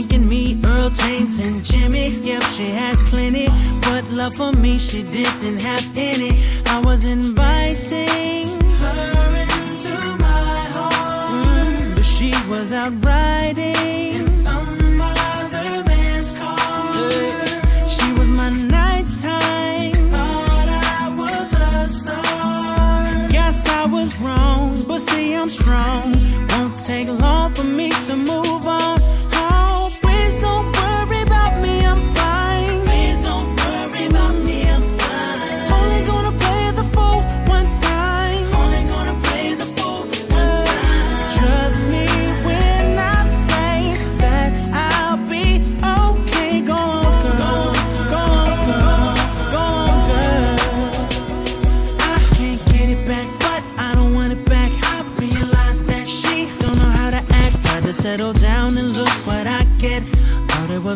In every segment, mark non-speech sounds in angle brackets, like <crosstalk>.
thinking me, Earl James and Jimmy. Yep, she had plenty, but love for me she didn't have any. I was inviting her into my heart, but she was out riding in some other man's car. She was my nighttime, thought I was a star. Yes, I was wrong, but see I'm strong. Won't take long.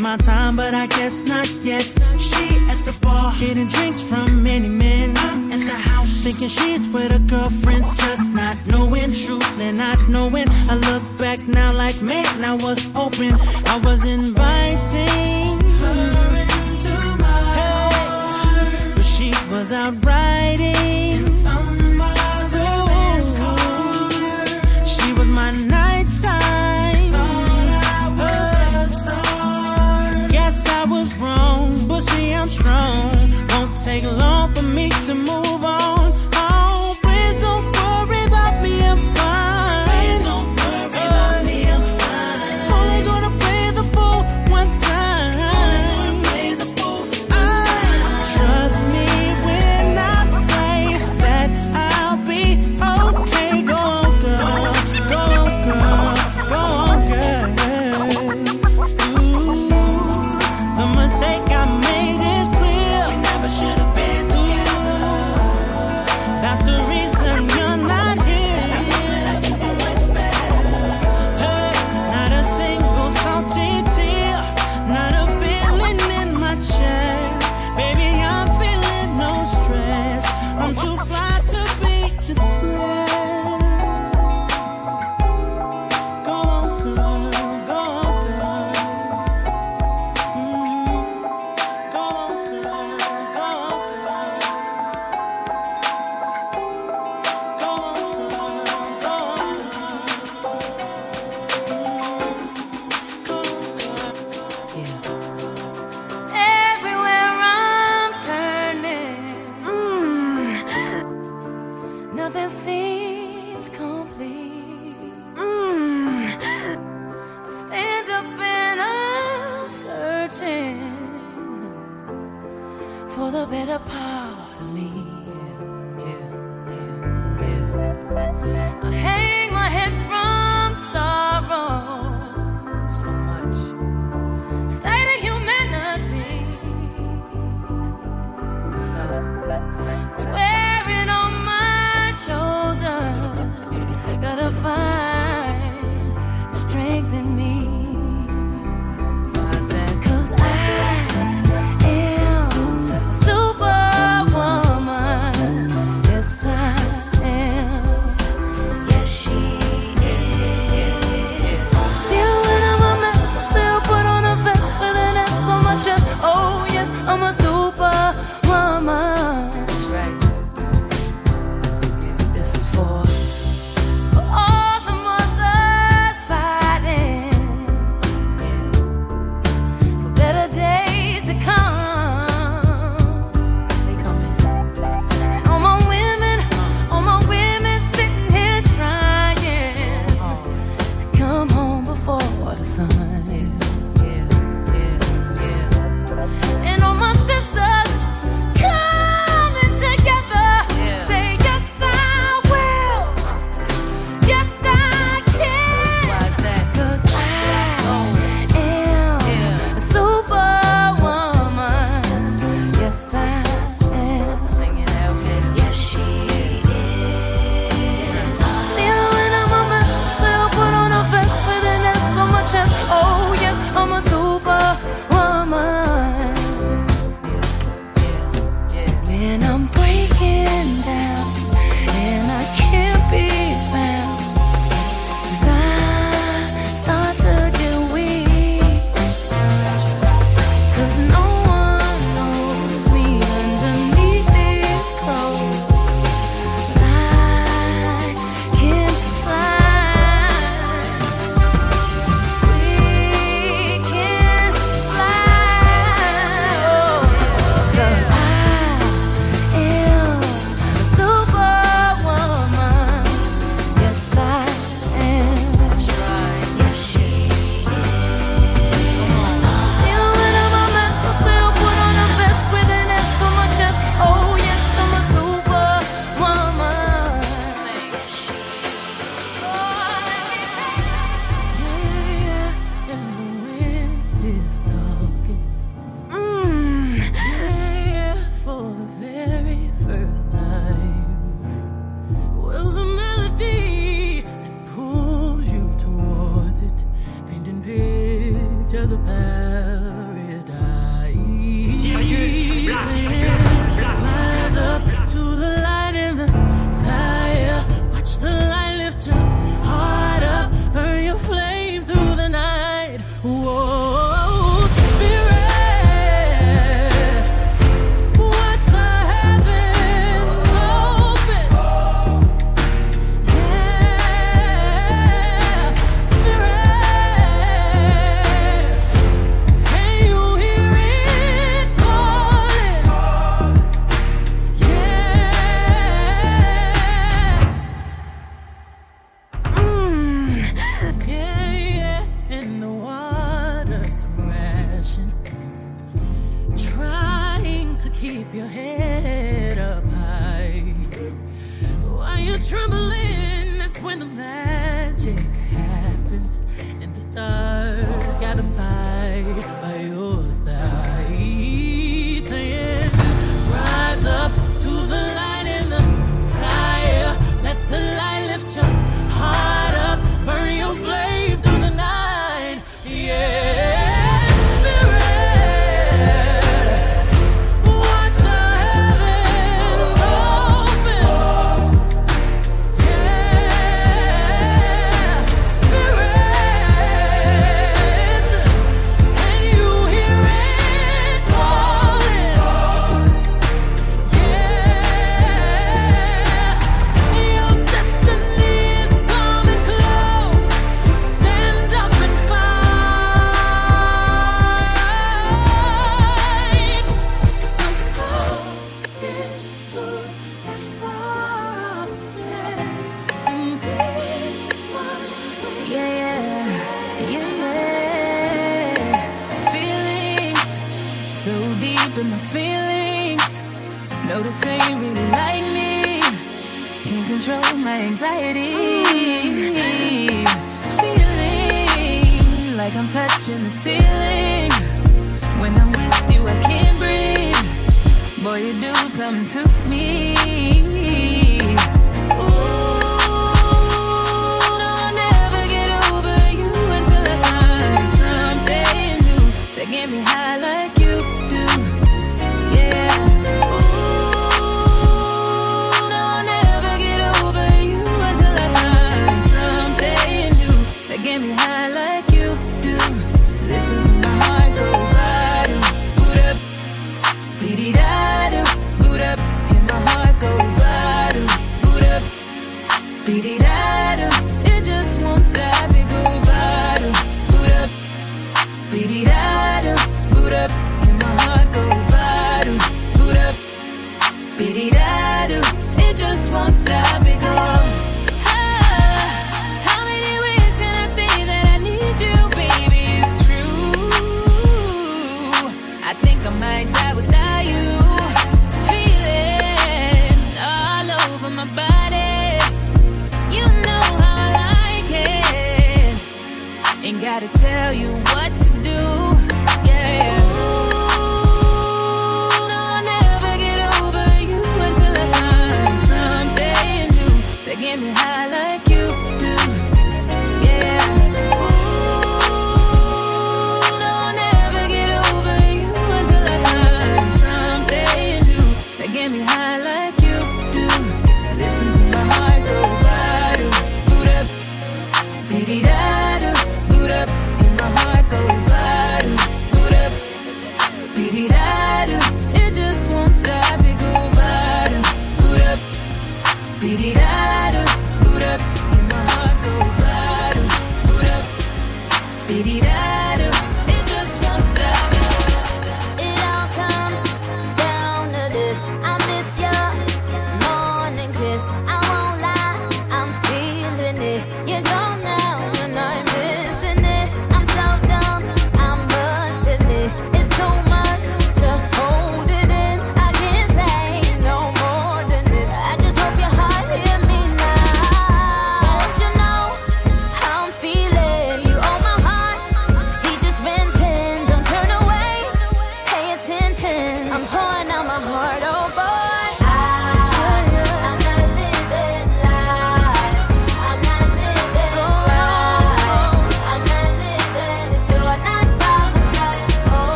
my time, but I guess not yet. She at the bar, getting drinks from many men. I'm in the house, thinking she's with her girlfriends, just not knowing truth and not knowing. I look back now, like man, I was open. I was inviting her into my heart, but she was out riding. take long for me.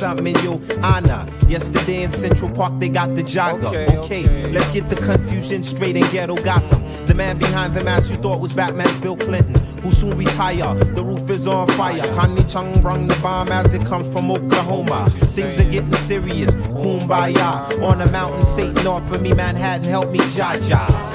Something in your honor? Yesterday in Central Park, they got the jogger. Okay, Okay, okay. let's get the confusion straight in ghetto Gotham. The man behind the mask you thought was Batman's Bill Clinton, who soon retire. The roof is on fire. Connie Chung brung the bomb as it comes from Oklahoma. Things are getting serious. Kumbaya. On the mountain, Satan offer me Manhattan, help me, Jaja.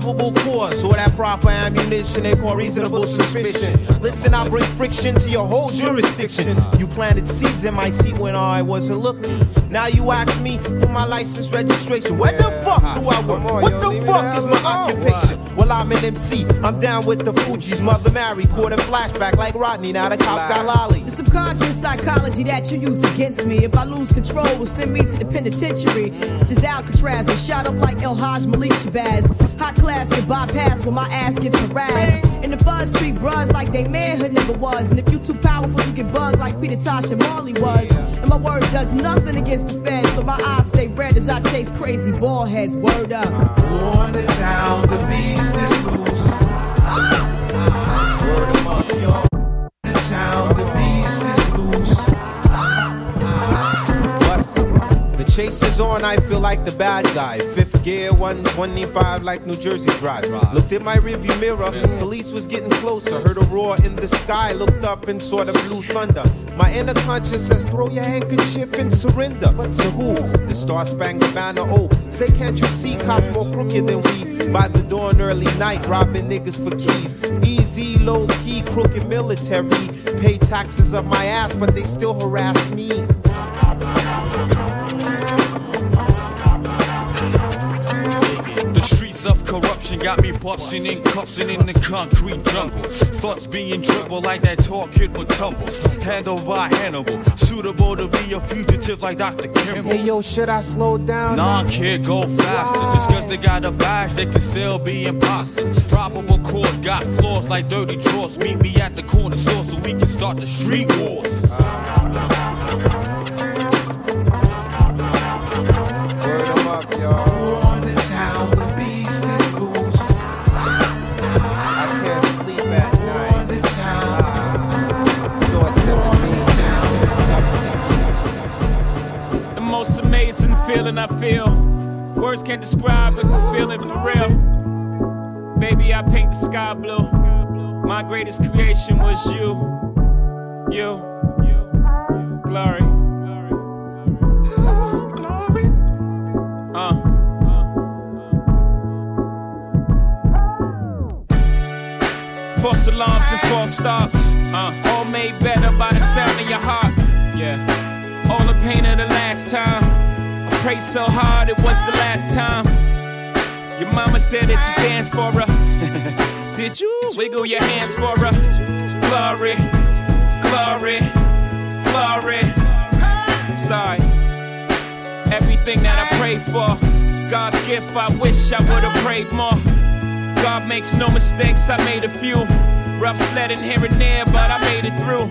Probable cause or that proper ammunition they call reasonable suspicion. Listen, I bring friction to your whole jurisdiction. You planted seeds in my seat when I wasn't looking. Now you ask me for my license registration. Where the fuck do I work? Come What the fuck is my occupation? Well, I'm an MC. I'm down with the Fugees mother Mary. Caught a flashback like Rodney. Now the cops got lolly. The subconscious psychology that you use against me. If I lose control, will send me to the penitentiary. It's just Alcatraz and shot up like El Haj Malik Shabazz. Class can bypass when my ass gets harassed. And the fuzz treat bros like they manhood never was. And if you too powerful, you get bugged like Peter Tosh and Marley was. And my word does nothing against the feds, so my eyes stay red as I chase crazy baldheads. Word up. On the town, the beast is loose. Word 'em On, I feel like the bad guy. Fifth gear, 125 like New Jersey Drive. Looked in my rearview mirror, police was getting closer. Heard a roar in the sky, looked up and saw the blue thunder. My inner conscience says, throw your handkerchief and surrender. But to who? The Star Spangled Banner. Oh, say, can't you see cops more crooked than we? By the dawn, early night, robbing niggas for keys. Easy, low key, crooked military. Pay taxes of my ass, but they still harass me. Busting and cussing in the concrete jungle. Thoughts being dribbled like that tall kid with tumbles. Handled by Hannibal, suitable to be a fugitive like Dr. Kimble. Hey yo, should I slow down? Nah, kid, go faster. Just cause they got a badge, they can still be imposters. Probable cause got flaws like dirty drawers. Meet me at the corner store so we can start the street wars. Everything that I prayed for, God's gift, I wish I would've prayed more. God makes no mistakes, I made a few. Rough sledding here and there, but I made it through.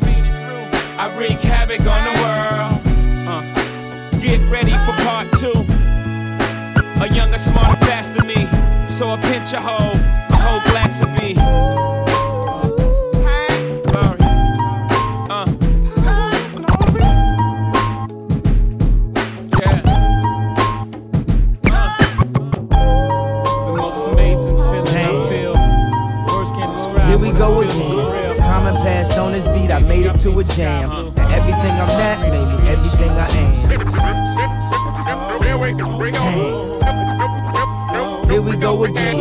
I wreak havoc on the world. Uh, get ready for part two. A younger, smarter, faster me. So a pinch of Hov, a whole glass of me. A jam. And everything I'm not made me everything I am. Hey. Here we go again.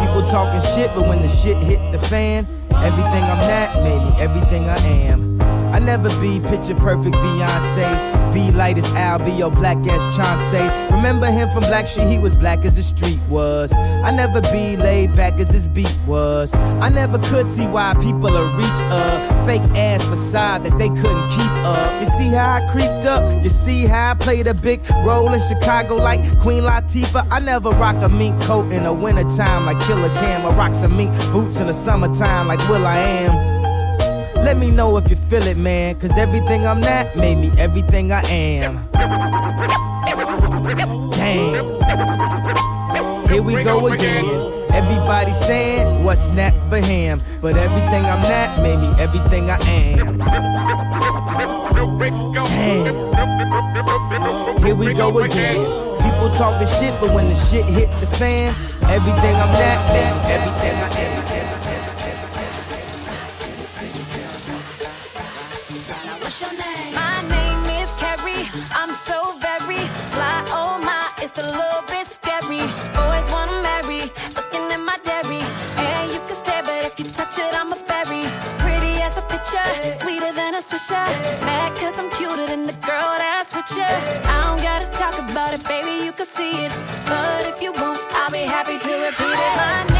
People talking shit, but when the shit hit the fan, everything I'm not made me everything I am. I never be picture perfect Beyonce. Be light as Al, be your black ass Chauncey. Remember him from Blackstreet, he was black as the street was. I never be laid back as this beat was. I never could see why people are reach up. Fake ass facade that they couldn't keep up. You see how I creeped up? You see how I played a big role in Chicago like Queen Latifah? I never rock a mink coat in the wintertime like Killa Cam. I rock some mink boots in the summertime like will.i.am. Let me know if you feel it, man. Cause everything I'm not made me everything I am. Damn. Here we go again. Everybody saying what's not for him, but everything I'm not made me everything I am. Damn. Here we go again. People talking shit, but when the shit hit the fan, everything I'm not made me everything I am. I'm a fairy. Pretty as a picture, sweeter than a swisher. Mad cause I'm cuter than the girl that's with you. I don't gotta talk about it, baby, you can see it. But if you want, I'll be happy to repeat it. My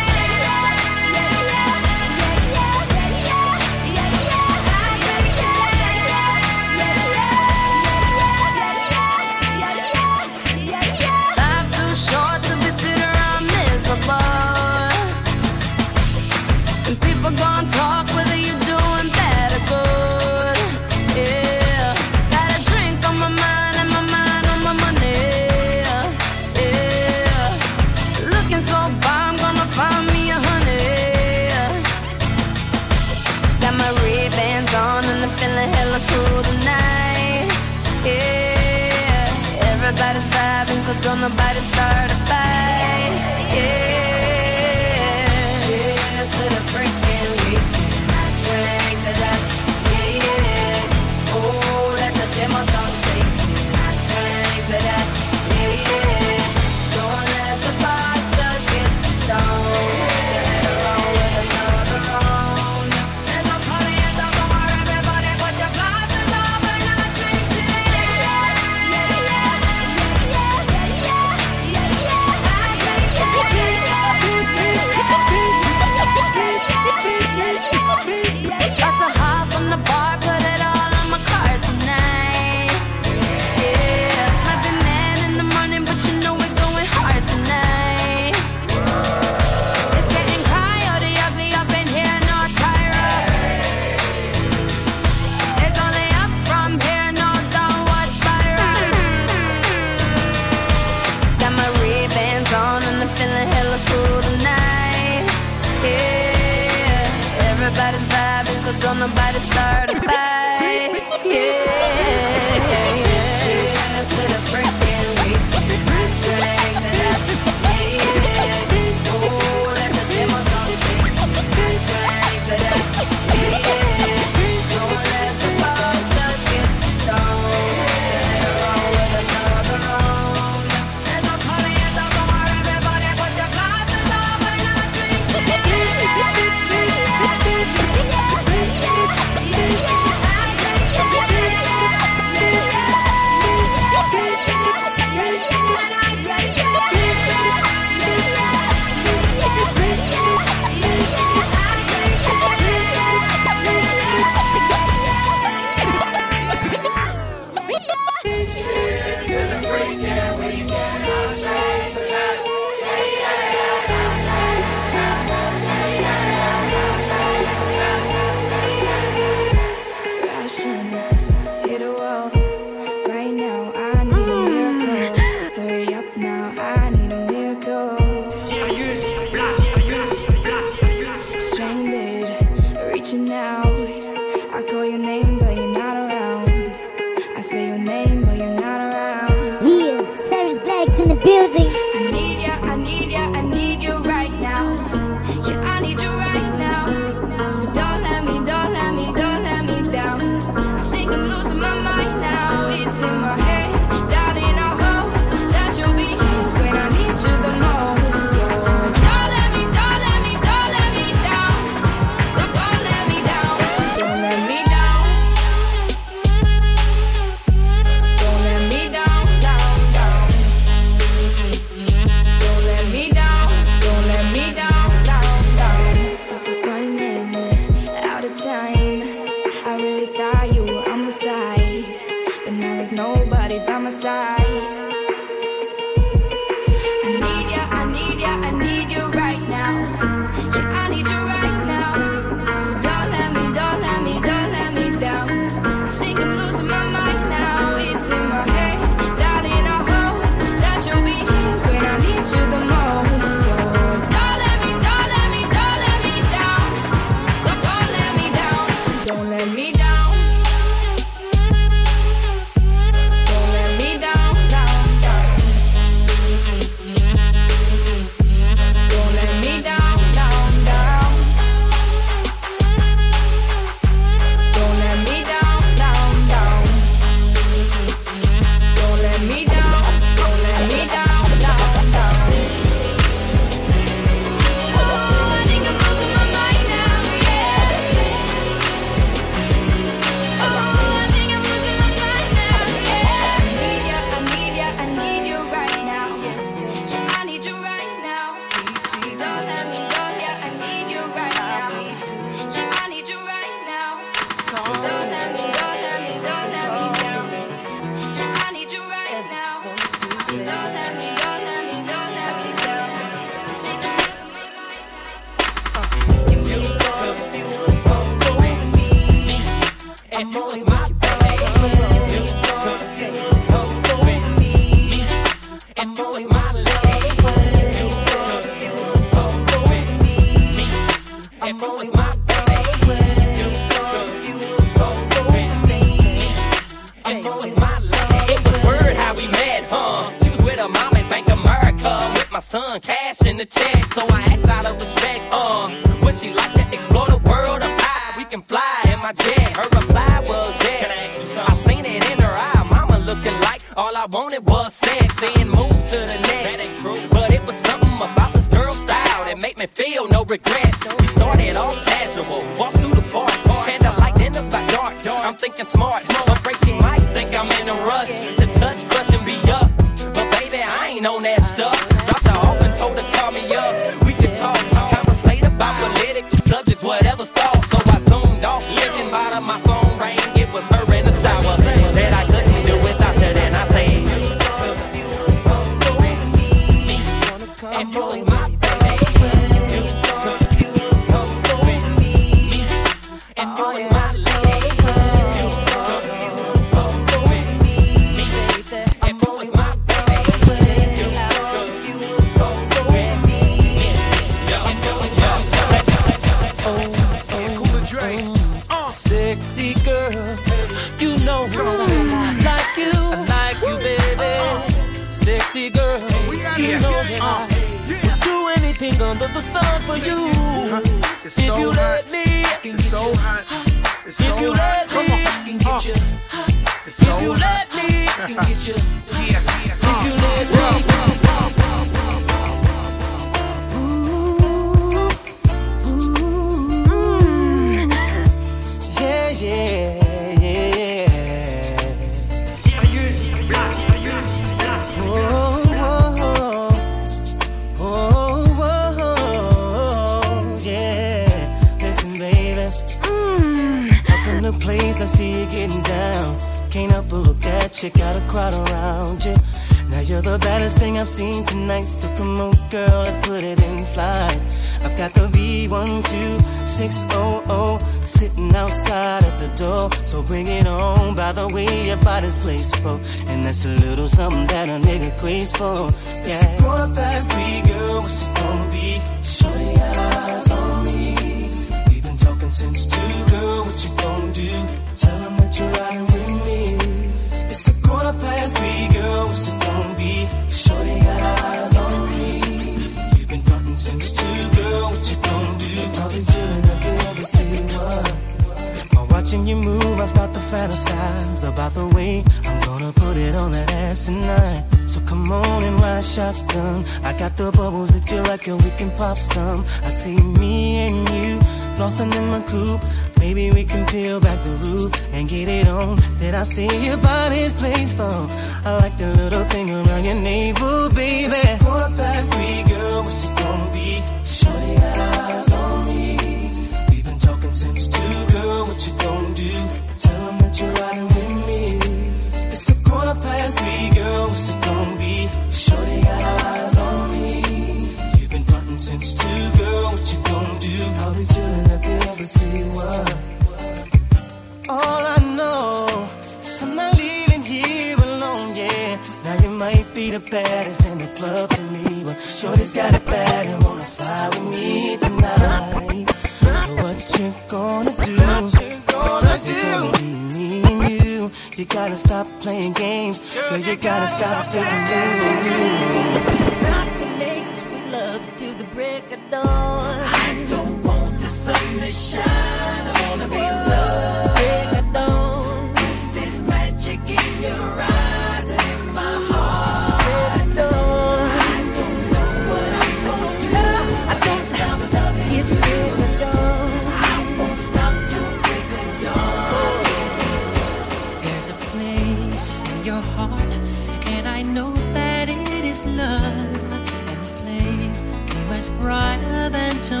is brighter than tomorrow.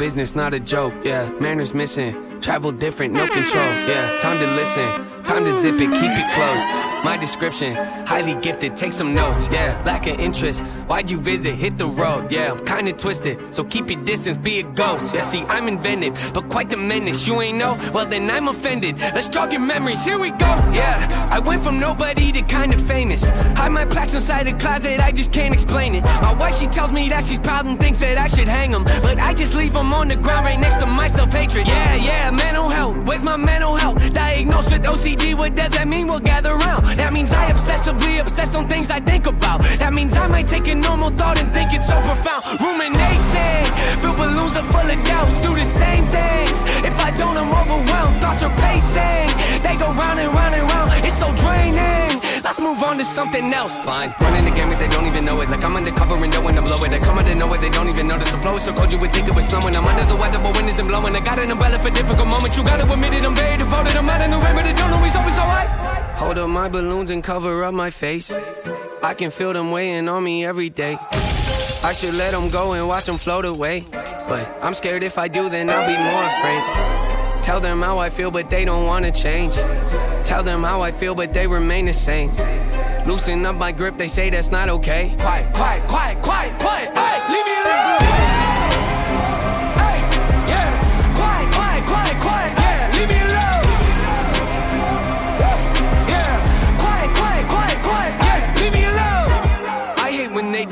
business, not a joke, yeah. Manners missing, travel different, no control, yeah. Time to listen, time to zip it, keep it closed. My description, Highly gifted, take some notes, yeah. Lack of interest, why'd you visit? Hit the road, yeah. I'm kinda twisted, so keep your distance, be a ghost. Yeah, see, I'm inventive, but quite the menace. You ain't know? Well, then I'm offended. Let's jog your memories, here we go, yeah. I went from nobody to kinda famous. Hide my plaques inside a closet, I just can't explain it. My wife, she tells me that she's proud and thinks that I should hang them, but I just leave them on the ground right next to my self hatred. Yeah, yeah, mental health, where's my mental health? Diagnosed with OCD, what does that mean? We'll gather around, That means I obsess over Probably obsessed on things I think about. That means I might take a normal thought and think it's so profound. Ruminating, fill balloons are full of doubts. Do the same things. If I don't, I'm overwhelmed. Thoughts are pacing, they go round and round and round. It's so draining. Let's move on to something else. Fine, running the game if they don't even know it. Like I'm undercover and knowing I'm blow it. I come out know nowhere, they don't even notice. The flow is so cold, you would think it was slowing. I'm under the weather, but wind isn't blowing. I got an umbrella for difficult moments. You gotta admit it, I'm very devoted. I'm out in the rain, but it don't always always alright. Hold up my balloons and cover up my face. I can feel them weighing on me every day. I should let them go and watch them float away. But I'm scared if I do, then I'll be more afraid. Tell them how I feel, but they don't wanna change. Tell them how I feel, but they remain the same. Loosen up my grip, they say that's not okay. Quiet, quiet, quiet, quiet, quiet. Hey, leave me alone.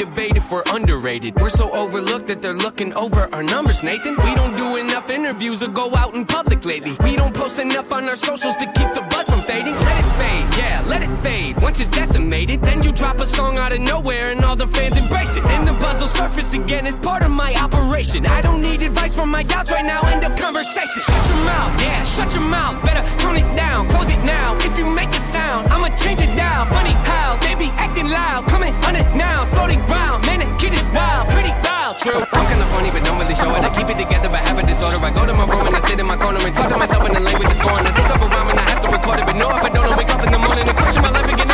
debated we're underrated. We're so overlooked that they're looking over our numbers, Nathan. We don't do enough interviews or go out in public lately. We don't post enough on our socials to keep the buzz from fading. Let it fade, yeah, let it fade. Once it's decimated, then you drop a song out of nowhere and all the fans embrace it. Then the buzz will surface again. It's part of my operation. I don't need advice from my gals right now. End of conversation. Shut your mouth, yeah, shut your mouth. Better tone it down, close it now. If you make a sound, I'ma change it down. Funny how they be acting loud, coming on it now, floating round. Man, the kid is wild, pretty wild, true. I'm kinda funny, but don't really show it. I keep it together, but have a disorder. I go to my room and I sit in my corner and talk to myself in the language is foreign. I think of a rhyme and I have to record it, but no, if I don't, I wake up in the morning and question my life again,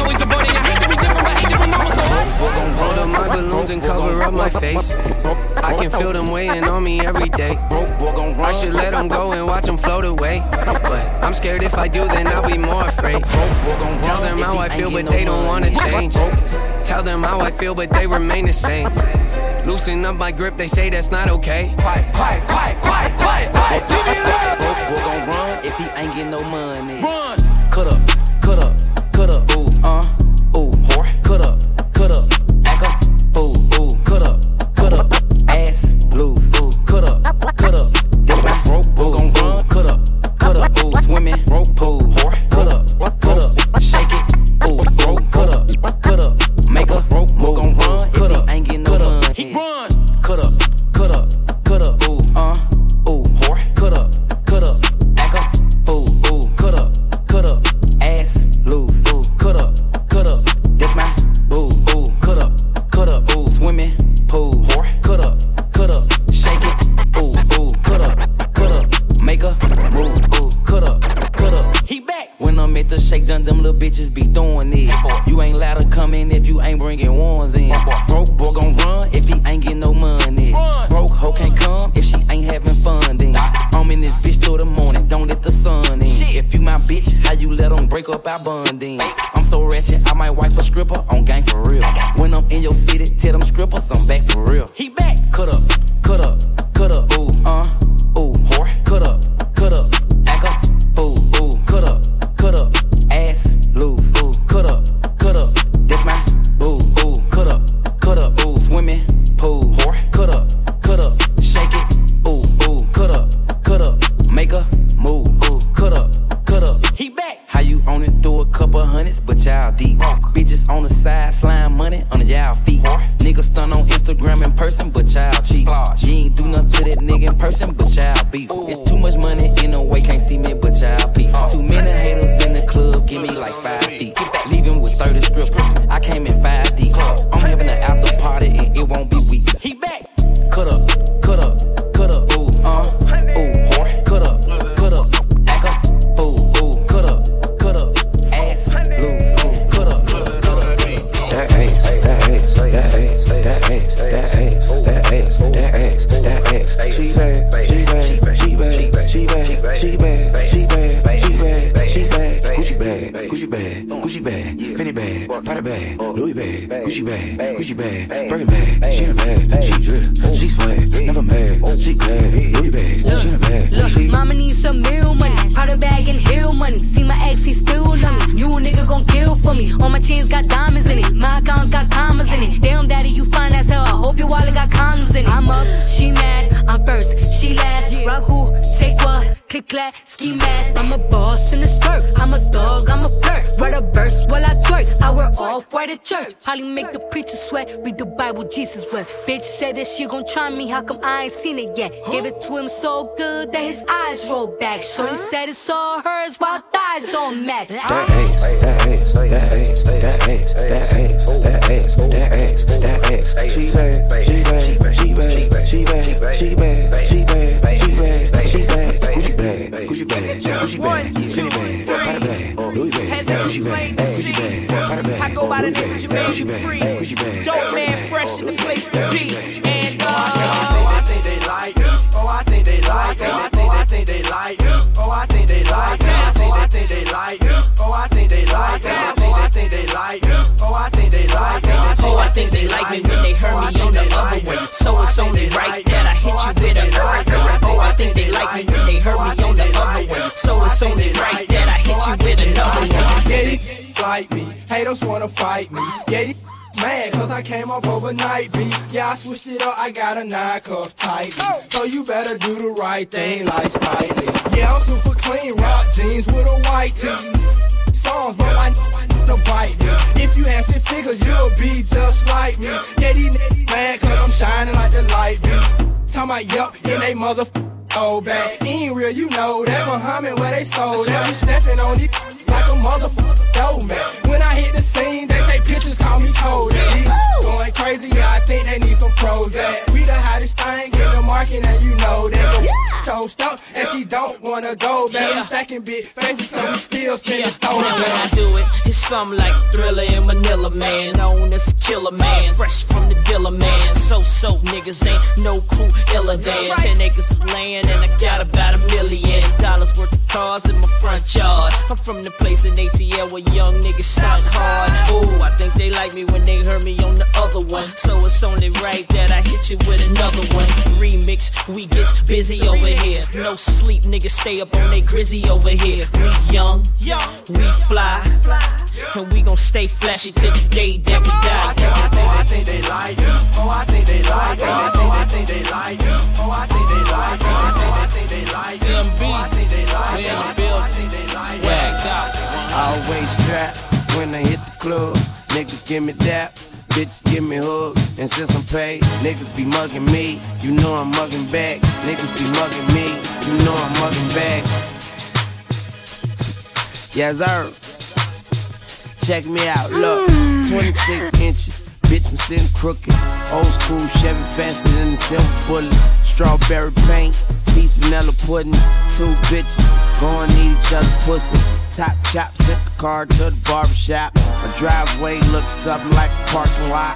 hold up my balloons and cover up my face. I can feel them weighing on me every day. I should let them go and watch them float away. But I'm scared if I do, then I'll be more afraid. Tell them how I feel, but they don't wanna change. Tell them how I feel, but they remain the same. Loosen up my grip, they say that's not okay. Quiet, quiet, quiet, quiet, quiet, quiet. Leave me alone. Broke gon' run if he ain't getting no money. Run. broke, broke that she gon' try me. How come I ain't seen it yet? Gave it to him so good that his eyes rolled back. Shorty said it's all hers while thighs don't match. That right thing, lies tightly. Man. Known as Killer Man, fresh from the dealer, man. So so niggas ain't no crew iller than ten acres of land, and I got about a million dollars worth of cars in my front yard. I'm from the place in ATL where young niggas stunt hard. On the other one. So it's only right that I hit you with another one. Remix, we get busy over here. No sleep, niggas stay up on they grizzy over here. We young, we fly, and we gon' stay flashy till the day that we die. Oh, I think they like me. Oh, I think they like me. Oh, I think they like me. Oh, I think they like me. Oh, I think they like Oh, I think they the building. Swagged out. Always trap when I hit the club. Niggas give me dap, bitches give me hug. And since I'm paid, niggas be mugging me. You know I'm mugging back. Niggas be mugging me. You know I'm mugging back. Yes, sir. Check me out. Look, mm. 26 inches. Bitch, I'm sitting crooked. Old school Chevy faster than the silver bullet. Strawberry paint, seats vanilla pudding. Two bitches going eat each other pussy. Top chop, sent the car to the barber shop. My driveway looks something like a parking lot.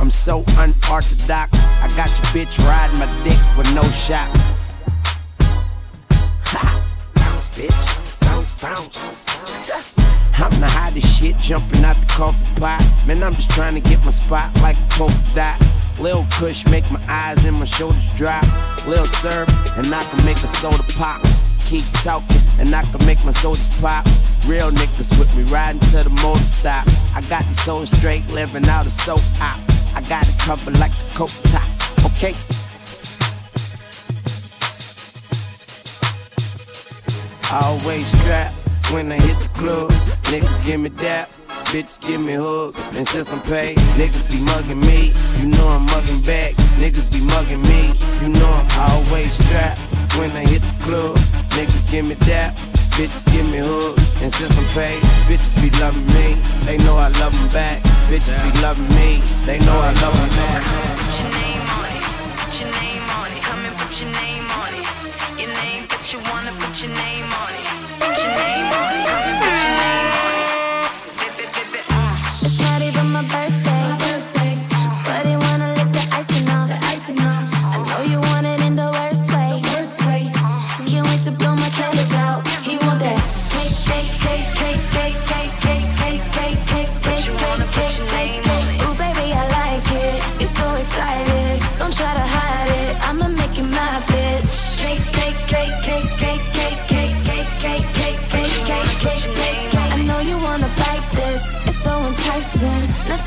I'm so unorthodox. I got your bitch riding my dick with no shocks. Ha! Bounce, bitch. Bounce, bounce. I'm the hottest shit jumping out the coffee pot. Man, I'm just trying to get my spot like a polka dot. Lil Kush make my eyes and my shoulders drop. Lil Serve, and I can make a soda pop. Keep talking, and I can make my soldiers pop. Real niggas with me riding to the motor stop. I got these souls straight, living out a soap op. I got it covered like a coat top. Okay. Always strap when I hit the club. Niggas give me dap, bitches give me hugs. And since I'm paid, niggas be mugging me. You know I'm mugging back. Niggas be mugging me. You know I'm always strapped when I hit the club. Niggas give me dap, bitches give me hugs. And since I'm paid, bitches be loving me. They know I love them back. Bitches be loving me. They know I love them back.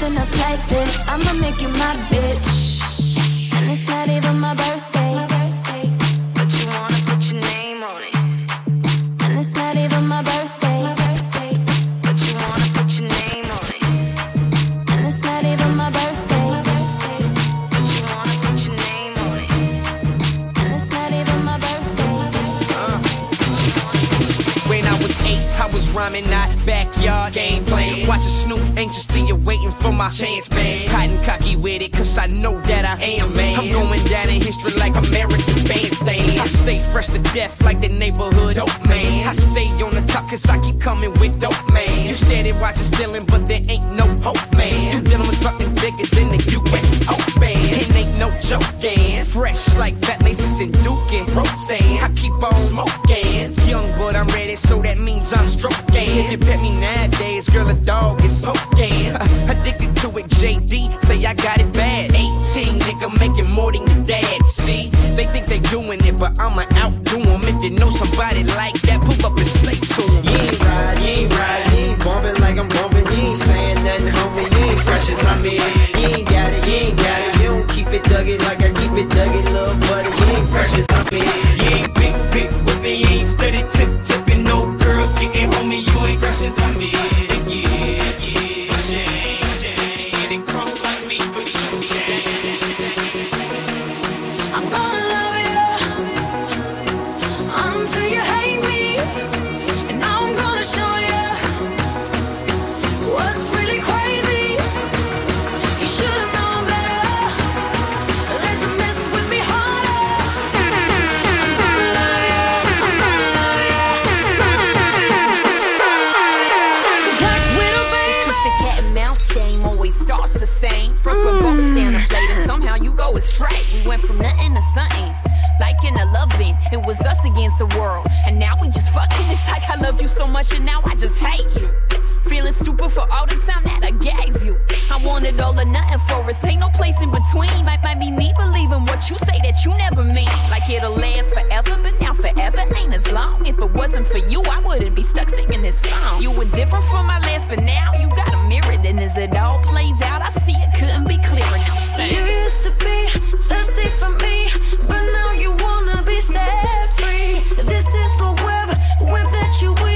Nothing else like this. I'ma make you my bitch. And it's not even my birthday. Backyard game plan. Watching Snoop anxiously awaiting for my chance, man. Cotton cocky with it, cause I know that I am, man. I'm going down in history like American bandstand. I stay fresh to death like the neighborhood dope man. I stay on the top cause I keep coming with dope man. You steady watching stealing, but there ain't no hope, man. You dealing with something bigger than the US Open. No joking. Fresh like fat laces and Duke and Roseanne. I keep on smoking. Young, but I'm ready, so that means I'm stroking. If you pet me nowadays, girl, a dog is smoking. <laughs> Addicted to it, JD, say I got it bad. 18, nigga, making more than your dad. See, they think they doing it, but I'ma outdo them. If you know somebody like that, pull up and say to them. You ain't ride, you ain't ride, you bumping like I'm bumping. You ain't saying nothing, homie. You ain't fresh as I'm in. You ain't got it, you ain't got it. Keep it dug it like I keep it dug it, little buddy. You ain't fresh as I'm. You ain't big, big with me. You ain't steady tip, tipping. No girl getting homie. You ain't fresh as I'm in. Was us against the world. And now we just fucking. It's like I loved you so much, and now I just hate you. Feeling stupid for all the time that I gave you. I wanted all or nothing for us. Ain't no place in between. Might, might be me believing what you say that you never mean. Like it'll last forever, but now forever ain't as long. If it wasn't for you, I wouldn't be stuck singing this song. You were different from my last, but now you got a mirror. And as it all plays out, I see it couldn't be clearer. Now say. You used to be thirsty for me, but now you set free. This is the web, web that you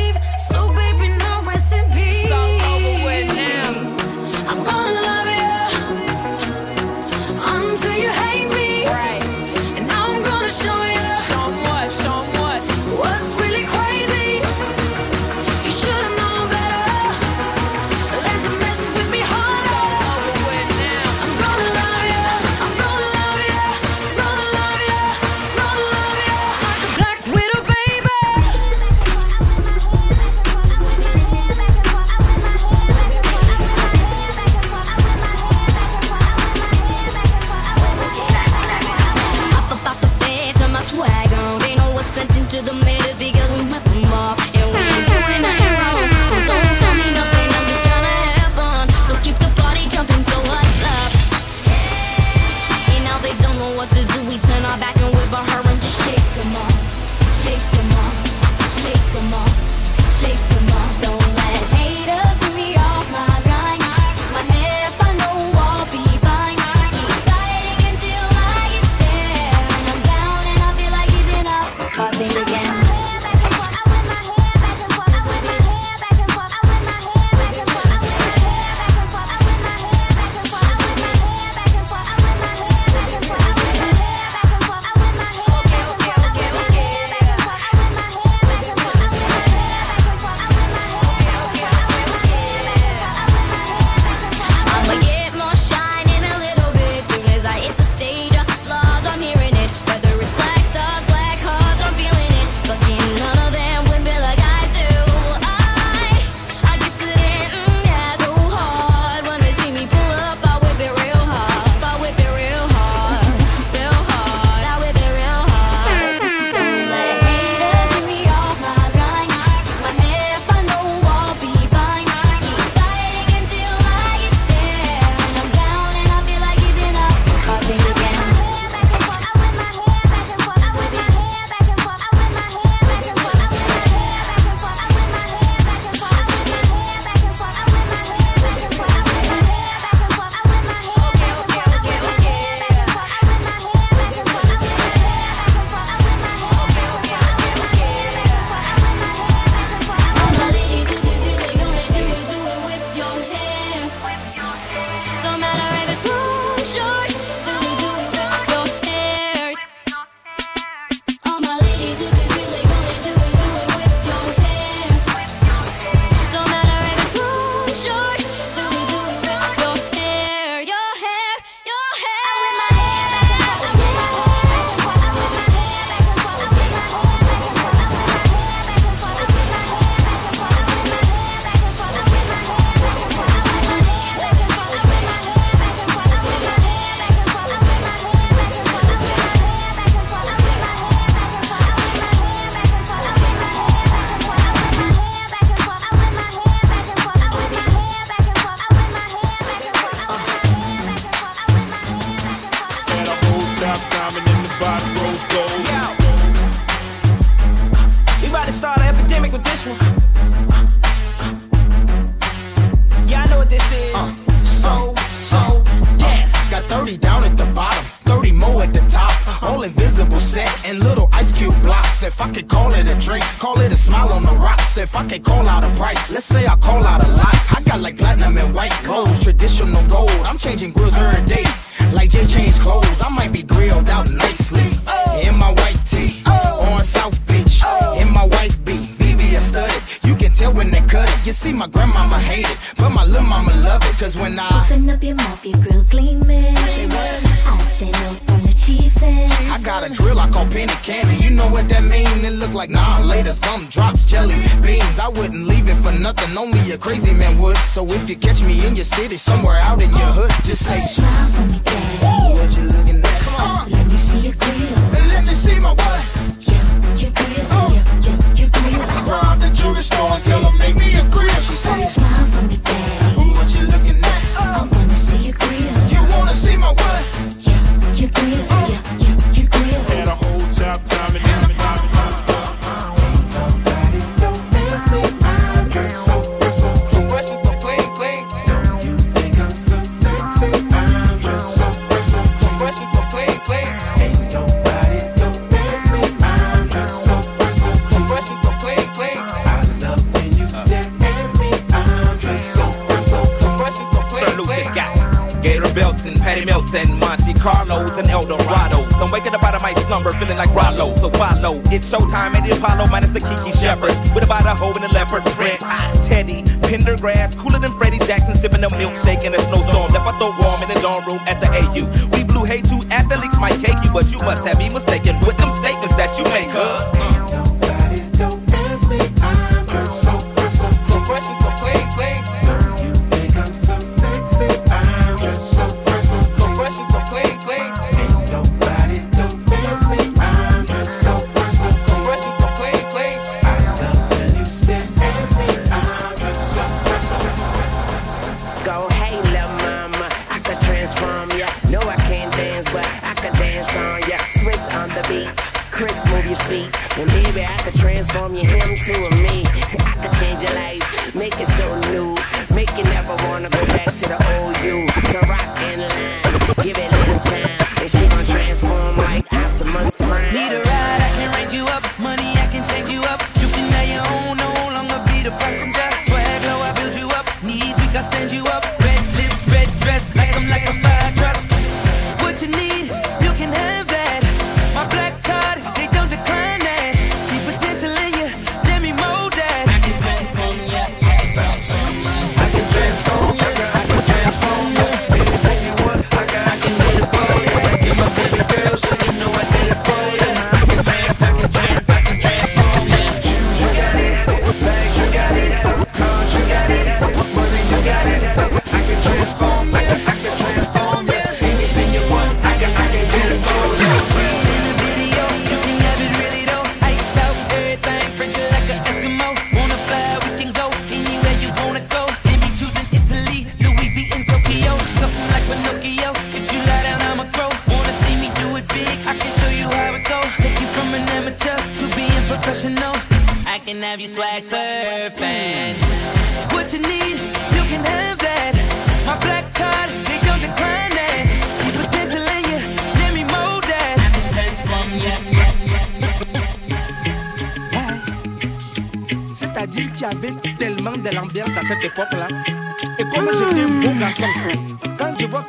Transform your him to a me. I could change your life, make it so new. Make you never wanna go back to the old you. So rock and line, give it a little time. And she gon' transform like Optimus Prime. Need a ride, I can raise you up.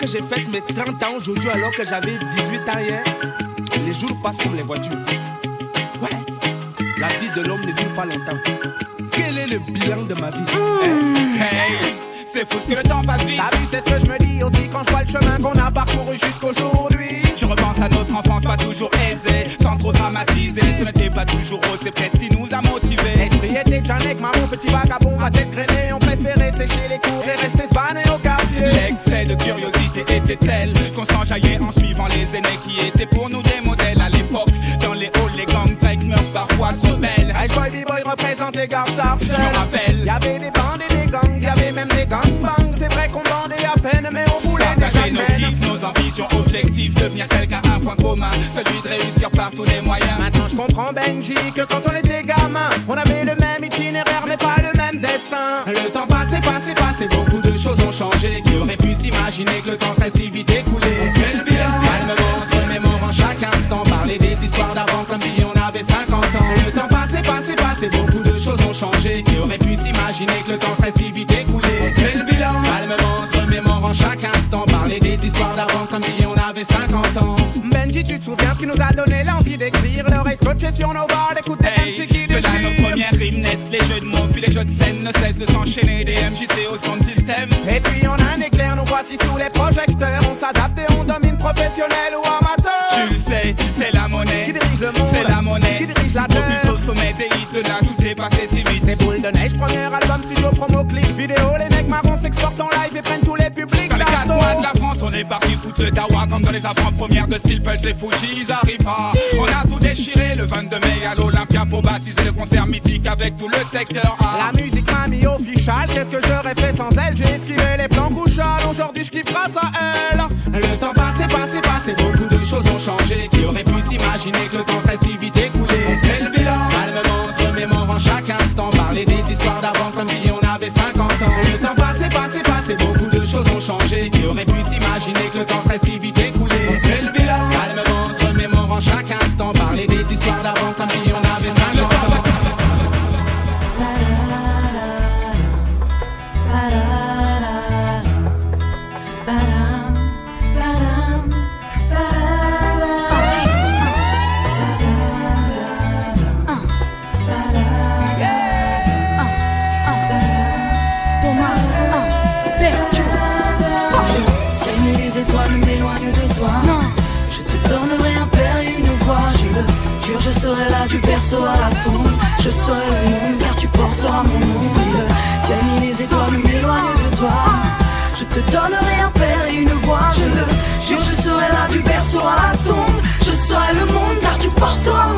j'ai fait mes 30 ans aujourd'hui alors que j'avais 18 ans hier. Les jours passent comme les voitures. Ouais, la vie de l'homme ne dure pas longtemps. Quel est le bilan de ma vie? Eh, eh, eh, hey, hey. C'est fou ce que le temps passe vite. Ah la vie, c'est ce que je me dis aussi quand je vois le chemin qu'on a parcouru jusqu'aujourd'hui. Je repense à notre enfance, pas toujours aisée, sans trop dramatiser. Ce n'était pas toujours haut, c'est peut-être ce qui nous a motivés. L'esprit était Janek, maman, petit vagabond qu'on s'enjaillait en suivant les aînés qui étaient pour nous des modèles à l'époque. Dans les halls, les gangs meurent parfois se rebellent. Hey boy, B-boy représente les gars Je me rappelle. Y'avait des bandes et des gangs, y'avait même des gangbangs. C'est vrai qu'on bandait à peine, mais on voulait Partager nos kiffs, nos ambitions, objectifs, devenir quelqu'un à point commun, celui de réussir par tous les moyens. Maintenant je comprends Benji que quand on était gamin, on avait le même itinéraire mais pas le même destin. Le temps passait, passait, passait, beaucoup de choses ont changé. Qui aurait pu s'imaginer que le temps serait si vite changé. Qui aurait pu s'imaginer que le temps serait si vite écoulé. On fait le bilan, calmement, se remémorant chaque instant. Parler des histoires d'avant comme si on avait 50 ans. Benji, tu te souviens ce qui nous a donné l'envie d'écrire L'oreille scotchée sur nos barres, d'écouter MC qui Que dans nos déchire premières rimes naissent les jeux de mots, puis les jeux de scène ne cessent de s'enchaîner. Des MJC au son de système. Et puis on a un éclair, nous voici sous les projecteurs On s'adapte et on domine professionnel ou sommet des hits de là, tout s'est passé si vite. C'est boule de neige, premier album, studio, promo, clip, vidéo Les mecs marrons s'exportent en live et prennent tous les publics Dans les quatre coins de la France, on est parti foutre le dawa comme dans les avant-premières de Steel Pulse, les Fujis arrivent pas. On a tout déchiré le 22 mai à l'Olympia pour baptiser le concert mythique avec tout le secteur A. La musique m'a mis official, qu'est-ce que j'aurais fait sans elle? J'ai esquivé les plans couchales, aujourd'hui je kiffe grâce à elle Le temps passé, passé, passé, beaucoup de choses ont changé. Qui aurait pu s'imaginer que le temps serait si on avait 50 ans. Le temps passé, passé, passé, beaucoup de choses ont changé. Qui aurait pu s'imaginer que le temps serait si vite écoulé? On fait le bilan, calmement, se remémorant chaque instant. Parler des histoires d'avant berceau à la tombe. Je serai le monde car tu porteras mon nom. Et le ciel et les étoiles m'éloignent de toi. Je te donnerai un père et une voix. Je le jure, je serai là du berceau à la tombe. Je serai le monde car tu porteras mon.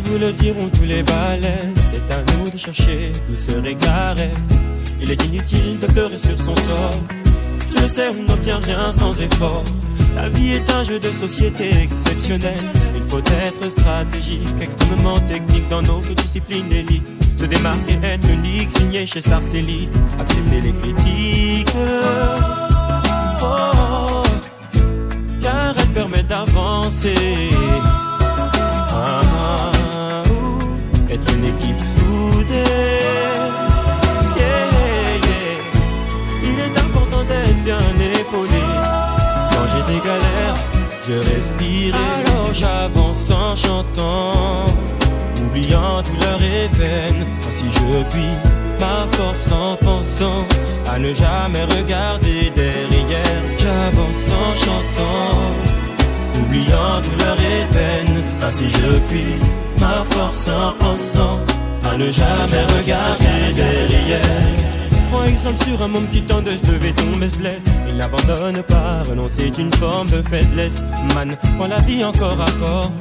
Vous le diront tous les balais. C'est à nous de chercher douceur et caresse. Il est inutile de pleurer sur son sort. Je le sais, on n'obtient rien sans effort. La vie est un jeu de société exceptionnel. Il faut être stratégique, extrêmement technique dans notre discipline d'élite. Se démarquer, être unique, signé chez Sarcellite. Accepter les critiques. Oh, oh, car elle permet d'avancer. Ah, ah, être une équipe soudée. Yeah, yeah. Il est important d'être bien épaulé. Quand j'ai des galères, je respire. Alors j'avance en chantant, oubliant douleur et peine. Ainsi je puise ma force en pensant à ne jamais regarder derrière. J'avance en chantant, oubliant douleur et peine. Ainsi je puise ma force en pensant à ne jamais regarder derrière. Prends exemple sur un môme qui tente de se lever, tombe et se blesse. Il n'abandonne pas, renoncer est une forme de faiblesse. Man, prends la vie encore à corps.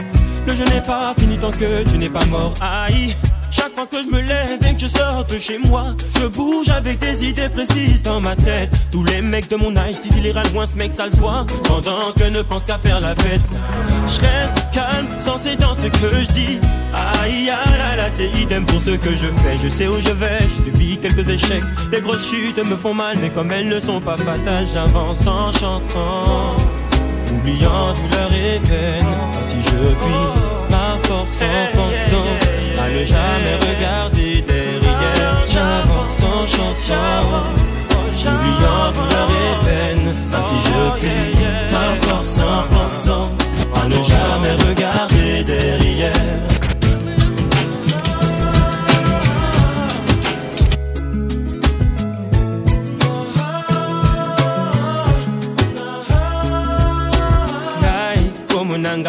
Le jeu n'est pas fini tant que tu n'es pas mort. Aïe, chaque fois que je me lève et que je sors de chez moi, je bouge avec des idées précises dans ma tête. Tous les mecs de mon âge disent il ira loin, ce mec ça se voit. Pendant que ne pense qu'à faire la fête. Je reste calme, censé dans ce que je dis. Aïe, ah là là, c'est idem pour ce que je fais. Je sais où je vais, je subis quelques échecs. Les grosses chutes me font mal, mais comme elles ne sont pas fatales, j'avance en chantant. Oubliant douleur et peine, ainsi je puis ma force en pensant à ne jamais regarder derrière. J'avance en chantant, oubliant douleur et peine, ainsi je puis ma force en pensant à ne jamais regarder derrière.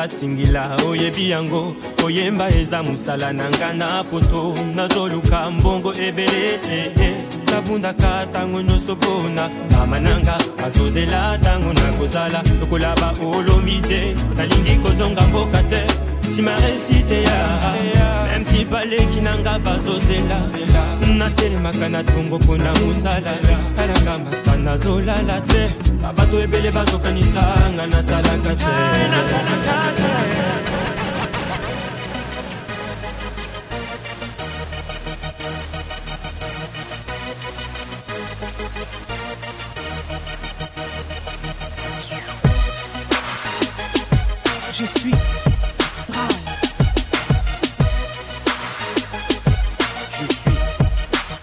singila oyebi yango koyemba eza mosala na nga na poto. Nazoluka mbongo ebele eh, eh. nabundaka ntango nyonso mpona. Mama nanga azozela ntango nakozala lokola baolomi te nalingi kozonga mboka te. Nsima resite ya meme si baleki nanga bazozela. Natelemaka na tongo mpona mosala. Talanga masta nazolala te. Babato ebele bazokanisanga nasalaka te Je suis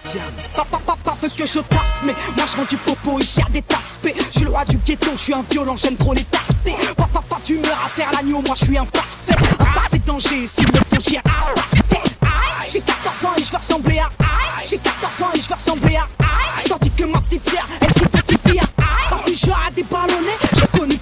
Je suis Papa, papa veut que je taffe, mais moi je vends du popo et j'ai des taspes. Je suis le roi du ghetto, je suis un violent, j'aime trop les tarter. Papa, papa, tu meurs à faire l'agneau, moi je suis un parfait. Un parfait danger, s'il me faut, j'y Aïe, J'ai 14 ans et je veux ressembler à Aïe. J'ai 14 ans et je veux ressembler à. Tandis que ma petite sœur, elle à Aïe. Par du genre à des ballonnés, je connais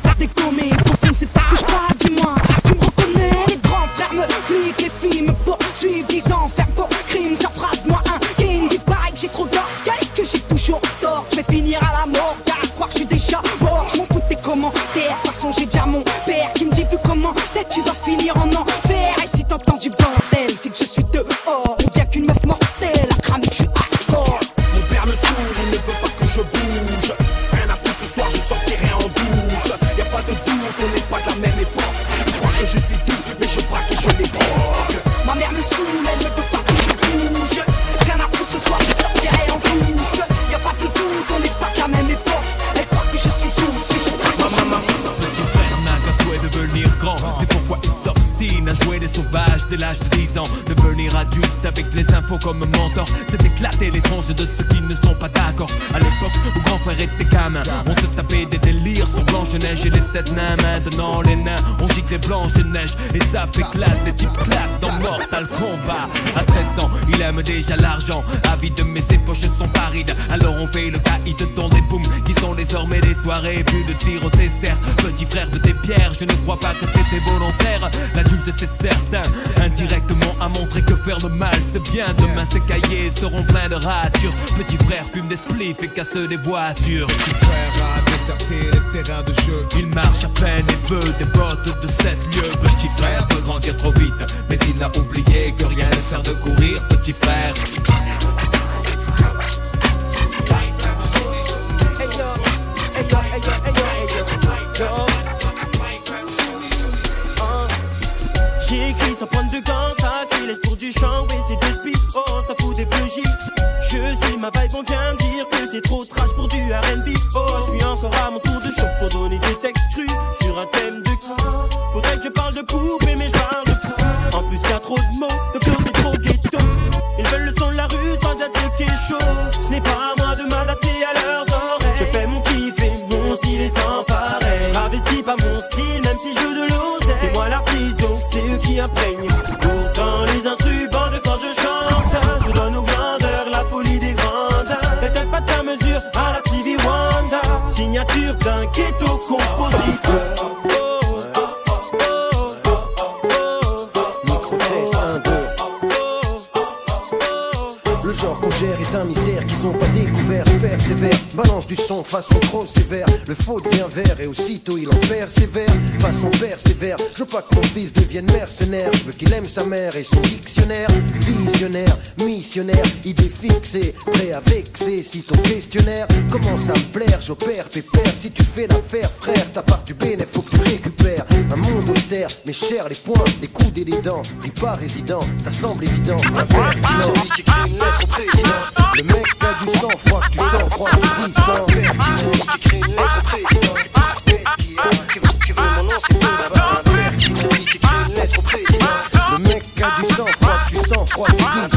tu On se tapait des délires sur Blanche-Neige et les sept nains. Maintenant les nains on gicle les Blanche-Neige Et tape éclate, des types claquent dans Mortal Kombat. À 13 ans il aime déjà l'argent. Avide mais ses poches sont parides. Alors on fait le caïd dans des booms Qui sont désormais des soirées. Plus de tir au dessert. Petit frère de tes pierres Je ne crois pas que c'était volontaire. L'adulte c'est certain. Indirectement montré que faire le mal c'est bien Demain ses cahiers seront pleins de ratures. Petit frère fume des spliffs et casse des voitures. Petit frère a déserté les terrains de jeu. Il marche à peine et veut des bottes de 7 lieux Petit frère veut grandir trop vite Mais il a oublié que rien ne sert de courir. Petit frère. J'ai écrit sans prendre de gants, ma vibe, on vient dire que c'est trop trash pour du R&B façon trop sévère. Le faux devient vert et aussitôt il en persévère. Façon persévère, je veux pas que mon fils devienne mercenaire. Je veux qu'il aime sa mère et son dictionnaire. Visionnaire, missionnaire, idée fixée, prêt à vexer. Si ton questionnaire commence à me plaire, j'opère pépère. Si tu fais l'affaire, frère, ta part du bénéfice, faut que tu récupères. Un monde austère, mais cher les poings, les coudes et les dents. Pris pas résident, ça semble évident. Impertinent. Celui qui écrit une lettre au président. Le mec a du sang froid, que tu sens froid, tu distant. Celui qui écrit une lettre au président. Qui veut, qui veut mon nom, c'est là-bas. Celui qui écrit une lettre au président. Le mec a du sang froid, que tu sens froid, tu distant.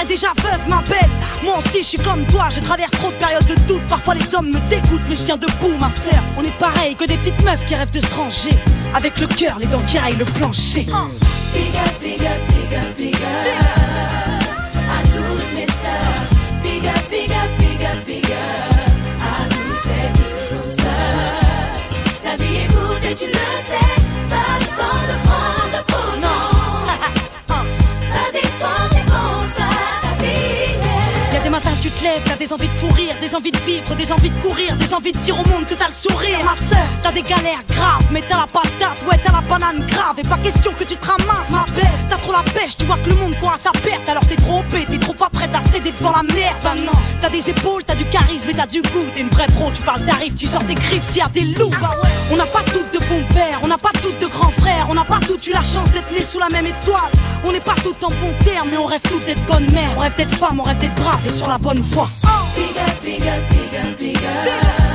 Sont déjà veuves, ma belle Moi aussi, je suis comme toi, je traverse trop de périodes de doute. Parfois, les hommes me dégoûtent, mais je tiens debout, ma sœur. On est pareil que des petites meufs qui rêvent de se ranger. Avec le cœur, les dents qui raillent le plancher. Lèves, t'as des envies de courir, des envies de vivre, des envies de courir, des envies de dire au monde que t'as le sourire. Ma sœur, t'as des galères graves, mais t'as la patate, ouais t'as la banane grave. Et pas question que tu te ramasses, ma belle. T'as trop la pêche, tu vois que le monde court à sa perte. Alors t'es trop OP, t'es trop pas prête à céder devant la merde. Bah non, t'as des épaules, du charisme et t'as du goût. T'es une vraie pro, tu parles d'arrive, tu sors des griffes s'il y a des loups. Ouais. On n'a pas toutes de bons pères, on n'a pas toutes de grands frères, on n'a pas toutes eu la chance d'être nés sous la même étoile. On n'est pas toutes en bon terme, mais on rêve toutes d'être bonnes mères. On rêve d'être femmes, on rêve d'être braves et sur la bonne voie. Big up, big up, big up, big up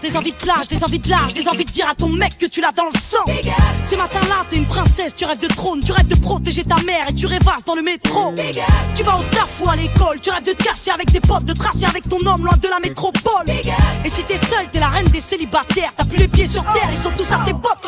des envies de plage, des envies de large, des envies de dire à ton mec que tu l'as dans le sang. Ces matins-là, t'es une princesse, tu rêves de trône, tu rêves de protéger ta mère et tu rêvasses dans le métro. Tu vas au taf ou à l'école, tu rêves de te avec tes potes, de tracer avec ton homme loin de la métropole. Et si t'es seule, t'es la reine des célibataires, t'as plus les pieds sur terre, ils sont tous à tes potes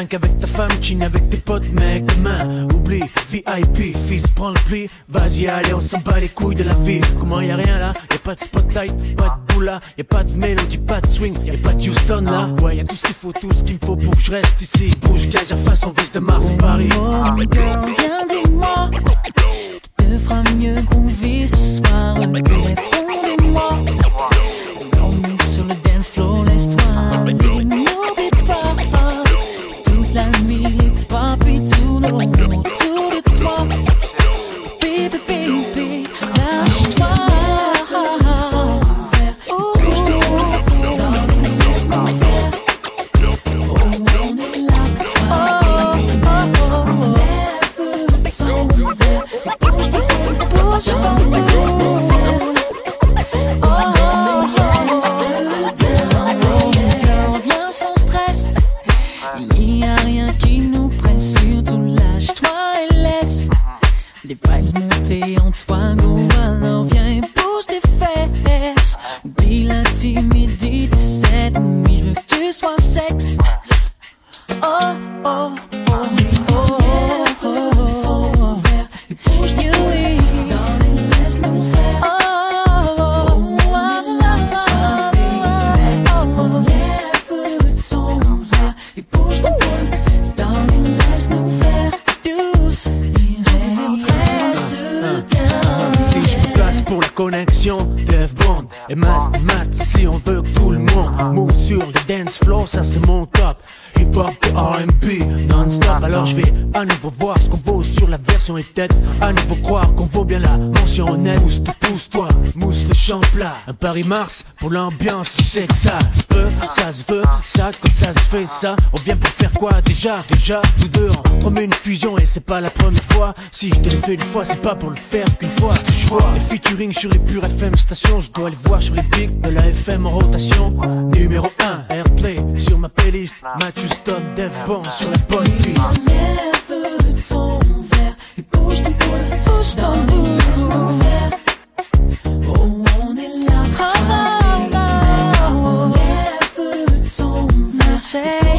5 avec ta femme, chine avec tes potes, mec. Demain, oublie, VIP, fils, prends le pli. Vas-y, allez, on s'en bat les couilles de la vie. Comment y a rien là? Y'a pas de spotlight, pas de boula, y'a pas de mélodie, pas de swing, y'a pas de Houston là. Ah. Ouais, y'a tout ce qu'il faut, tout ce qu'il me faut pour que je reste ici. Bouge, gaz, face, on vise de Mars en Paris. Oh, viens, dis-moi, tu te feras mieux qu'on vit ce soir. Bah, bah, bah, mars pour l'ambiance, tu sais que ça se peut, ça se veut, ça quand ça se fait, ça. On vient pour faire quoi déjà, déjà Nous deux on promet une fusion et c'est pas la première fois. Si je te l'ai fait une fois, c'est pas pour le faire qu'une fois. Je vois les featuring sur les pures FM stations, je dois les voir sur les pics de la FM en rotation. Numéro 1, Airplay sur ma playlist, Matthew Stone, Dev Bon sur la bonne Enlève ton verre et bouge ton bouge ton. Oh. say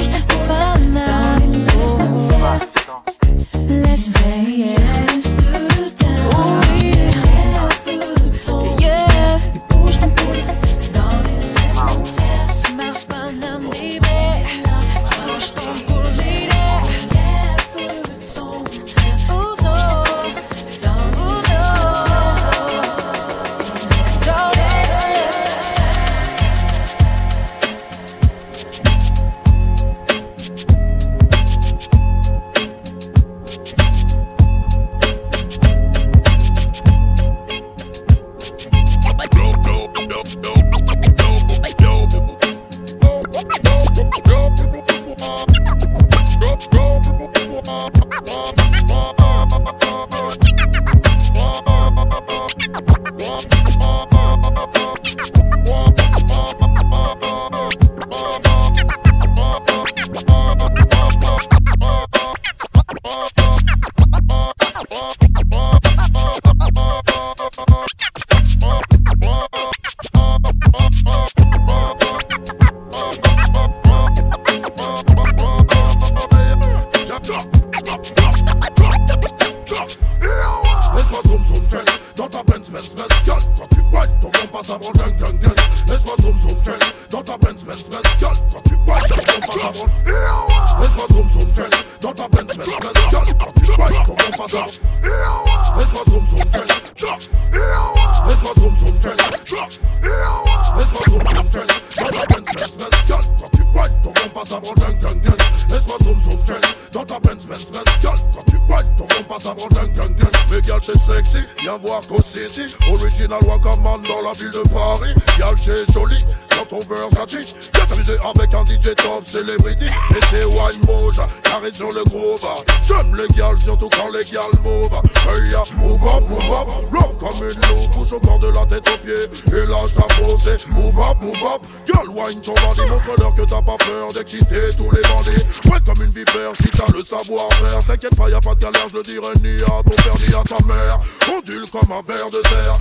jeunes sont bandits, montre-leur que t'as pas peur d'exciter tous les bandits. Pointe comme une vipère si t'as le savoir-faire. T'inquiète pas, y a pas de galère, je le dirai ni à ton père ni à ta mère. On Ondule comme un verre de terre,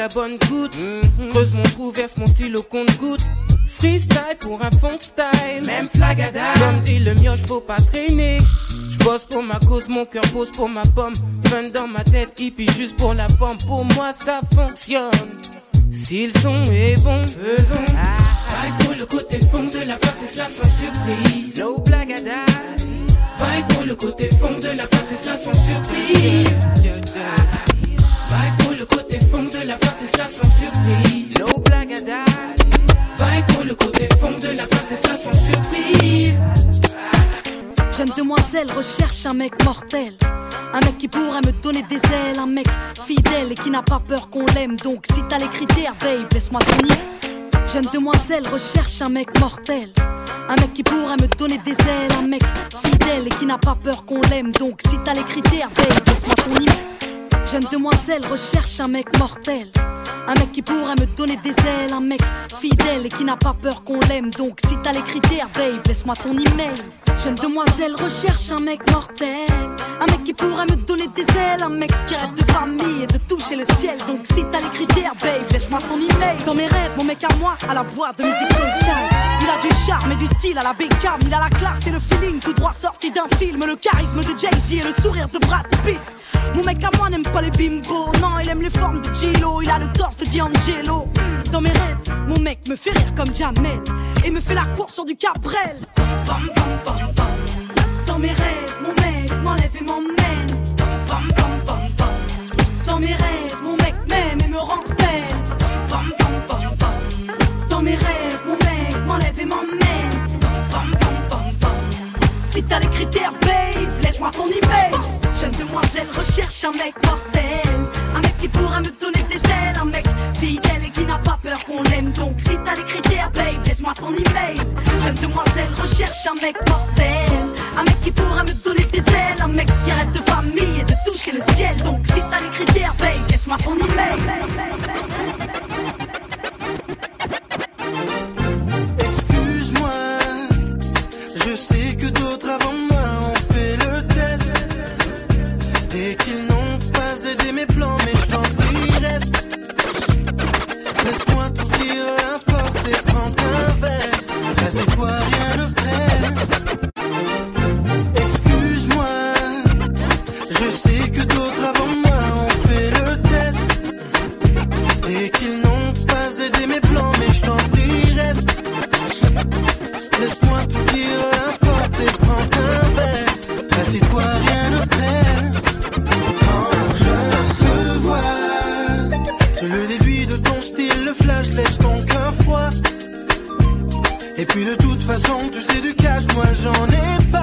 la bonne goutte. Mm. Creuse mon trou, verse mon stylo compte goutte. Freestyle pour un funk style. Même flagada. Comme dit le mioche, faut pas traîner. J'bosse pour ma cause, mon cœur pose pour ma pomme. Fun dans ma tête, hippie juste pour la pomme. Pour moi, ça fonctionne. S'ils sont et bons, faisons. Ah. Pour le côté fond de la face, et cela sans surprise. No blagada. Vibe pour le côté fond de la face, et cela sans surprise de la pour le côté fond de la sans surprise. Jeune demoiselle recherche un mec mortel. Un mec qui pourrait me donner des ailes, un mec fidèle et qui n'a pas peur qu'on l'aime. Donc si t'as les critères, babe, laisse-moi tenir. Jeune demoiselle recherche un mec mortel. Un mec qui pourrait me donner des ailes, un mec fidèle et qui n'a pas peur qu'on l'aime. Donc si t'as les critères, babe, laisse-moi tenir. Jeune demoiselle recherche un mec mortel. Un mec qui pourrait me donner des ailes, un mec fidèle et qui n'a pas peur qu'on l'aime. Donc si t'as les critères, babe, laisse-moi ton email. Jeune demoiselle recherche un mec mortel. Un mec qui pourrait me donner des ailes, un mec qui rêve de famille et de toucher le ciel. Donc si t'as les critères, babe, laisse-moi ton email. Dans mes rêves, mon mec à moi, à la voix de musique sociale. Il a du charme et du style à la Beckham. Il a la classe et le feeling tout droit sorti d'un film. Le charisme de Jay-Z et le sourire de Brad Pitt. Mon mec à moi n'aime pas les bimbos. Non, il aime les formes de Gilo. Il a le torse de D'Angelo. Dans mes rêves, mon mec me fait rire comme Jamel. Et me fait la course sur du Cabrel. Dans mes rêves, mon mec m'enlève et m'emmène. Dans mes rêves, mon mec m'aime et me bam, bam. Dans mes rêves, Si t'as les critères, babe, laisse-moi ton email. Jeune demoiselle recherche un mec mortel. Un mec qui pourra me donner des ailes. Un mec fidèle et qui n'a pas peur qu'on l'aime. Donc si t'as les critères, babe, laisse-moi ton email. Jeune demoiselle recherche un mec mortel. Un mec qui pourra me donner des ailes. Un mec qui rêve de famille et de toucher le ciel. Donc si t'as les critères, babe, laisse-moi ton email. Puis de toute façon, tu sais du cash, moi j'en ai pas.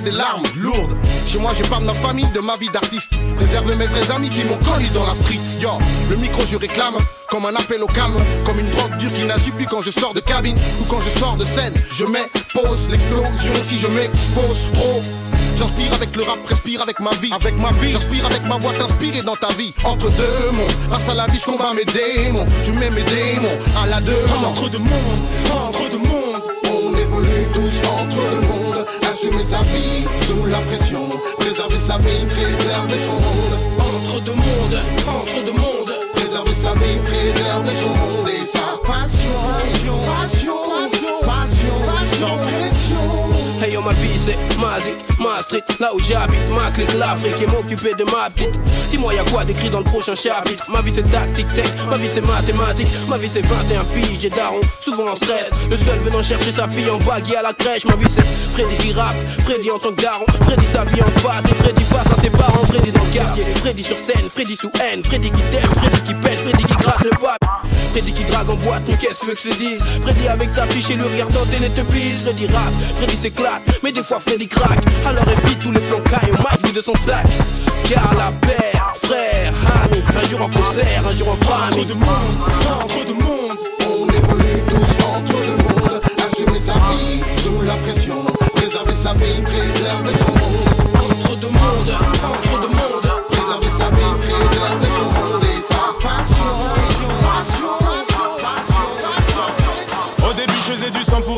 Et des larmes lourdes. Chez moi, je parle de ma famille, de ma vie d'artiste. Préserve mes vrais amis qui m'ont connu dans la street. Yo, le micro, je réclame. Comme un appel au calme, comme une drogue dure qui n'agit plus quand je sors de cabine ou quand je sors de scène. Je mets pause, l'explosion si je m'expose trop. J'inspire avec le rap, respire avec ma vie, avec ma vie. J'inspire avec ma voix, t'inspirer dans ta vie. Entre deux mondes, face à la vie, je combats mes démons. Je mets mes démons à la demande. Entre deux mondes, entre deux mondes. On évolue tous entre deux mondes. Sous la pression. Préserver sa vie, préserver son monde. Entre deux mondes, entre deux mondes. Préserver sa vie, préserver son monde et sa passion. Passion, passion, passion, passion. Hey ma vie c'est Mazik, ma street Là où j'habite, ma clique, l'Afrique Et m'occuper de ma petite. Dis-moi y'a quoi d'écrit dans le prochain chapitre? Ma vie c'est tactique, tech, ma vie c'est mathématique. Ma vie c'est 21 piges et daron, souvent en stress. Le seul venant chercher sa fille en baguille à la crèche. Ma vie c'est Freddy qui rappe, Freddy en tant que daron. Freddy s'habille en face Freddy face à ses parents. Freddy dans le quartier, Freddy sur scène, Freddy sous haine. Freddy qui t'aime, Freddy qui pète, Freddy qui gratte le pape Freddy qui drague en boîte, mais qu'est-ce que je te dise Freddy avec sa fiche et le rire dans tes te pisse Freddy rap, Freddy s'éclate, mais des fois Freddy craque. Alors évite tous les plans cailles au match de son sac. Scar la paire, frère, ami Un jour en concert, un jour en famille. Entre deux mondes, entre deux mondes On évolue tous entre deux mondes. Assumer sa vie sous la pression Préserver sa vie, préserver son monde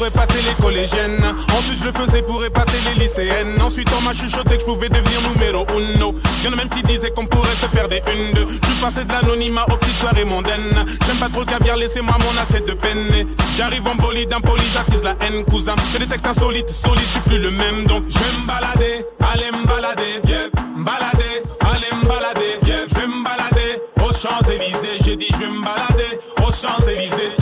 pour épater les collégiennes. Ensuite, je le faisais pour épater les lycéennes. Ensuite, on m'a chuchoté que je pouvais devenir numéro uno. Y'en a même qui disaient qu'on pourrait se faire des une deux. Je passé de l'anonymat aux petites soirées mondaines. J'aime pas trop le caviar, laissez-moi mon assiette de peine. J'arrive en bolide, impoli, j'attise la haine, cousin. J'ai des textes insolites, solides, je suis plus le même. Donc, je vais me balader, aller me balader. yeah, balader, allez me balader, je vais me balader aux Champs-Élysées. J'ai dit je vais me balader aux Champs-Élysées.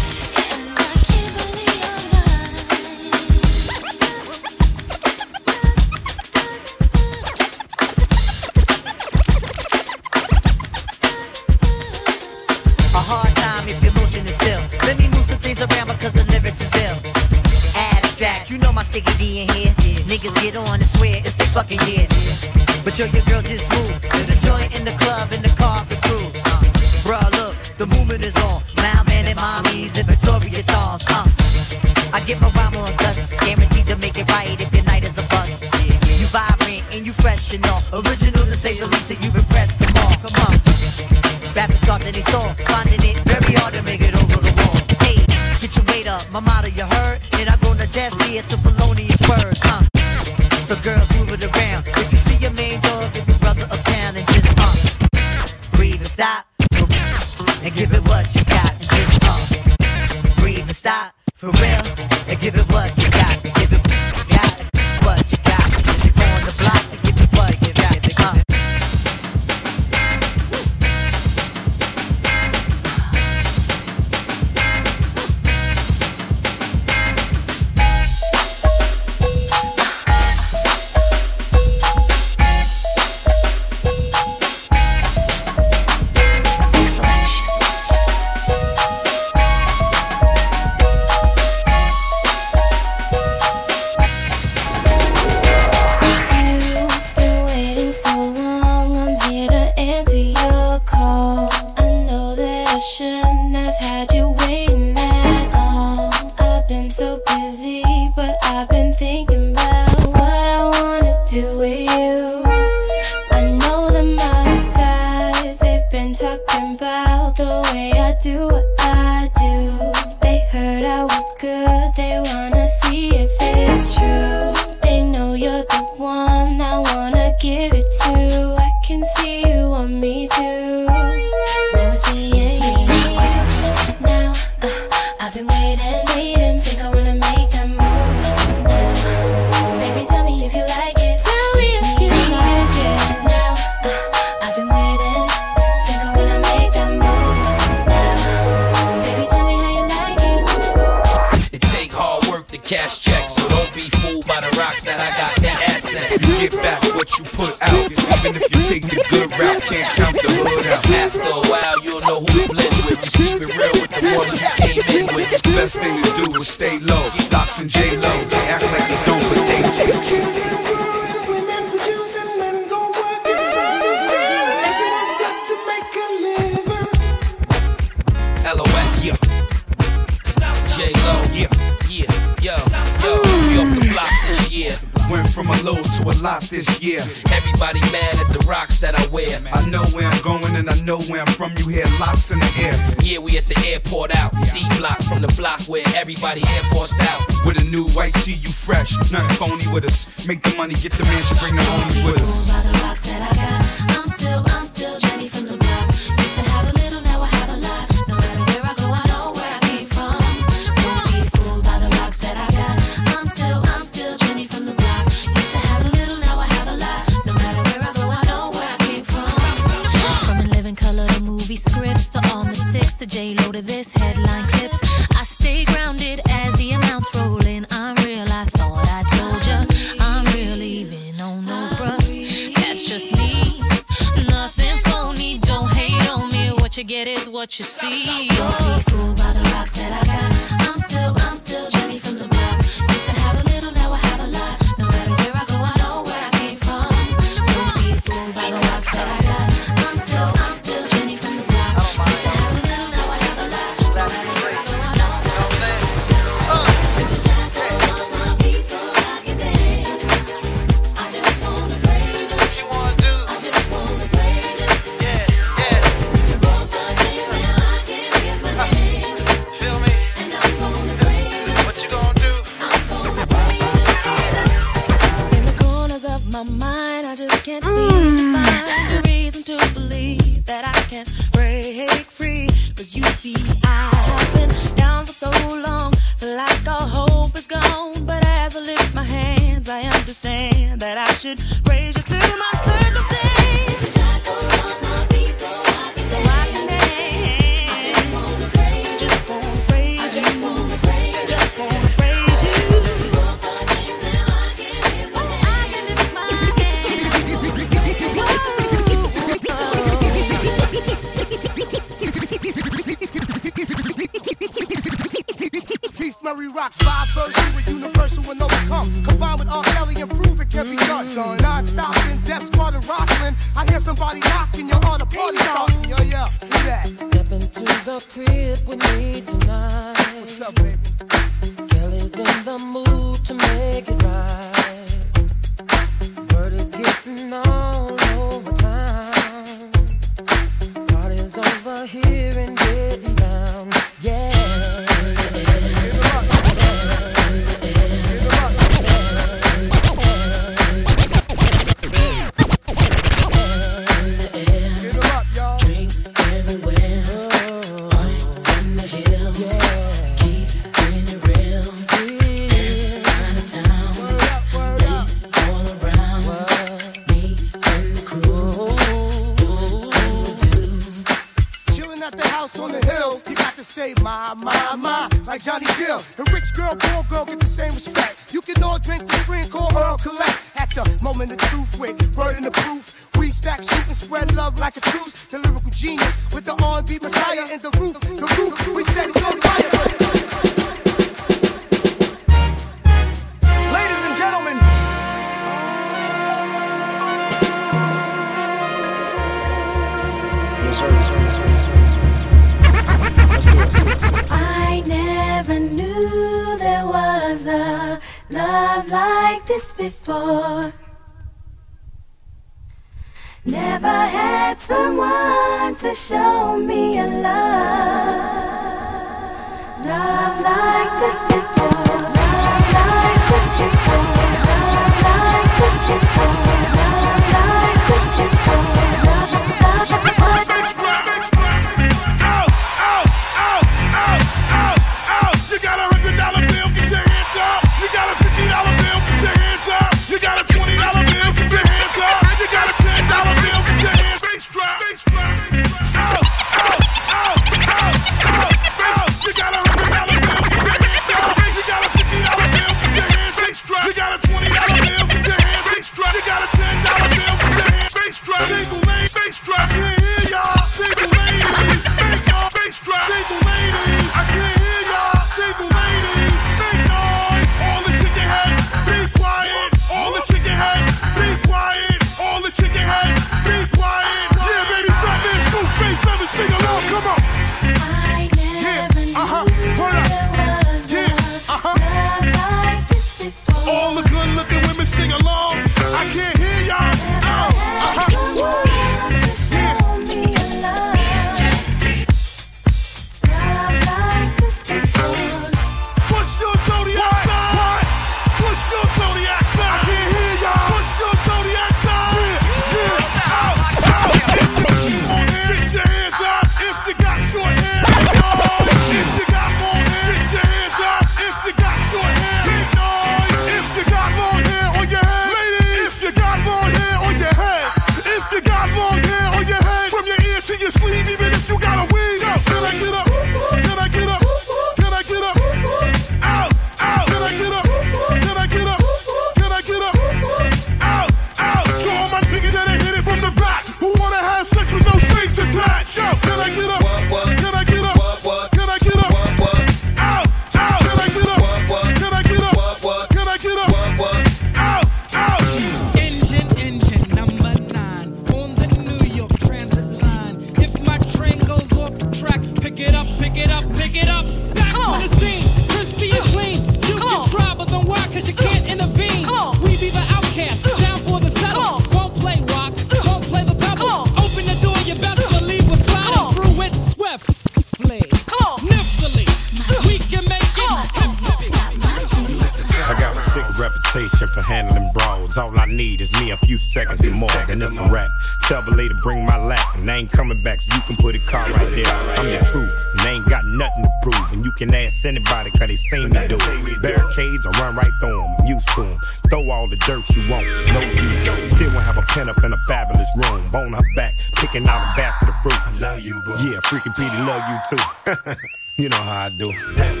<laughs> you know how I do.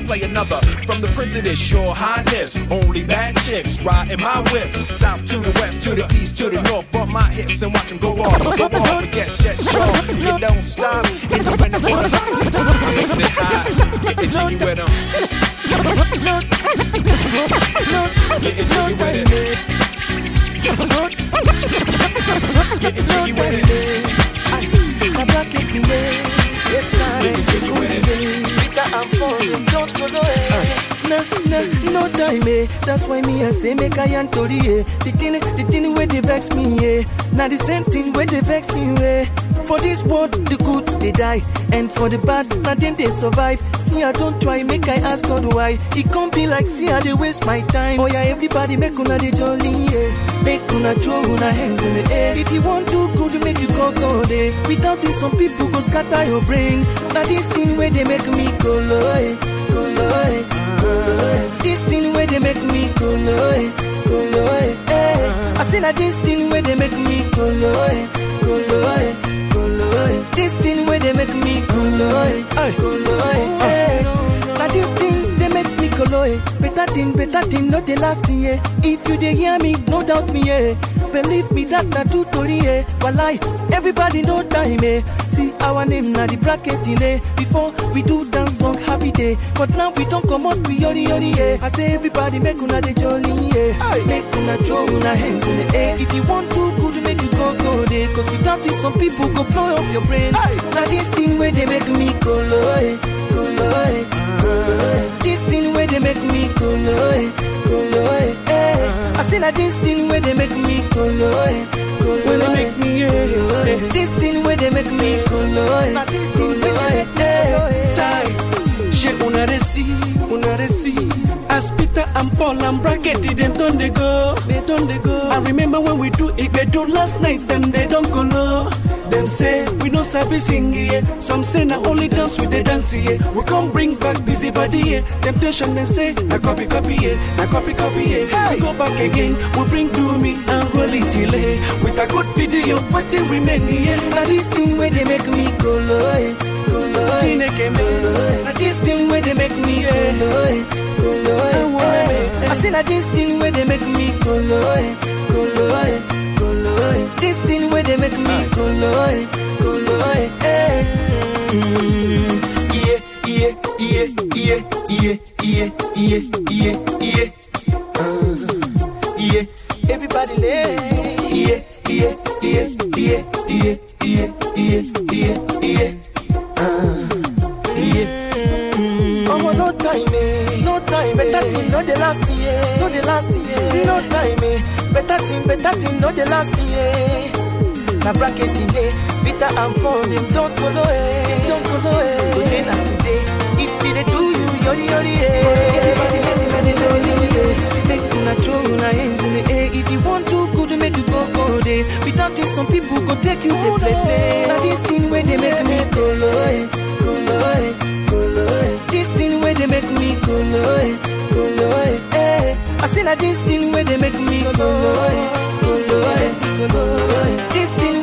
Play another from the this Sure Highness. Only bad chicks riding my whip. South to the west, to the east, to and Tori, eh. The thing, the thing where they vex me, eh. Now the same thing where they vex you, eh. For this world, the good they die, and for the bad, now then they survive. See I don't try, make I ask God why. It can't be like see I they waste my time. Oh yeah, everybody make una the jolly, yeah. Make una throw una hands in the air. If you want to good, make you go go there. Without it, some people go scatter your brain. Now this thing where they make me go low, eh, go low, eh, eh. This thing where they make me go eh, go low, eh, eh. I say that this thing where they make me go low, eh, go low, eh, go low, eh. This thing where they make me go low, eh, go low, eh, eh. Now this thing they make me go low, eh. Better thing, better thing, not the last thing, yeah. If you dey hear me, no doubt me, yeah. Believe me that na true story, yeah. But lie, everybody know time, eh. See our name na the bracket in eh. Before we do dance song happy day, but now we don't come out we yori yori, yeah. I say everybody make una the jolly, yeah. Make una throw una hands in the air. If you want to good, make you go go there. Cause without it, some people go blow up your brain. Now this thing where they make me go low, eh, go low, eh, go low, eh. This thing where they make me go low, eh, go low, eh, eh. I say that this thing where they make me go low, eh, When they make me, yeah, go low, eh. yeah. This thing where they make me go low, go low, eh, eh. Die. Shit, una resi, una resi. As Peter and Paul and Bracket, them don't they go, they don't they go. I remember when we do Igbedo last night, them they don't go low. Them say we no sabi sing yeah. Some say na only dance with the dance yeah. We come bring back busy body yeah. Temptation they say na copy copy yeah, na copy copy yeah. We go back again, we bring do me and holy delay with a good video, but they remain yeah. Now this thing where they make me go low, eh, go low, eh, Chineke me. low, eh. Now this thing where they make me go low, go low. I say now this thing where they make me go low, go low, go low, they make me go low, eh, go low, eh, eh. Mm, yeah, yeah, yeah, yeah, yeah, yeah, yeah, yeah, yeah. Uh, yeah, Everybody lay. yeah, yeah, yeah, yeah, yeah, yeah, yeah, yeah, yeah. Uh, yeah. Oh, no time, eh, no time. Better thing, no the last year, no the last year. No time, eh. Better thing, better thing, no the last year. Na bracket there, bitter and them don't go low, eh, don't go low, eh. Today na today, if dey do you, yori yori, eh. Everybody make me manage jolly, eh. Make una throw una hands in the air. If you want to good, make you go go there. Without it, some people go take you to play play. Now this thing where they make me go low, eh, go low, eh, go low, eh. This thing where they make me go low, eh, go low, eh, eh. I say that this thing where they make me go low, eh, go low, eh, boy. This est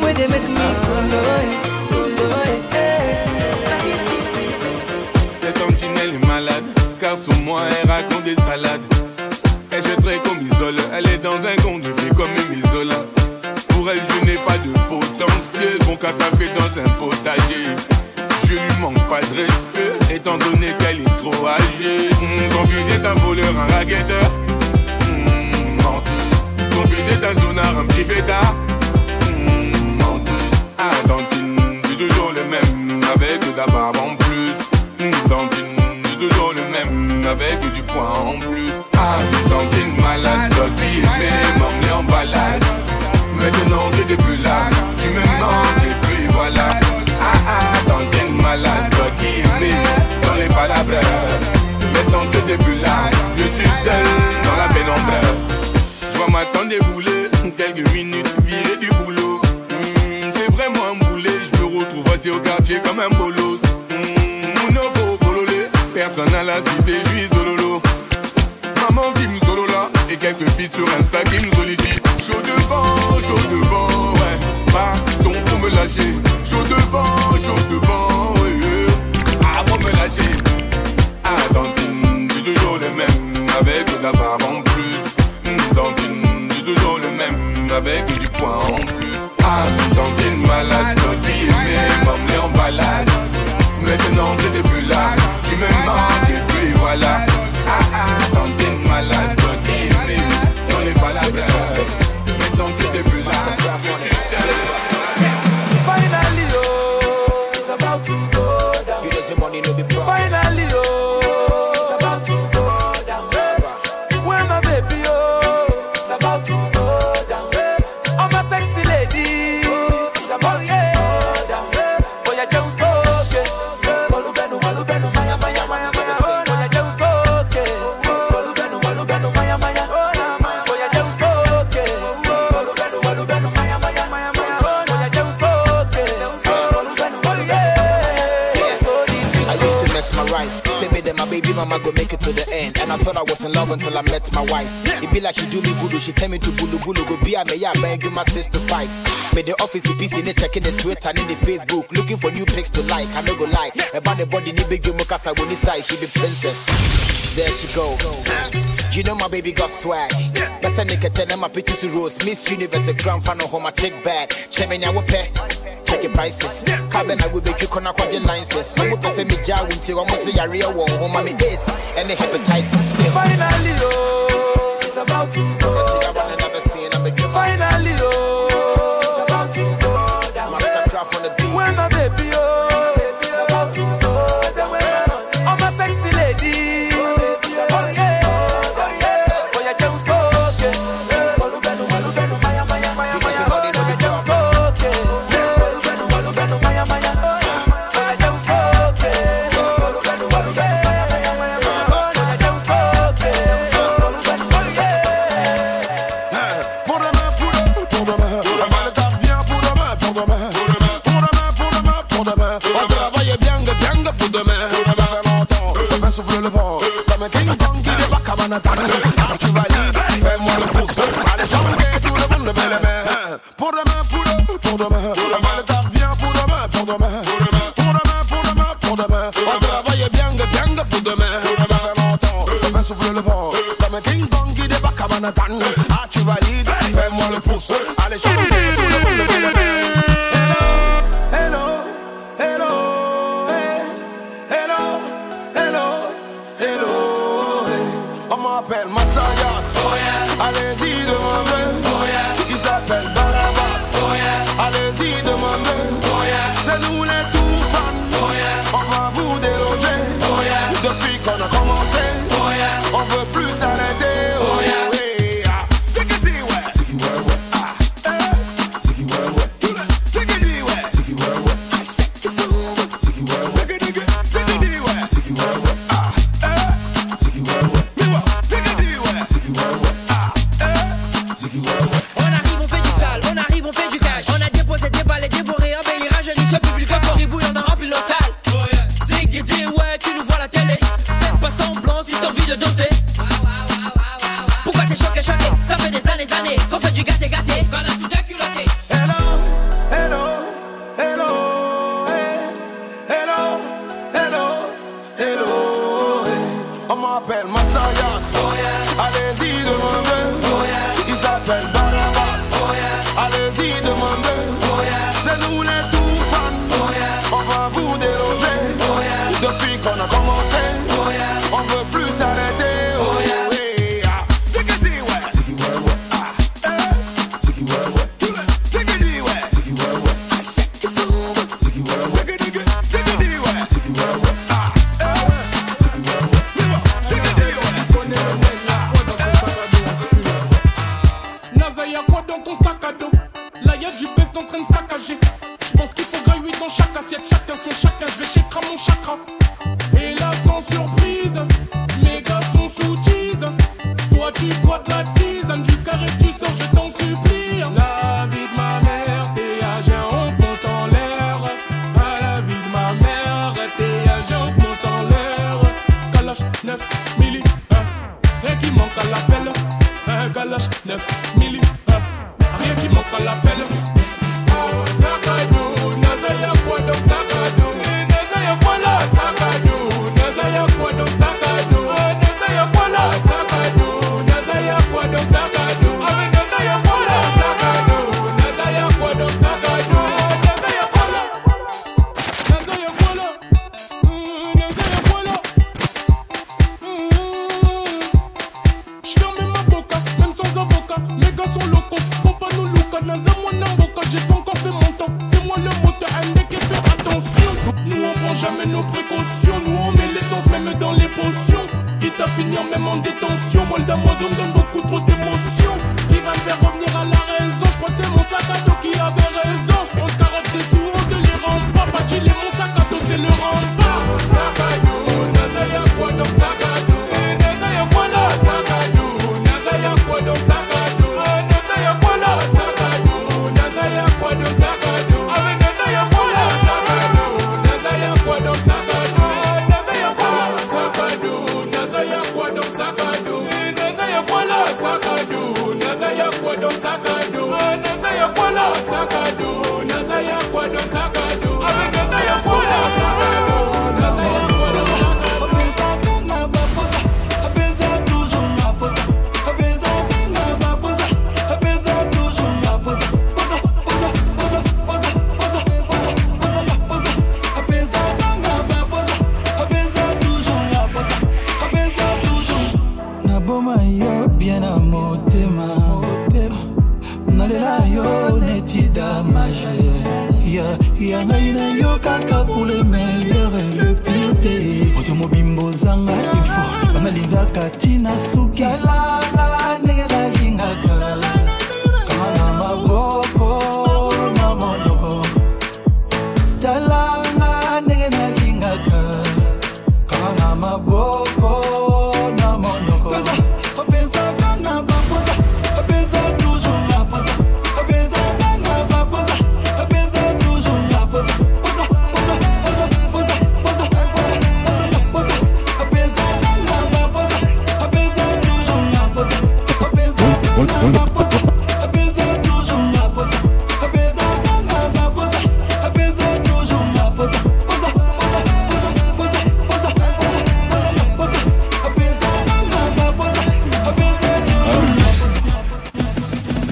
malade, car sous moi elle raconte des salades. Elle se traite comme isole, elle est dans un con de vie comme une isole. Pour elle, je n'ai pas de potentiel, bon qu'à taper dans un potager. Je lui manque pas de respect, étant donné qu'elle est trop âgée. Mmh, confusée d'un voleur, un raguetteur d'un zonard, un petit pétard. Mmh, un dentine, c'est toujours le même, avec de la barbe en plus. Mmh, dentine, c'est toujours le même, avec du poing en plus. Ah, dentine malade, dotine, mais m'emmener en balade. Maintenant que t'es plus là. personne à la cité, je suis Zololo. Maman qui me solola et quelques filles sur Insta qui me sollicitent. like she do me voodoo. She tell me to bulu bulu go be a me yeah man. Give my sister five. Me the office is busy. They checking the Twitter and in the Facebook, looking for new pics to like. I no go lie. About the body ni big you mo kasa woni size. She be princess. There she goes. You know my baby got swag. Best I nigga tell them my pictures rose. Miss Universe grand final home. I check bag. Check me now pay check your prices. Cabin I will make you corner call your licenses. No person me jar you, I'm say a real one home. I me ace and the hepatitis. Still. Finally, oh out.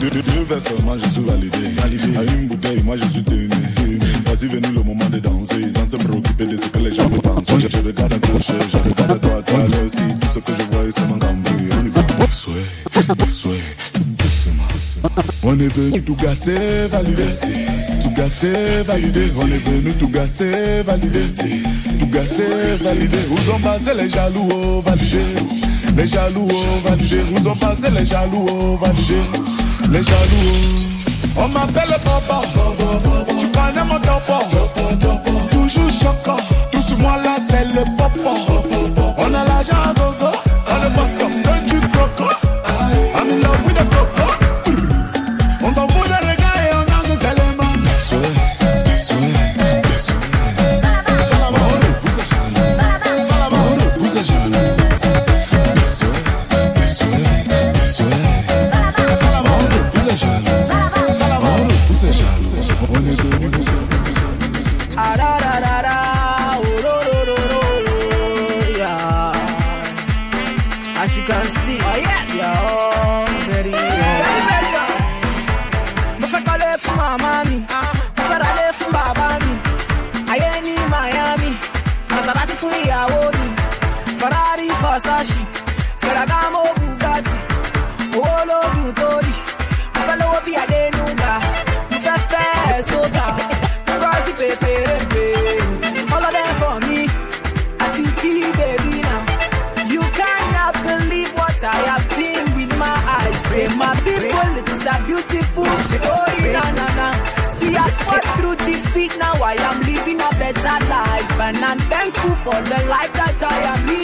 Deux, deux, deux vers seulement, je suis validé. validé. À une bouteille, moi je suis aimé. Vas-y, venu le moment de danser. Sans se préoccuper de ce que les gens pensent. Je, je regarde à gauche, je regarde à droite, à. Tout ce que je vois est seulement gambé. On y va. Sway, sway, doucement. On est venu tout gâter, valider. Tout gâter, valider. On est venu tout gâter, valider. Tout gâter, valider. Où sont passés les jaloux, oh, valider. Les jaloux, oh, valider. Où sont passés les jaloux, oh, valider les jaloux. On m'appelle papa, tu connais mon papa, toujours choquant. Tout sur moi là, c'est le papa. On a l'argent à. For the life that I am living.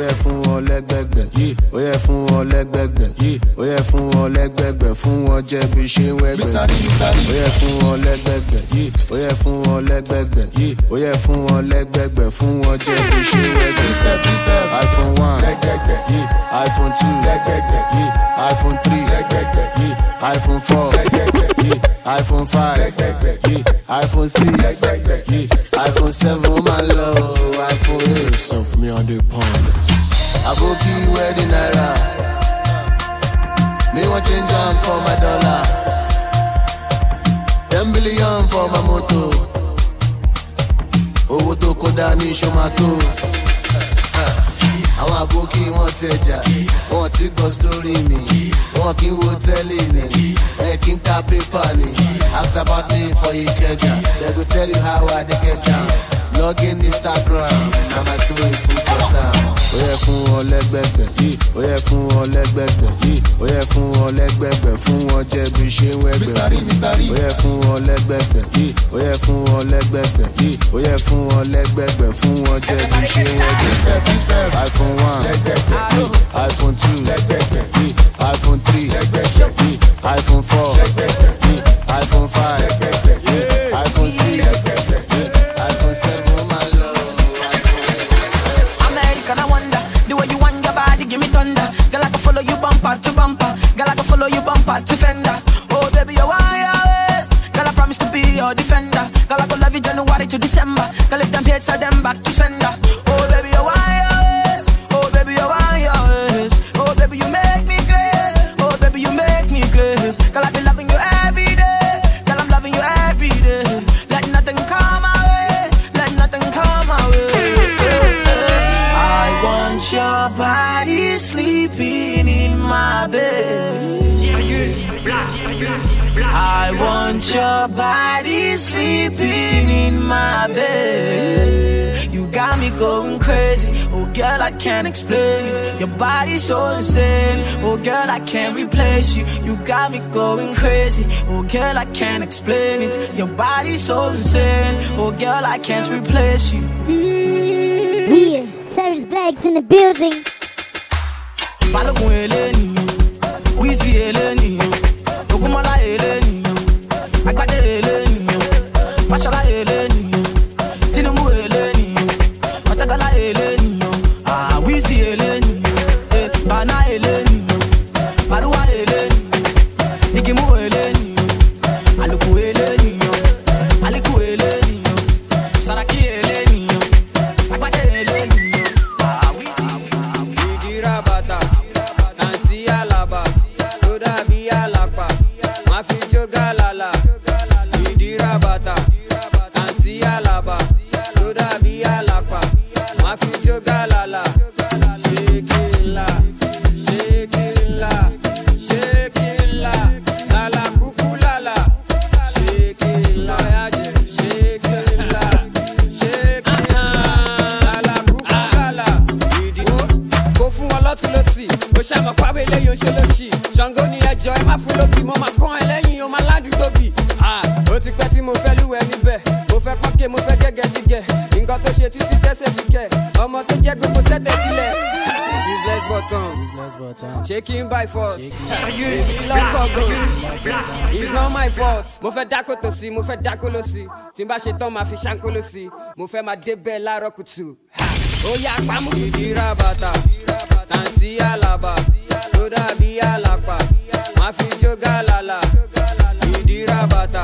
Yẹ fún wọn lẹ́gbẹ̀gbẹ̀. Ó yẹ fún wọn lẹ́gbẹ̀gbẹ̀. Ó yẹ fún wọn lẹ́gbẹ̀gbẹ̀. Fún wọn jẹ́ bí ṣe wẹ́gbẹ̀. Ó yẹ fún wọn lẹ́gbẹ̀gbẹ̀. Ó yẹ fún wọn lẹ́gbẹ̀gbẹ̀. Ó yẹ fún wọn lẹ́gbẹ̀gbẹ̀. Fún wọn jẹ́ bí ṣe wẹ́gbẹ̀. Iphone one. Iphone two. Iphone three. Iphone four iphone five iphone six iphone seven ó máa lọ iphone eight. sọ fún mi on the pound. Aboki wedding naira. Me want change am for my dollar. Ten billion for my moto. Owó tó kó dání ṣomato. Àwọn àbókí wọn ti ẹja, wọn ti gbọ́ sórí mi, wọn kì í wo tẹ́lẹ̀ ni, ẹ kì í ta pépà ni. Ask about me for Ikeja, they go tell you how I dey get down. Log in Instagram, na my story full for town. Ó yẹ fún wọn lẹ́gbẹ̀gbẹ̀, ó yẹ fún wọn lẹ́gbẹ̀gbẹ̀, ó yẹ fún wọn lẹ́gbẹ̀gbẹ̀ fún wọn jẹ́ bí ṣe ń wẹ́gbẹ̀. Ó yẹ fún wọn lẹ́gbẹ̀gbẹ̀, ó yẹ fún wọn lẹ́gbẹ̀gbẹ̀, ó yẹ fún wọn lẹ́gbẹ̀gbẹ̀ fún wọn jẹ́ bí ṣe ń wẹ́gbẹ̀. iPhone one, iPhone two, iPhone three, iPhone four, iPhone five, iPhone six, bumper to bumper. Girl, I can follow you bumper to fender. Oh, baby, you want your waist. Girl, I promise to be your defender. Girl, I go love you January to December. Girl, if them hate, tell them back to sender. Your body sleeping in my bed. You got me going crazy. Oh, girl, I can't explain it. Your body's so insane. Oh, girl, I can't replace you. You got me going crazy. Oh, girl, I can't explain it. Your body's so insane. Oh, girl, I can't replace you. Yeah, Cyrus Black's in the building. balógun eléníyàn wíìsì eléníyàn eléníyàn agbádé eléníyàn fàṣọlá eléníyàn tinubu ẹjọ́ ẹ má fún lókì mo máa kán ẹlẹ́yìn o máa ládùúgbò bì. ó ti pẹ́ tí mo fẹ́ lúwẹ̀ níbẹ̀. Mo fẹ́ pọ́nkẹ́ mo fẹ́ gẹ́gẹ́ jíjẹ nǹkan tó ṣe títí tẹ́sẹ̀ fi kẹ̀. Ọmọ tó jẹ́ gbogbo your shaking by force. ṣayé lọ́kọ̀ọ̀kan it's not my fault. mo fẹ́ dákó tòsí mo fẹ́ dákó lọ́sí tí n bá ṣe tán máa fi ṣáńkó lọ́sí mo fẹ́ máa débẹ̀ láàárọ̀ kùtù. ó yá pamọ́. ìdíra bàtà. Tàǹtí àlàbà tó dàbí àlàpà máa fi jó gàlàlà ìdíra bàtà.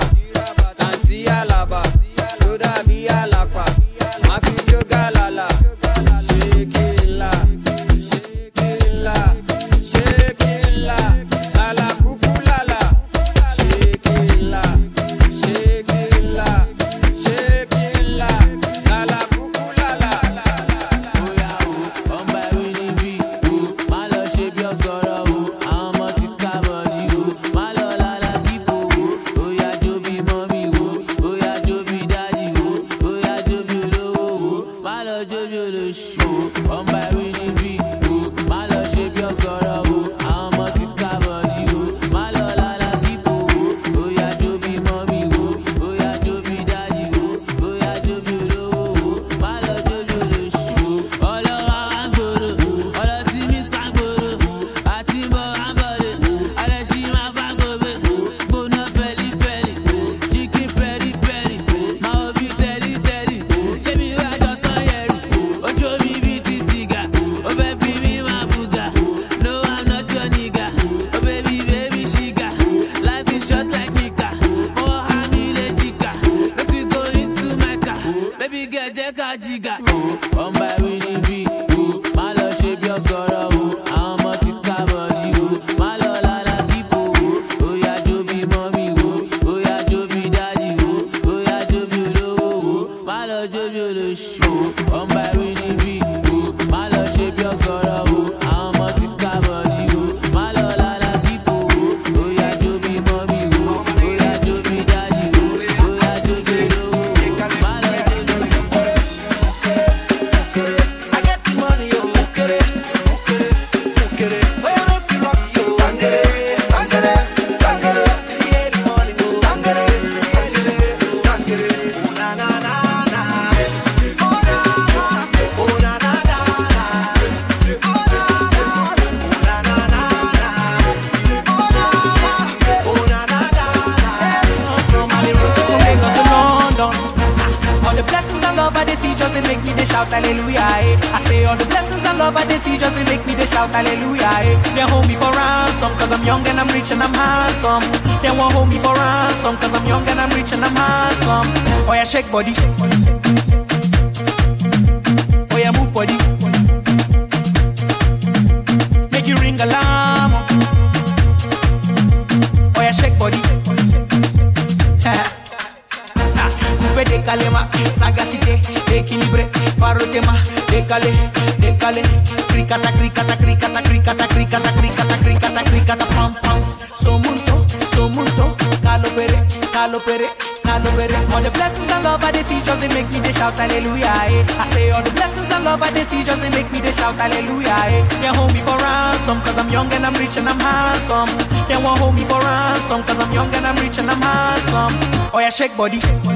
shake body.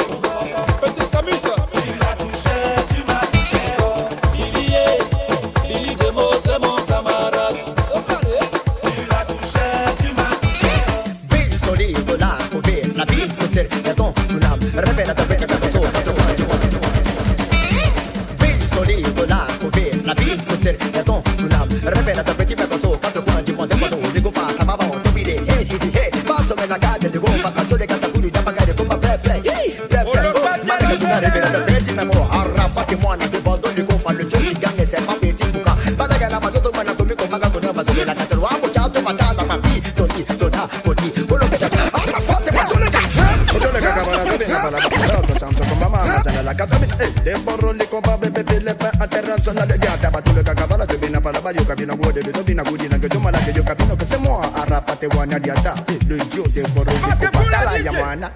yoka bina wode do bina gudina ga joma la ga yoka bina kase mo arapa te wana diata eh. de yo te boro ko patala ya mwana.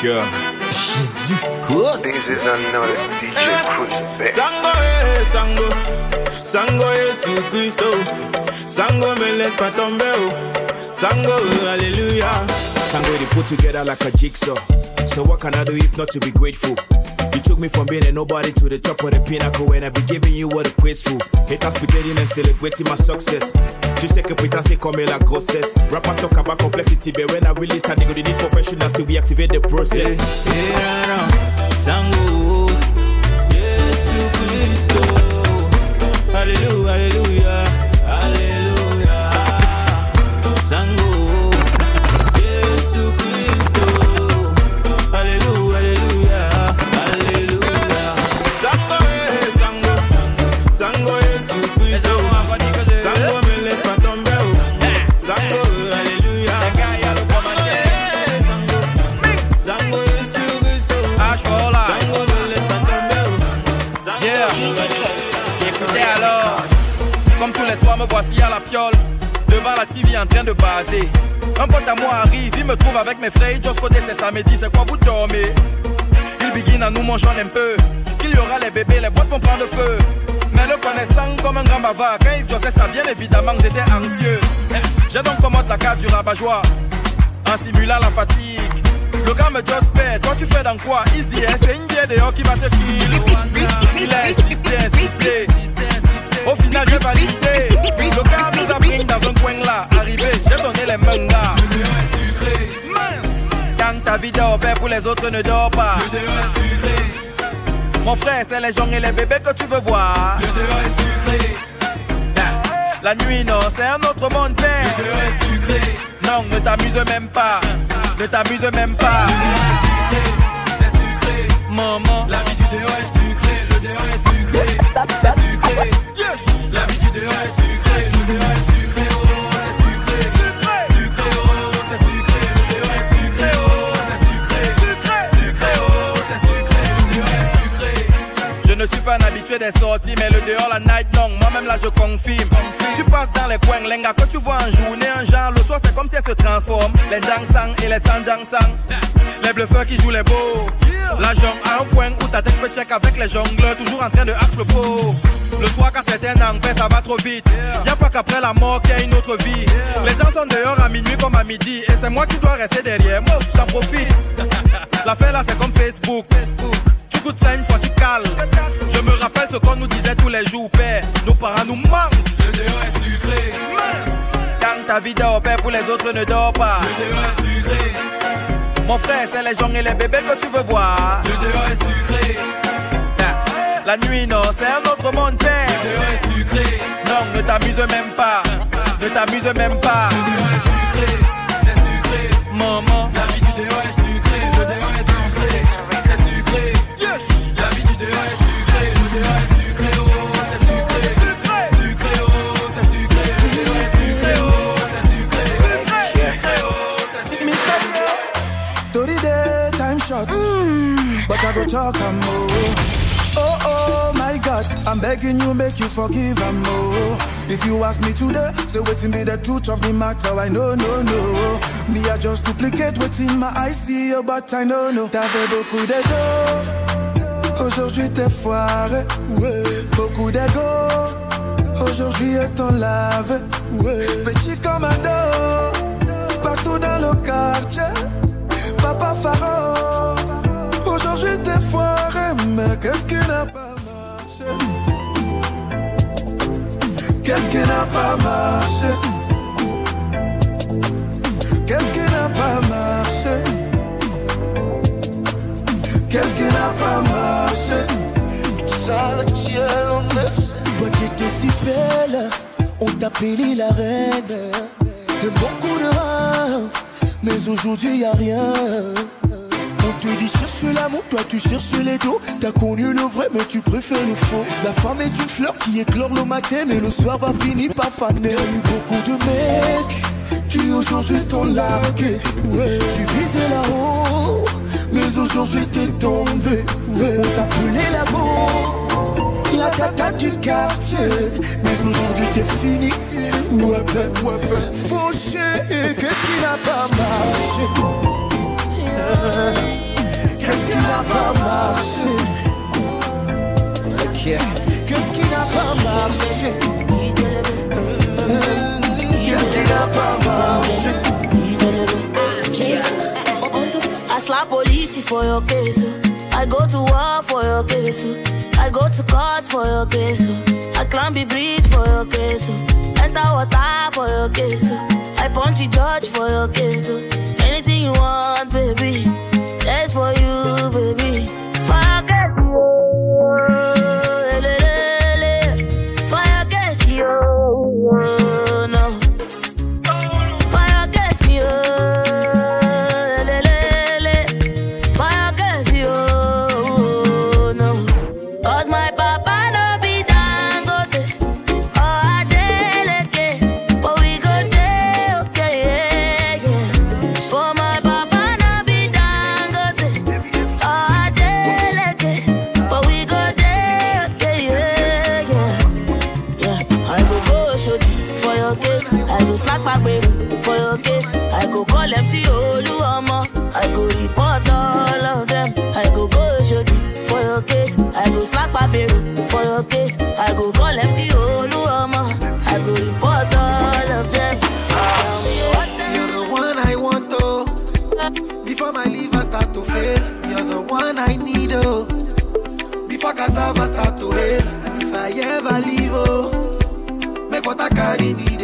Give me the mic, yeah. Jesus Christ. This is another DJ Cruise, Sango, eh, Sango. Sango, Yesu Cristo. Sango, me laisse pas tomber, oh. Sango, hallelujah. Sango, they put together like a jigsaw. So what can I do if not to be grateful? You took me from being a nobody to the top of the pinnacle and I be giving you what a praise for. Haters pretending and celebrating my success. Tu sais que putain c'est comme la grossesse. Rappers talk about complexity, but when I really start, they go they need professionals to reactivate the process. Yeah, no. Sango, Yesu. Hallelujah, hallelujah, hallelujah. TV en train de baser. Un pote à moi arrive, il me trouve avec mes frères, Just côté c'est samedi, c'est quoi vous dormez? Il begin à nous manger un peu, qu'il y aura les bébés, les boîtes vont prendre feu. Mais le connaissant comme un grand bavard, quand il jossait ça, bien évidemment, j'étais anxieux. J'ai donc commandé la carte du rabat-joie, en simulant la fatigue. Le gars me just paie, toi tu fais dans quoi? Easy, hein, c'est une bière dehors qui va te kill. Il a insisté, insisté. Au final, j'ai validé. Le gars nous a pris dans un coin là. Arrivé, j'ai donné les mangas. Quand ta vie dort, père, pour les autres ne dort pas. Mon frère, c'est les gens et les bébés que tu veux voir. La nuit, non, c'est un autre monde, père. Non, ne t'amuse même pas. Ne t'amuse même pas. Maman, la vie du déo est sucrée. Le déo est sucré. Habitué des sorties, mais le dehors, la night long, moi-même là je confirme. Tu passes dans les coins, lenga, que tu vois en journée, un genre, le soir c'est comme si elle se transforme. Les jang sang et les sang jang sang. Les bluffeurs qui jouent les beaux. La jambe à un point où ta tête peut check avec les jongleurs, toujours en train de axe le pot. Le soir, quand c'est un paix, ça va trop vite. Y'a pas qu'après la mort qu'il y a une autre vie. Les gens sont dehors à minuit comme à midi, et c'est moi qui dois rester derrière. Moi, j'en profite. L'affaire là, c'est comme Facebook. Tu ça une fois, tu cales. Je me rappelle ce qu'on nous disait tous les jours, père. Nos parents nous manquent. Le dehors est sucré. Quand ta vie dort, père, pour les autres ne dort pas. Le dehors est sucré. Mon frère, c'est les gens et les bébés que tu veux voir. Le dehors est sucré. La nuit, non, c'est un autre monde, père. Le dehors est sucré. Non, ne t'amuse même pas. Ne t'amuse même pas. Le dehors est sucré. C'est sucré. Maman, talk and more. Oh. oh, oh, my God. I'm begging you, make you forgive and more. Oh. If you ask me today, say waiting be the truth of the matter. I know, no, no. Me, I just duplicate within my eyes, see you, but I know, no. T'avais beaucoup d'ego. Aujourd'hui, t'es foiré. Beaucoup d'ego. Aujourd'hui, est ton lave. Petit commando. Qui n'a pas marché Qu'est-ce qui n'a pas marché? Qu'est-ce qui n'a pas marché? Toi qui étais si belle, on t'appelait la reine. De beaucoup de reins, mais aujourd'hui y a rien. On te dit cherche l'amour, toi tu cherches les dos. T'as connu le vrai, mais tu préfères le faux. La femme est une fleur qui éclore le matin, mais le soir va finir par faner. Y'a eu beaucoup de mecs qui aujourd'hui t'ont largué. Tu visais là-haut, mais aujourd'hui t'es tombé. On t'appelait la go, la tata du quartier. Mais aujourd'hui t'es fini. Ouais, ouais, ben. Fauché, qu'est-ce qui n'a pas marché? Qu'est-ce n'a pas marché? Ok. Qu'est-ce qui n'a pas marché? Qu'est-ce qui n'a pas marché? I slap police for your case. I go to war for your case. I go to court for your case. I climb the bridge for your case. Enter water for your case. I punch the judge for your case. You want, baby. That's for you, baby. For your I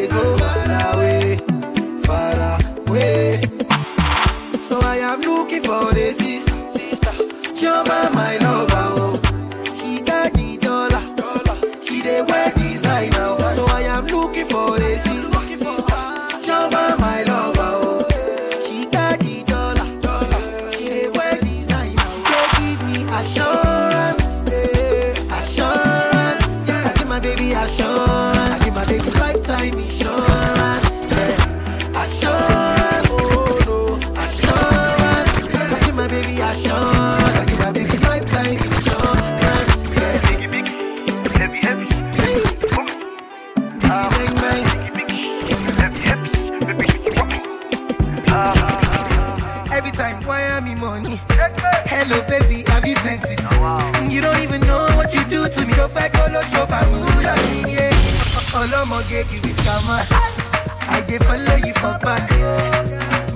I dey follow you for back.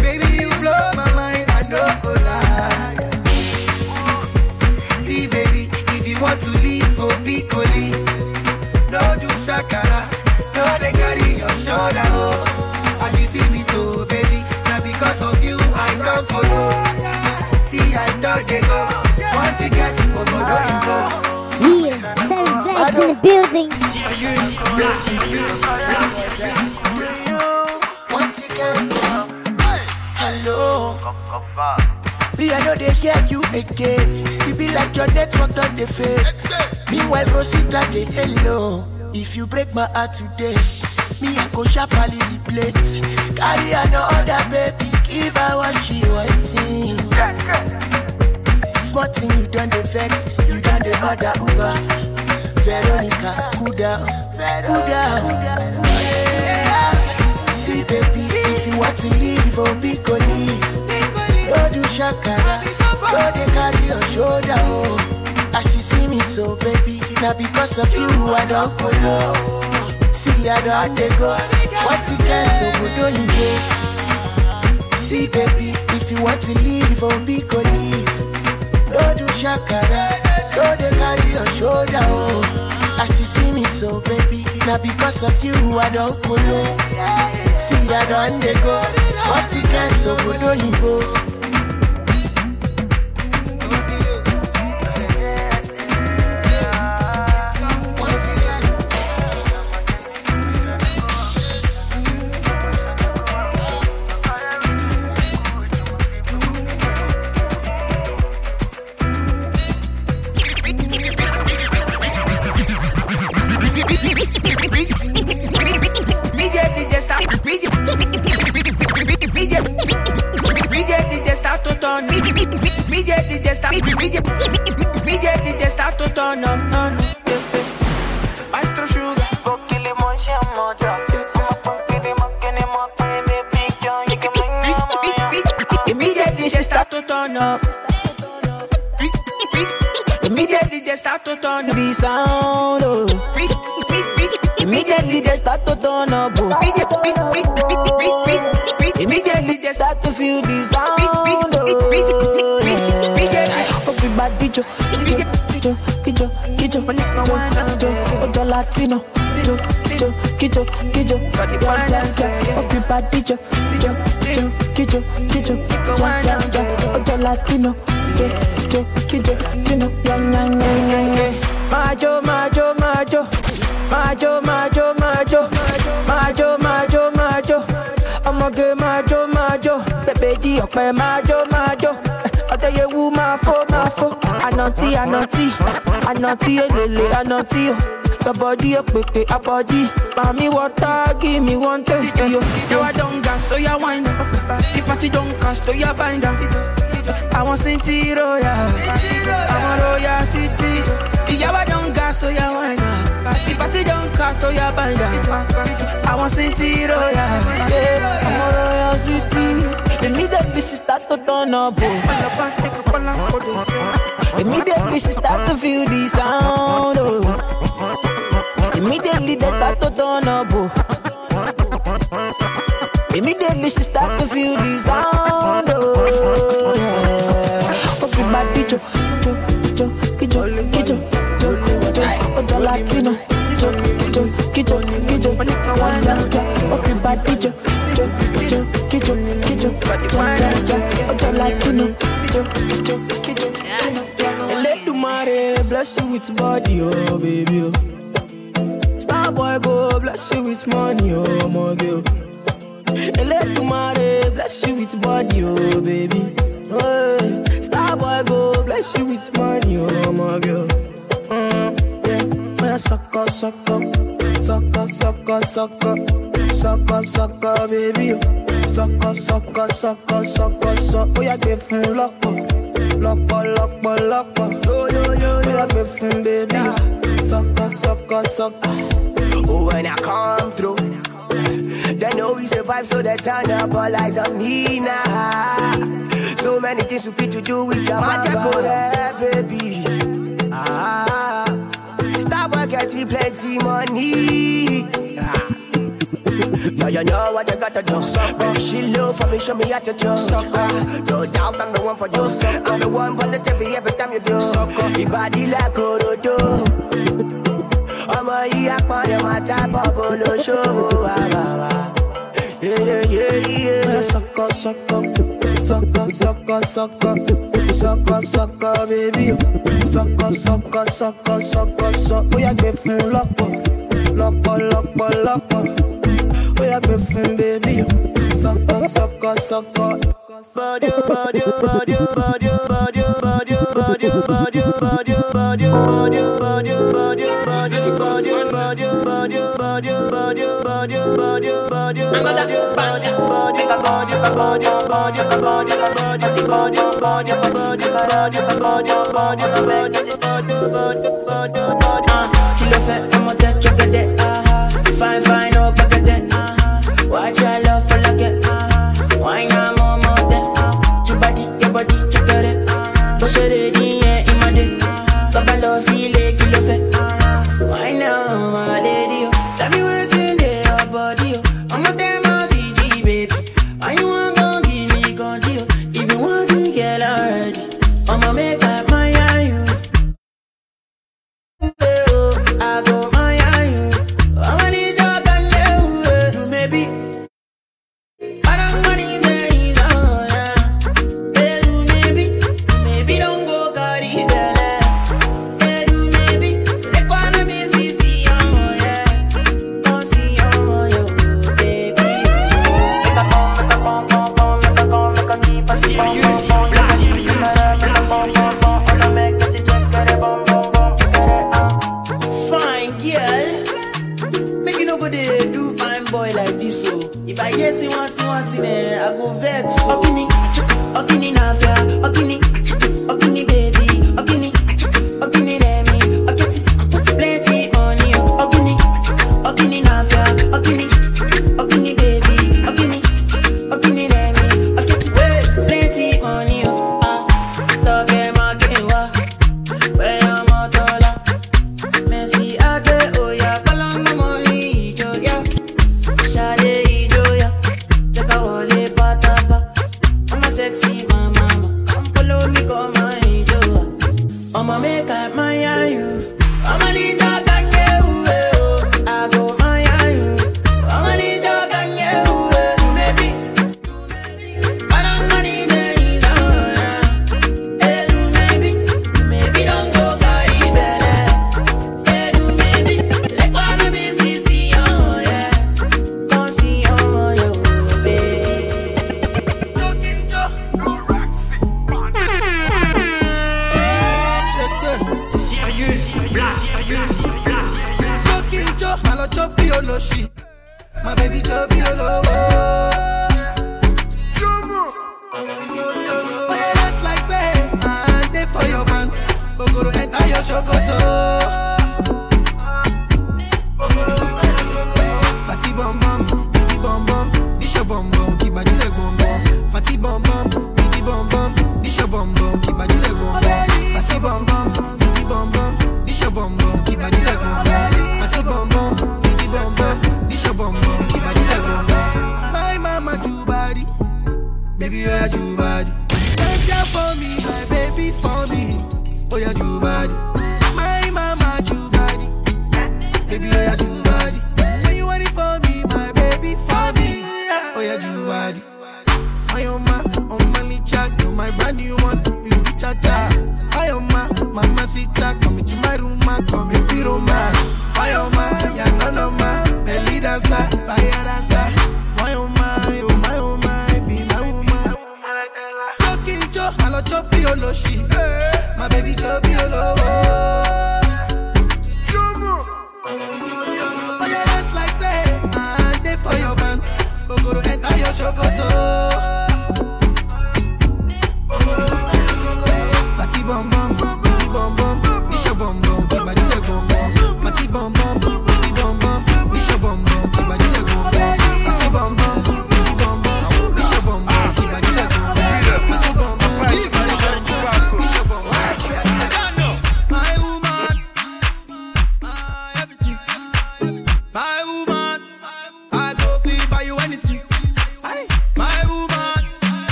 Baby, you blow my mind, I know go lie. See, baby, if you want to leave oh, for Piccoli, no do shakara, no they carry your shoulder, oh. As you see me so, baby, now because of you, I don't go. See, I don't they go. Want to get over the info. Yeah, Cyrus Black's in the building. Hear you again. You be like your network on the fade. Meanwhile, Rosita, they hello. If you break my heart today, me, I go sharply replace. Carry another baby, give her what she wanting. Smart thing, you done the vex, you done the other Uber. Veronica, cool down, cool down. Yeah. See, baby, if you want to leave, oh, be go leave. Don't do shakara, don't they carry your shoulder, oh. As you see me so, baby, now because of you, I don't go low. See, I don't they go. What you can so good, don't you? See, baby, if you want to leave, oh, be go leave. Don't do shakara, don't they carry your shoulder, oh. As you see me so, baby, now because of you, I don't go low. See, I don't they go. What you can so good, don't you Fino, Dijo, Dijo, Kijo, Kijo Everybody Dijo, Dijo, Dijo, Kijo, Kijo Ja, ja, ja, Ojo Latino. Dijo, Kijo, Dino Ya, ya, ya, ya, ya Majo, majo, majo Majo, majo, majo Majo, majo, majo Ọmọge majo, majo Bébé di ọ̀pẹ majo, majo eh, Ọ̀tẹ̀yẹwù máa fó, máa fó Ànàtí, ànàtí Ànàtí èlèlè, ànàtí o. Your body a pepe, a body. Mommy water, give me one taste. Yo, now I don't gas, so ya wine. The party don't cast, so ya bind down. I want City Royal. I want Royal City. The yawa don't gas, so ya wine. The party don't cast, so ya bind down. I want City Royal. Yeah, I want Royal City. Immediately she start to turn up. Oh. Immediately she start to feel the sound. Oh. Immediately they start to turn up. Oh. Immediately she start to feel the sound. Oh. Yeah. Everybody jo, jo, jo, kijo, kijo, jo, jo, ojo Latino. Jo, jo, kijo, kijo, ja, ja, ja. Everybody jo, jo, jo, kijo, kijo, ja, ja, ja. Ojo Latino. Jo, jo, kijo, Eledumare bless you with body, oh baby, oh boy go bless you with money, oh my girl. And let marry bless you with body, oh baby. Oh, star boy go bless you with money, oh my girl. Mm, yeah. Man, suck up, suck up, suck up, suck up, suck up, suck up, suck up, baby. Suck up, suck up, suck up, suck up, suck up. Oh yeah, give him luck up, luck up, luck up, luck up. Yo yo yo, oh yeah, give him baby. Suck up, suck up, suck up when I come through, they know we survive, so they turn up all eyes on me now. So many things we fit to do with your magic, there, baby. Ah, stop getting plenty money. Ah. Now you know what you gotta do. When she low for me, show me how to do. Ah, no doubt I'm the one for you. Sucker. I'm the one on the TV every time you do. Your body like Orodo. Yìí apọ̀lẹ̀ máa tábọ̀ àbàbà. Yeah, sucker, sucker, sucker, sucker, sucker, sucker, sucker, baby. Sucker, sucker, sucker, sucker, sucker. Ó yá gbé fún lọ́pọ̀, lọ́pọ̀, lọ́pọ̀, lọ́pọ̀. Ó yá gbé fún body, body, body, body, body, body, body, body, body, body, body, Kilo fait à mon tête, tu gagnes, ah ah. Fine, fine, oh, gagnes, ah ah. Watch out.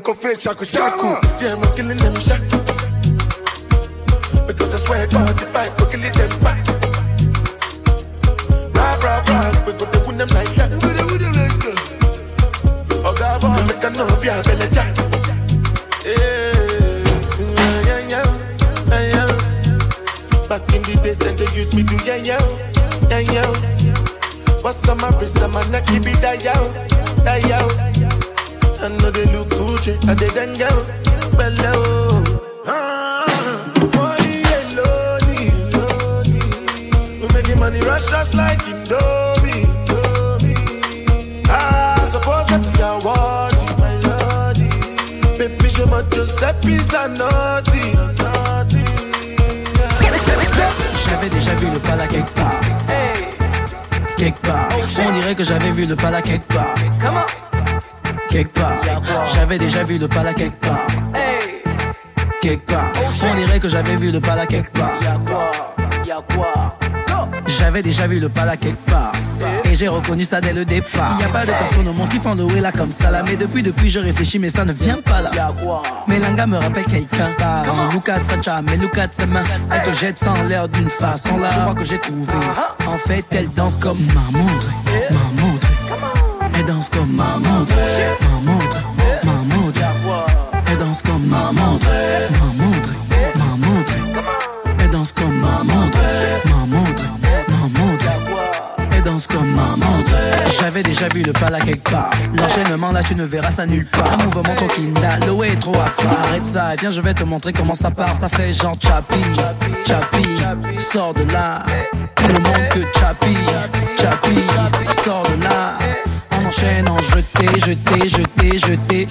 Sako wọlé mo ní vu le pala quelque part. Et j'ai reconnu ça dès le départ. Y a pas de personne au monde qui le là comme ça là. Mais depuis, depuis, je réfléchis, mais ça ne vient pas là. Mélanga me rappelle quelqu'un. Look at Sacha, mais look at sa main. Elle te jette en l'air d'une façon là. Je crois que j'ai trouvé. En fait, elle danse comme ma montre. Ma montre. Elle danse comme ma montre. Ma montre. Quelque part. L'enchaînement là, tu ne verras ça nulle part. Un mouvement coquina, le way est trop à part. Arrête ça, et viens, je vais te montrer comment ça part. Ça fait genre chapi, chapi. Sors de là. Tout le monde que chapi, chapi. Sors de là. En enchaînant, jeté, jeté, jeté, jeté.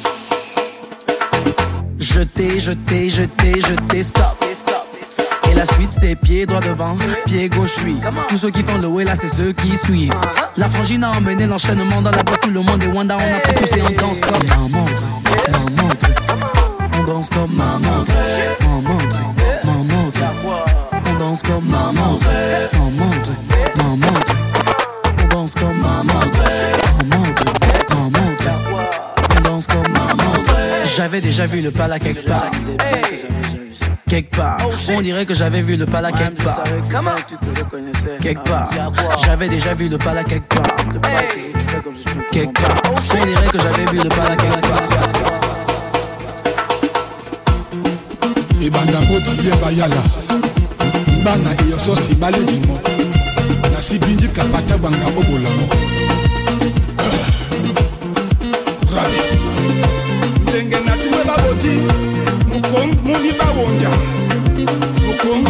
Jeté, jeté, jeté, jeté, stop. La suite c'est pied droit devant, pied gauche suis. Tous ceux qui font le way là c'est ceux qui suivent. La frangine a emmené l'enchaînement dans la boîte, tout le monde est Wanda, on a pris tous et on danse comme ma montre, ma montre. On danse comme ma montre, ma montre, ma montre. On danse comme ma montre, ma montre, ma montre. On danse comme ma montre, ma montre, ma montre. On danse comme ma montre. J'avais déjà vu le pala quelque part. Quelque part, on dirait que j'avais vu le pala quelque part. Comment tu que je connaissais Quelque part, j'avais déjà vu le pala quelque part. Quelque part, on dirait que j'avais vu le pala quelque part. ebanda yeba yala nasibinji kapata obolamo. Ndenge baboti mukom muni bawonja mukom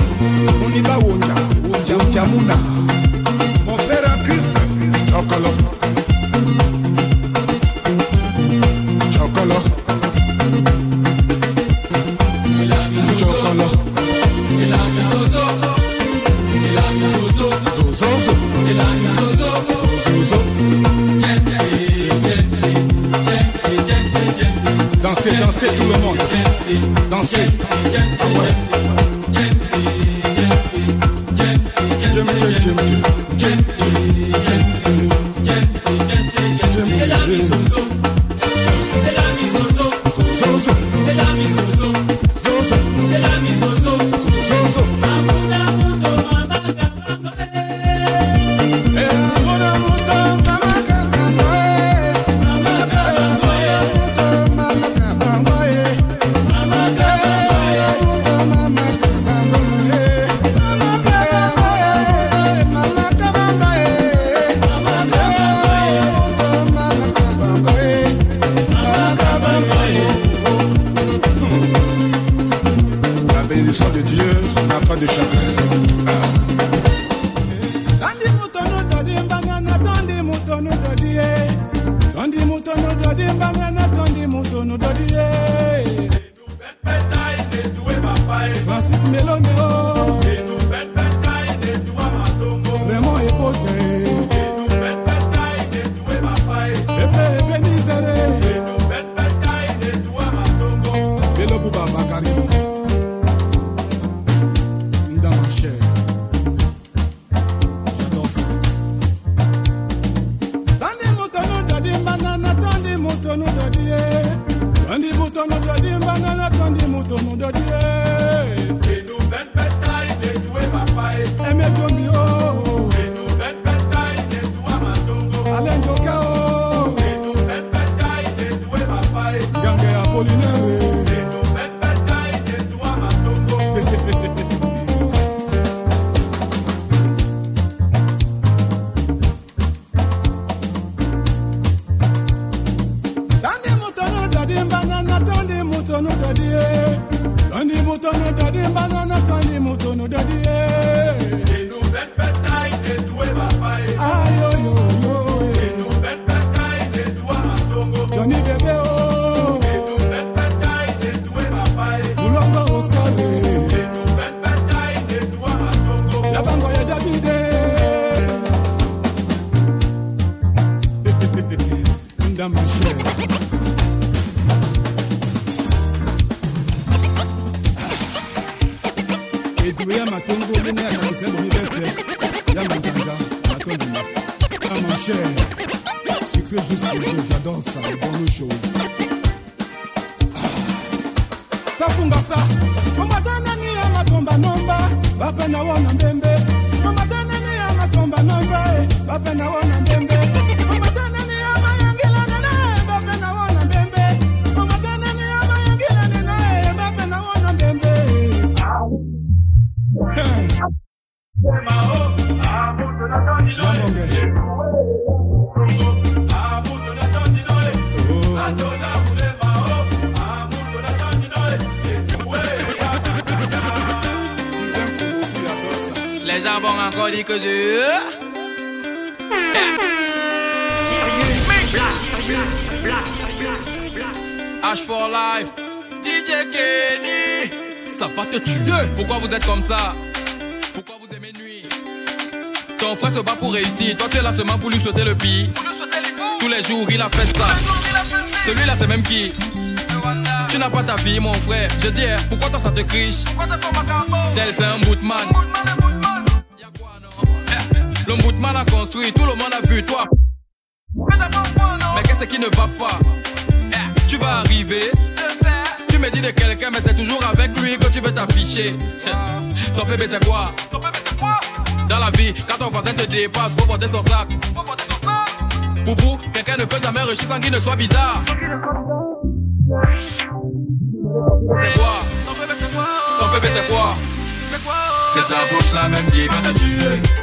muni bawonja wonja jamuna mon frère christ. Chokolo Dansez. Francis Melone oh. Je dis, eh, pourquoi toi ça te criche Tel c'est un bootman. Eh, le bootman a construit, tout le monde a vu toi. Mais qu'est-ce qui ne va pas eh, Tu vas arriver. Tu me dis de quelqu'un, mais c'est toujours avec lui que tu veux t'afficher. <laughs> Ton bébé c'est quoi Dans la vie, quand ton voisin te dépasse, faut porter son sac. Pour vous, quelqu'un ne peut jamais réussir sans qu'il ne soit bizarre. même qui va te tuer.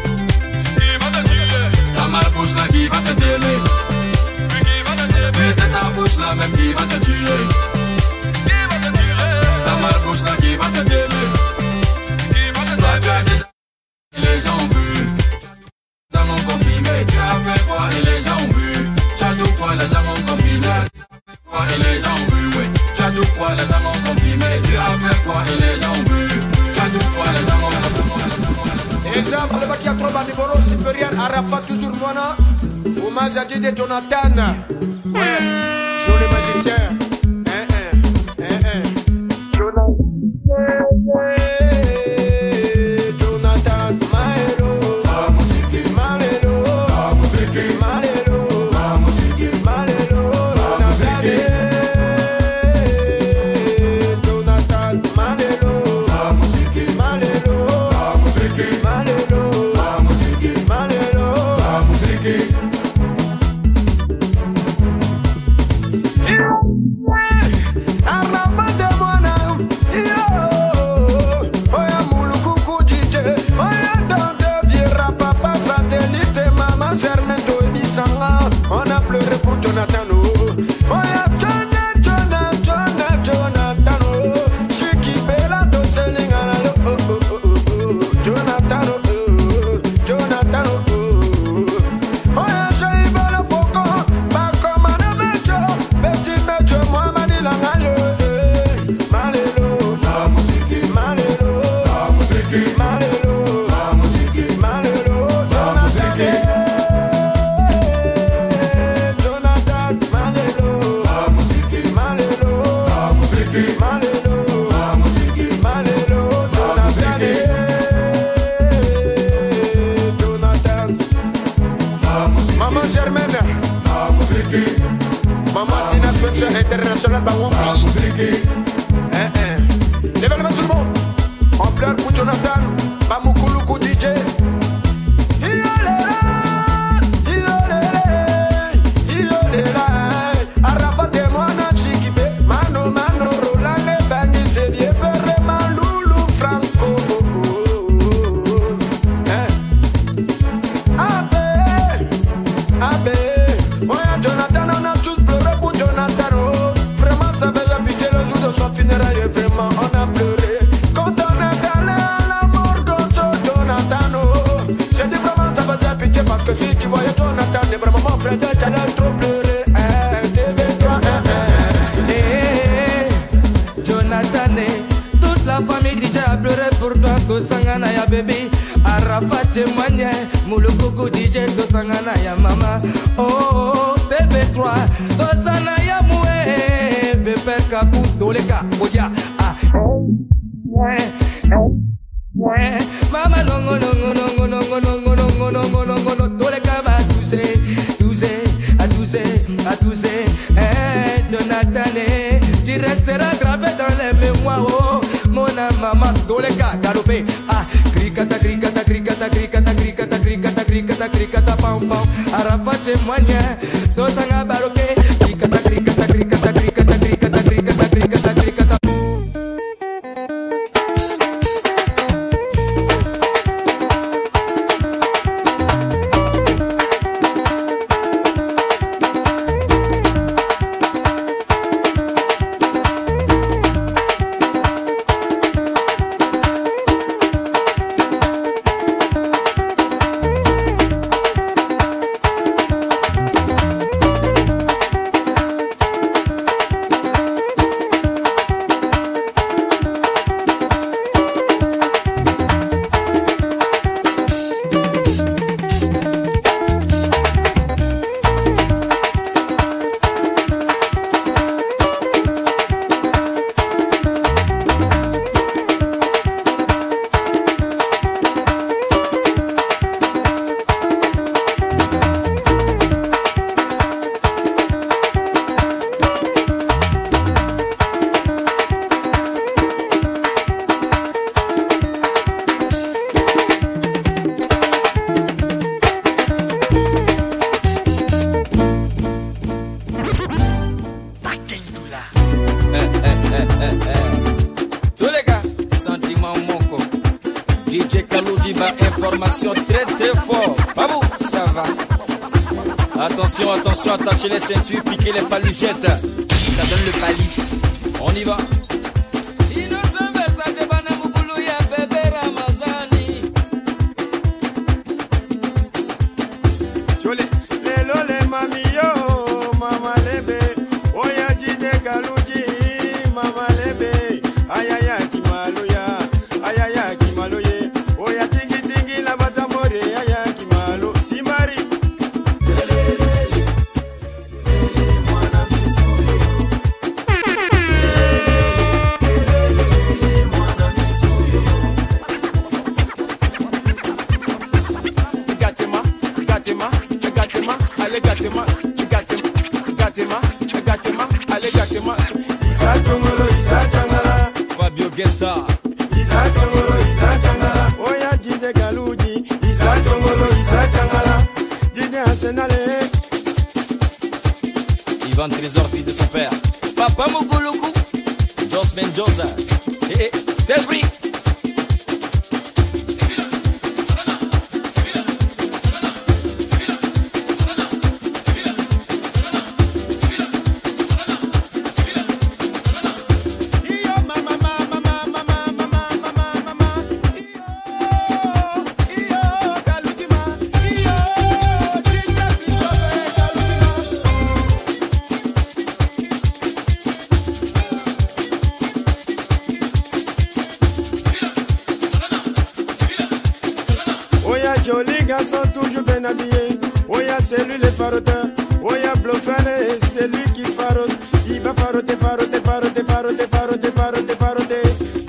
Jolis garçons toujours bien habillés. Oya, c'est lui le faroteur. Oya, Blofane, c'est lui qui farote. Il va faroter, faroter, faroter, faroter, faroter, faroter, faroter.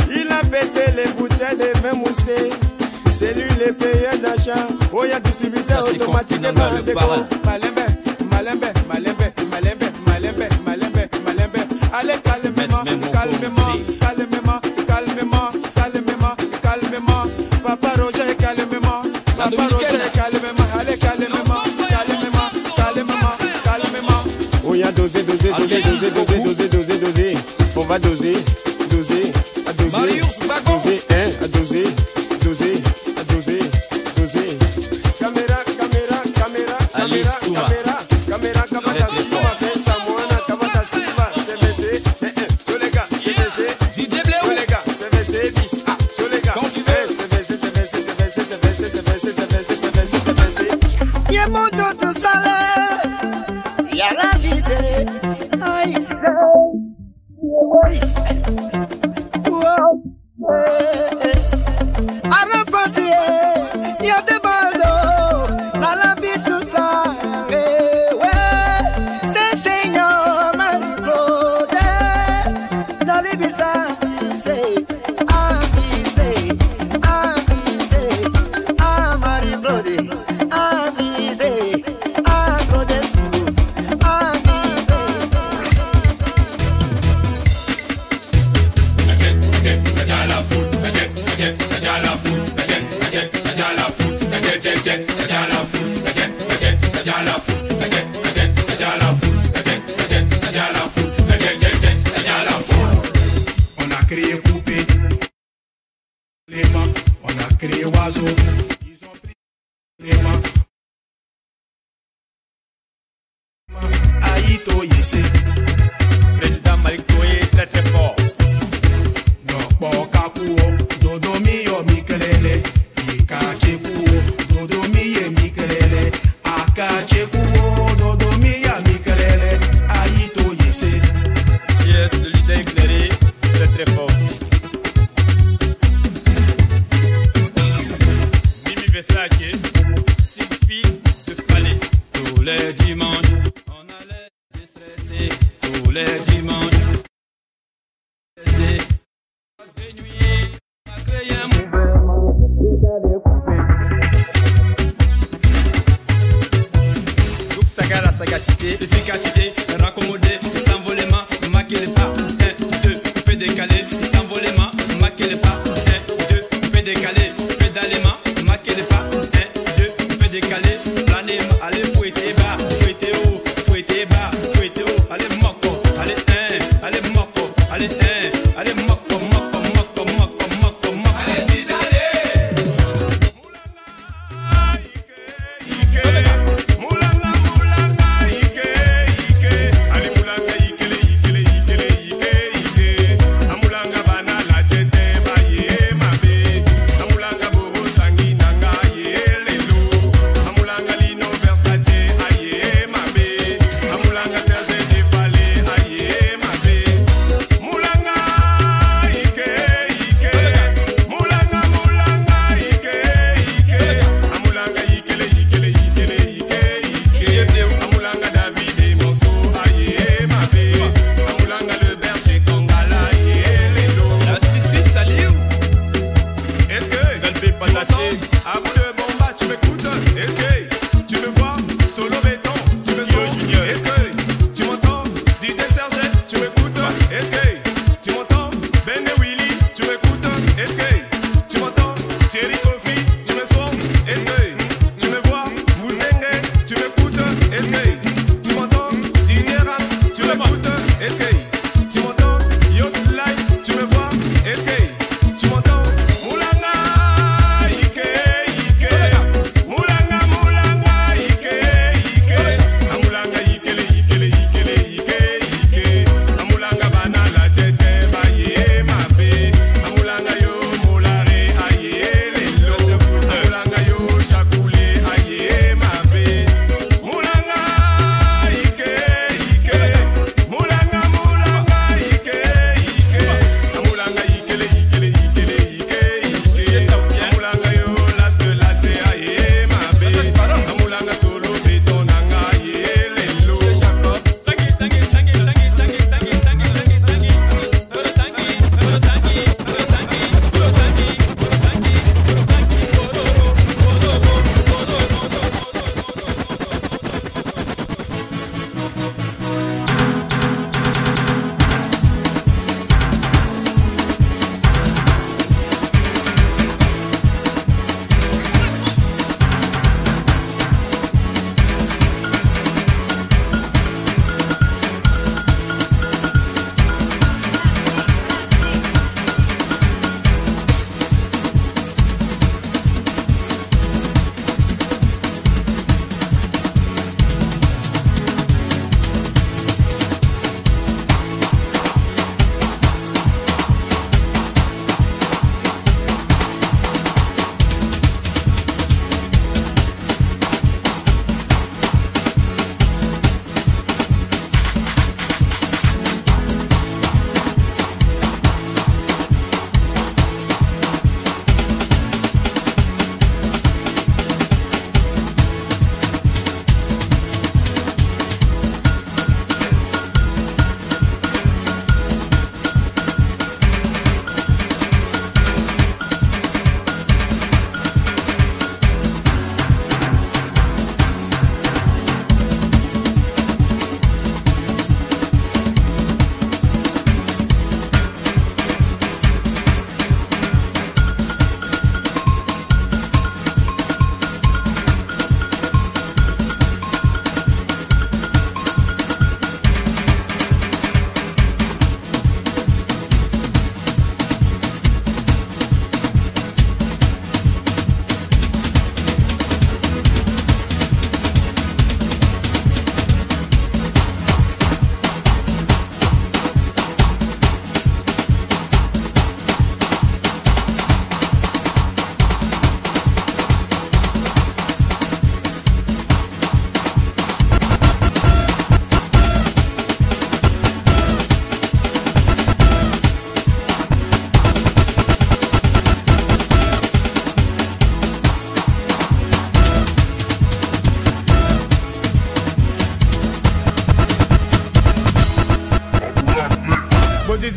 Il a pété les bouteilles de vin moussé. C'est lui le payeur d'achat. Oya, distributeur automatique et par défaut. Malembe, malembe, malembe, malembe, malembe, malembe, malembe. Allez, calmement, calmement. doser, doser, doser, doser, doser, doser, doser, doser. On va doser.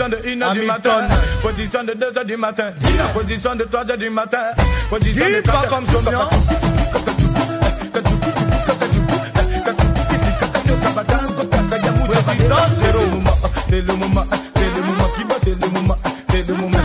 position de 1h du matin, position de 2h du matin, position de 3h du matin, position de 3h comme sommiant. C'est le moment, c'est le moment qui le moment, c'est le moment.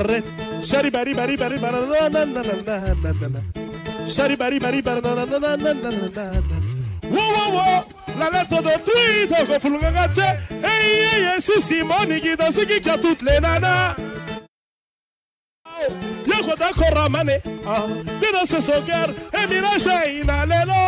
barre. Shari bari bari bari bari Shari bari bari bari Wo wo wo la todo tweet go fulunga gatse. Hey hey hey si Simone qui danse qui qui a toutes les nanas. Yako da koramane. Ah, dina se soker Hey mira shaina lelo.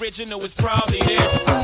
Original, it's probably this.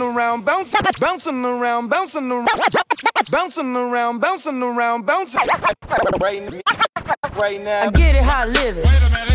Bouncing around, bouncing, bouncing around, bouncing around, bouncing around, bouncing around, bouncing. Right now. I get it how I live it. I live it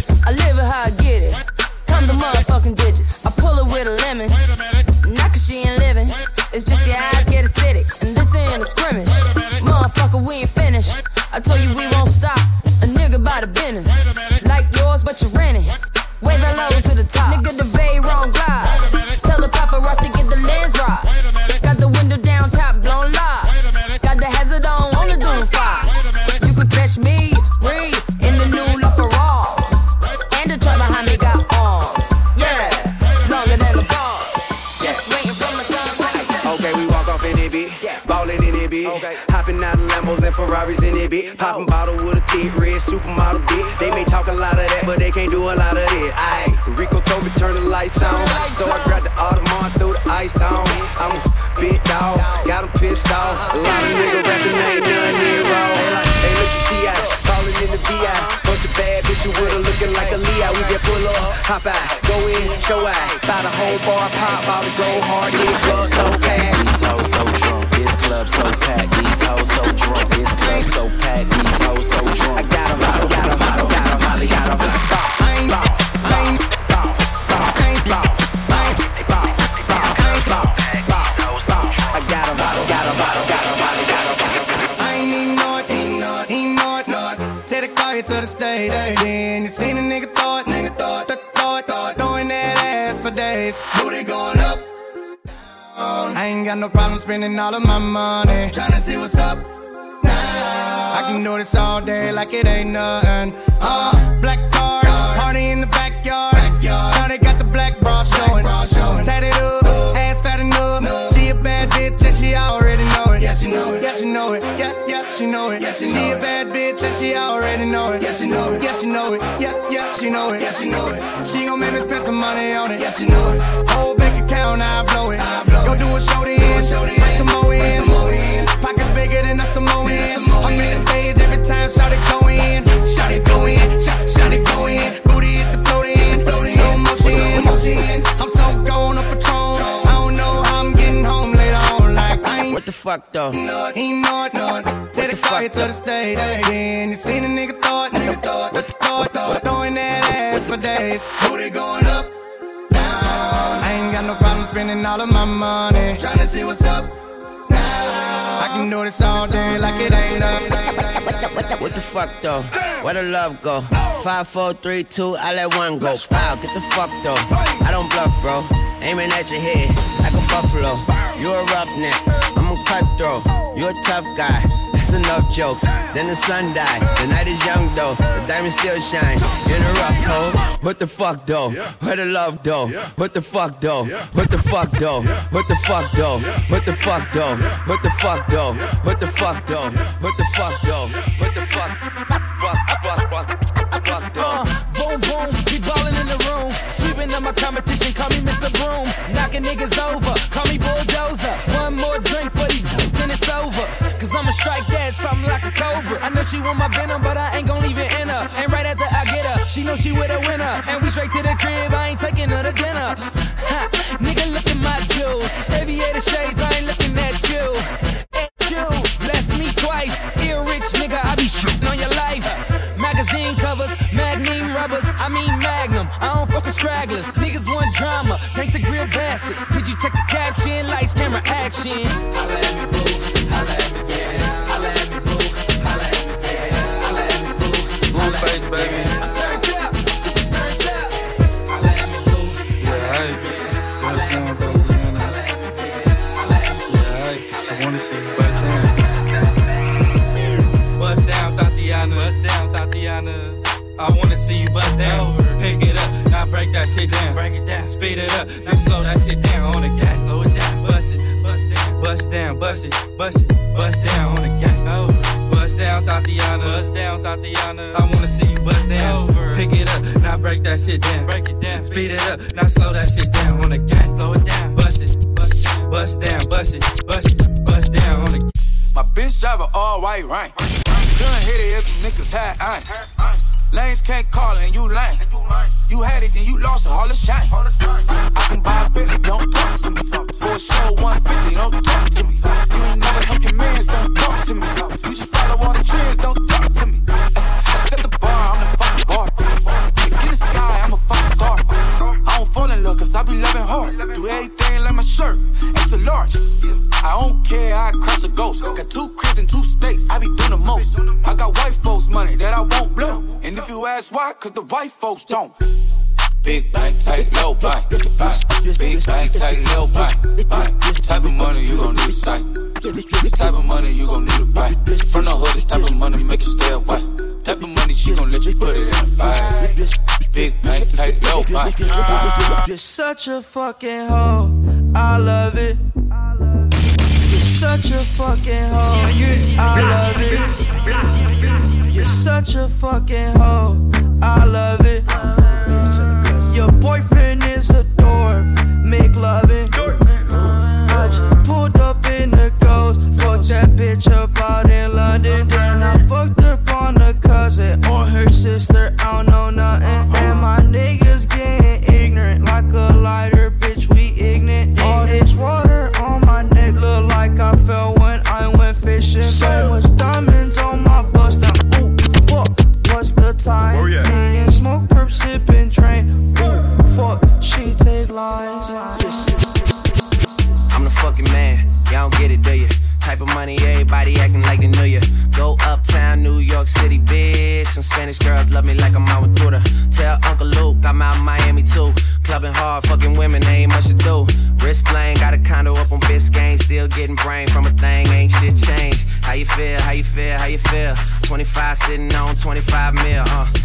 bar, pop bottles, go hard, this Now. I can do this all day like it ain't nothing. Uh, black car, party in the backyard. Shawty got the black bra showing. Tatted up, ass fat enough. She a bad bitch and she already know it. Yeah, she know it. Yeah, she know it. Yeah, yeah, she know it. she a bad bitch and she already know it. Yeah, she know it. Yeah, she know it. Yeah, yeah, she know it. Yeah, she know it. She gon' make me spend some money on it. Yeah, she know it. Whole bank account, I blow it. Go do a show then, bring some more in. Pockets bigger than a Samoan. I'm in the stage every time, shout it go in. Shout it go in. Shout, shout it go in. Booty hit the float in. Slow motion. I'm so gone on Patron. I don't know how I'm getting home later on. Like, I ain't. What the fuck though? No, he know it, no. Car to the stage. Then you seen a nigga it, nigga it, what the it, throw it, throwing that ass for days. Booty going up, down. I ain't got no problem spending all of my money. Tryna see what's up. Now. I can do this all day like it ain't nothing. What the fuck though? Where the love go? Five, four, three, two, I let one go. Wow, get the fuck though. I don't bluff, bro. Aiming at your head like a buffalo. You a roughneck, I'm a cutthroat. You a tough guy. That's enough jokes. Then the sun died. The night is young though. The diamonds still shine. In a rough hole. What the fuck though? Where the love though? What the fuck though? What the fuck though? What the fuck though? What the fuck though? What the fuck though? What the fuck though? What the fuck though? What the fuck? Fuck, fuck, fuck, fuck though. Uh, boom, boom, be ballin' in the room. Sweeping up my competition, call me Mr. Broom. Knocking niggas over, call me Bulldozer. One more drink for these, <laughs> then it's over. Cause I'ma strike that something like a cobra. I know she want my venom, but I ain't gon' leave it she know she with a winner. And we straight to the crib, I ain't taking her to dinner. Ha, nigga, look at my jewels. Aviator shades, I ain't looking at you. At you, bless me twice. Ear rich, nigga, I be shitting on your life. Magazine covers, magnum rubbers, I mean magnum. I don't fuck with stragglers. Niggas want drama, thanks to grill bastards. Did you check the caption? Lights, camera, action. It down, speed it up, then slow that shit down on the gas. Slow it down, bust it, bust down, bust down, bust it, bust it, bust down on the gas. Oh, bust down, Thotiana, bust down, Thotiana. I wanna see you bust down. Over. Pick it up, now break that shit down. Break it down, speed it up, now slow that shit down on the gas. Slow it down, bust it, bust it, bust down, bust it, bust it, bust down on the. My bitch drive a all white rank. Couldn't hit it if the niggas had iron. Lanes can't call and you lame. You had it, then you lost it, all the shine. I can buy a Bentley, don't talk to me. For a show 150, don't talk to me. You ain't never helped your mans, don't talk to me. You just follow all the trends, don't talk to me. I set the bar, I'm the fucking bar. Get the sky, I'm a fucking star. I don't fall in love, cause I be loving hard. Do everything like my shirt, extra large. I don't care, I crush a ghost. Got two cribs and two states, I be doing the most. I got white folks' money that I won't blow. And if you ask why, cause the white folks don't. Big bank, tight, low bank. Big bank, tight, low bank. bank. Type of money you gon' need a sight. Type of money you gon' need a buy. From the hood, this type of money make you stay away. Type of money she gon' let you put it in a fight. Big bank, take low bank. You're such a fucking hoe. I love it. You're such a fucking hoe. I love it. You're such a fucking hoe. I love it. Boyfriend brain from a thing, ain't shit changed. How you feel? How you feel? How you feel? 25 sitting on 25 mil, uh.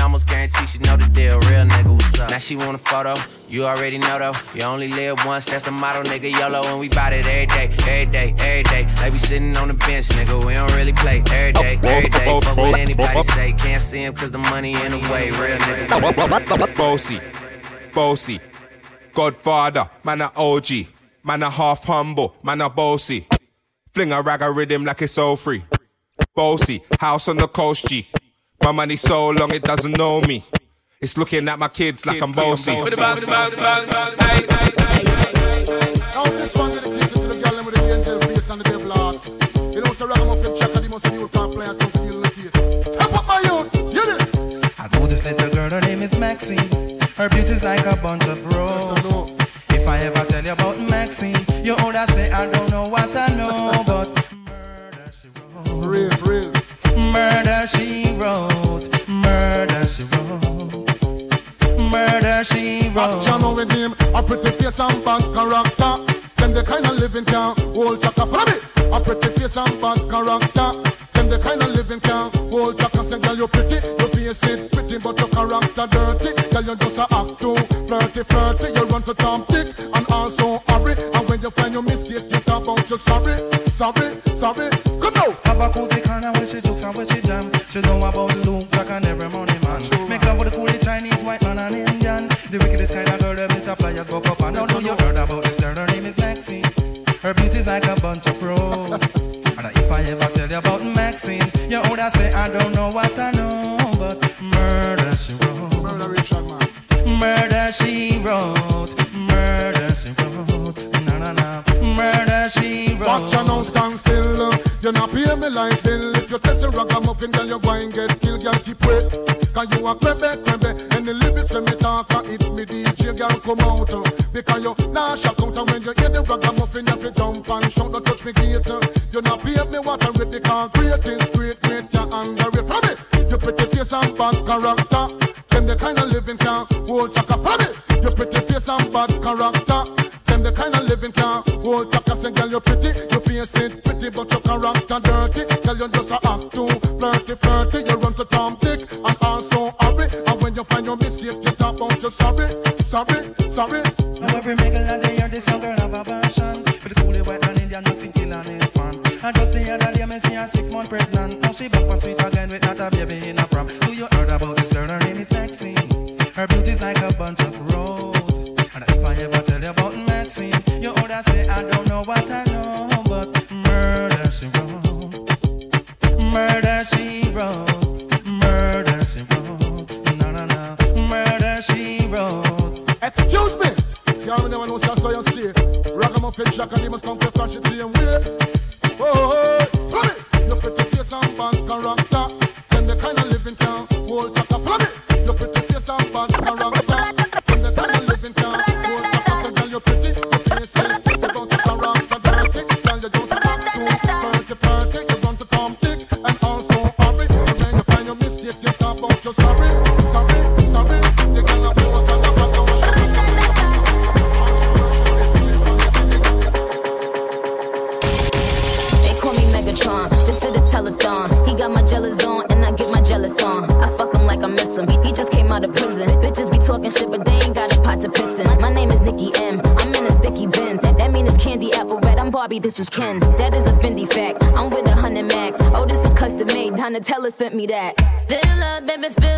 almost guarantee she know the deal. Real nigga, what's up? Now she want a photo. You already know though. You only live once, that's the motto, nigga. YOLO, and we bout it every day, every day, every day. Like we sitting on the bench, nigga. We don't really play every day, every day. Fuck what anybody say. Can't see him cause the money in the way. Real nigga. Bossy, bossy, Godfather, man a OG, man a half humble, man a bossy. Fling a rag a rhythm like it's all free. Bossy, house on the coast G. My money so long it doesn't know me. It's looking at my kids like I'm bossy. Now this one dedicated to the girl with the angel face and the devil heart. You know, so ragamuffin checker, the most new car players come to feel the case. Step up my youth, hear this. I know this little girl, her name is Maxine. Her beauty's like a bunch of roses. If I ever tell you about Maxine, you older say I don't know what I know, but real, real. Murder she wrote, murder she wrote, murder she wrote. Action with him, a pretty face and bad character. Them the kind of living can hold chaka. Follow me. A pretty face and bad character. Them the kind of living can hold chaka. Say, girl, you pretty, your face it pretty, but your character dirty. Girl, you just a act too flirty, flirty. You run to Tom Dick and also hurry. And when you find your mistake, you talk about you sorry, sorry, sorry. Come now. Have a cozy she jokes and where she jam. She know about Luke Black and every money man. Make love with the coolie Chinese, white man and Indian. The wickedest kind of girl that Miss Flyers go up and now know you heard about this girl. Her name is Maxine. Her beauty's like a bunch of roses. <laughs> and if I ever tell you about Maxine, you older say I don't know what I know, but murder she wrote. Murder Richard man. Murder she wrote. Murder she wrote. Na na na. Murder she wrote. Watch your now stand still. Uh, you not pay me like bill. If you test a ragamuffin, girl, you go and get killed. Girl, keep wait. Cause you a crebe, crebe. Any lyrics when me talk, uh, if me DJ girl, come out. uh, Because you nah shock out and when you hear the ragamuffin, you have to jump and shout, don't touch me gate. uh. You not pay me water with the concrete, is great, great, you under it. From it, you pretty face and bad character. Them the kind of living can hold chaka from it. You pretty face and bad character. Them the kind of living can hold chaka. Say girl you're pretty, you face it Girl you just a act too flirty, flirty. You run to Tom Dick and also hurry. And when you find your mistake, you talk about you sorry, sorry, sorry. Now every mingle of the year, this young girl have a passion For the coolie white and Indian mixing kill and it's fun And just the other day, me see her six month pregnant Now she back for sweet again with not a baby in a prom Do you heard about this girl? Her name is Maxine Her beauty's like a bunch of roses And if I ever tell you about Maxine You oughta say I don't know what I know Murder she wrote Murder she wrote Murder she wrote Excuse me. Y'all never know, so you stay. Ragamuffin must come to same way. Oh, oh, oh. Pretty face and is Ken. That is a Fendi fact. I'm with a hundred max. Oh, this is custom made. Donatella sent me that. Fill up, baby, fill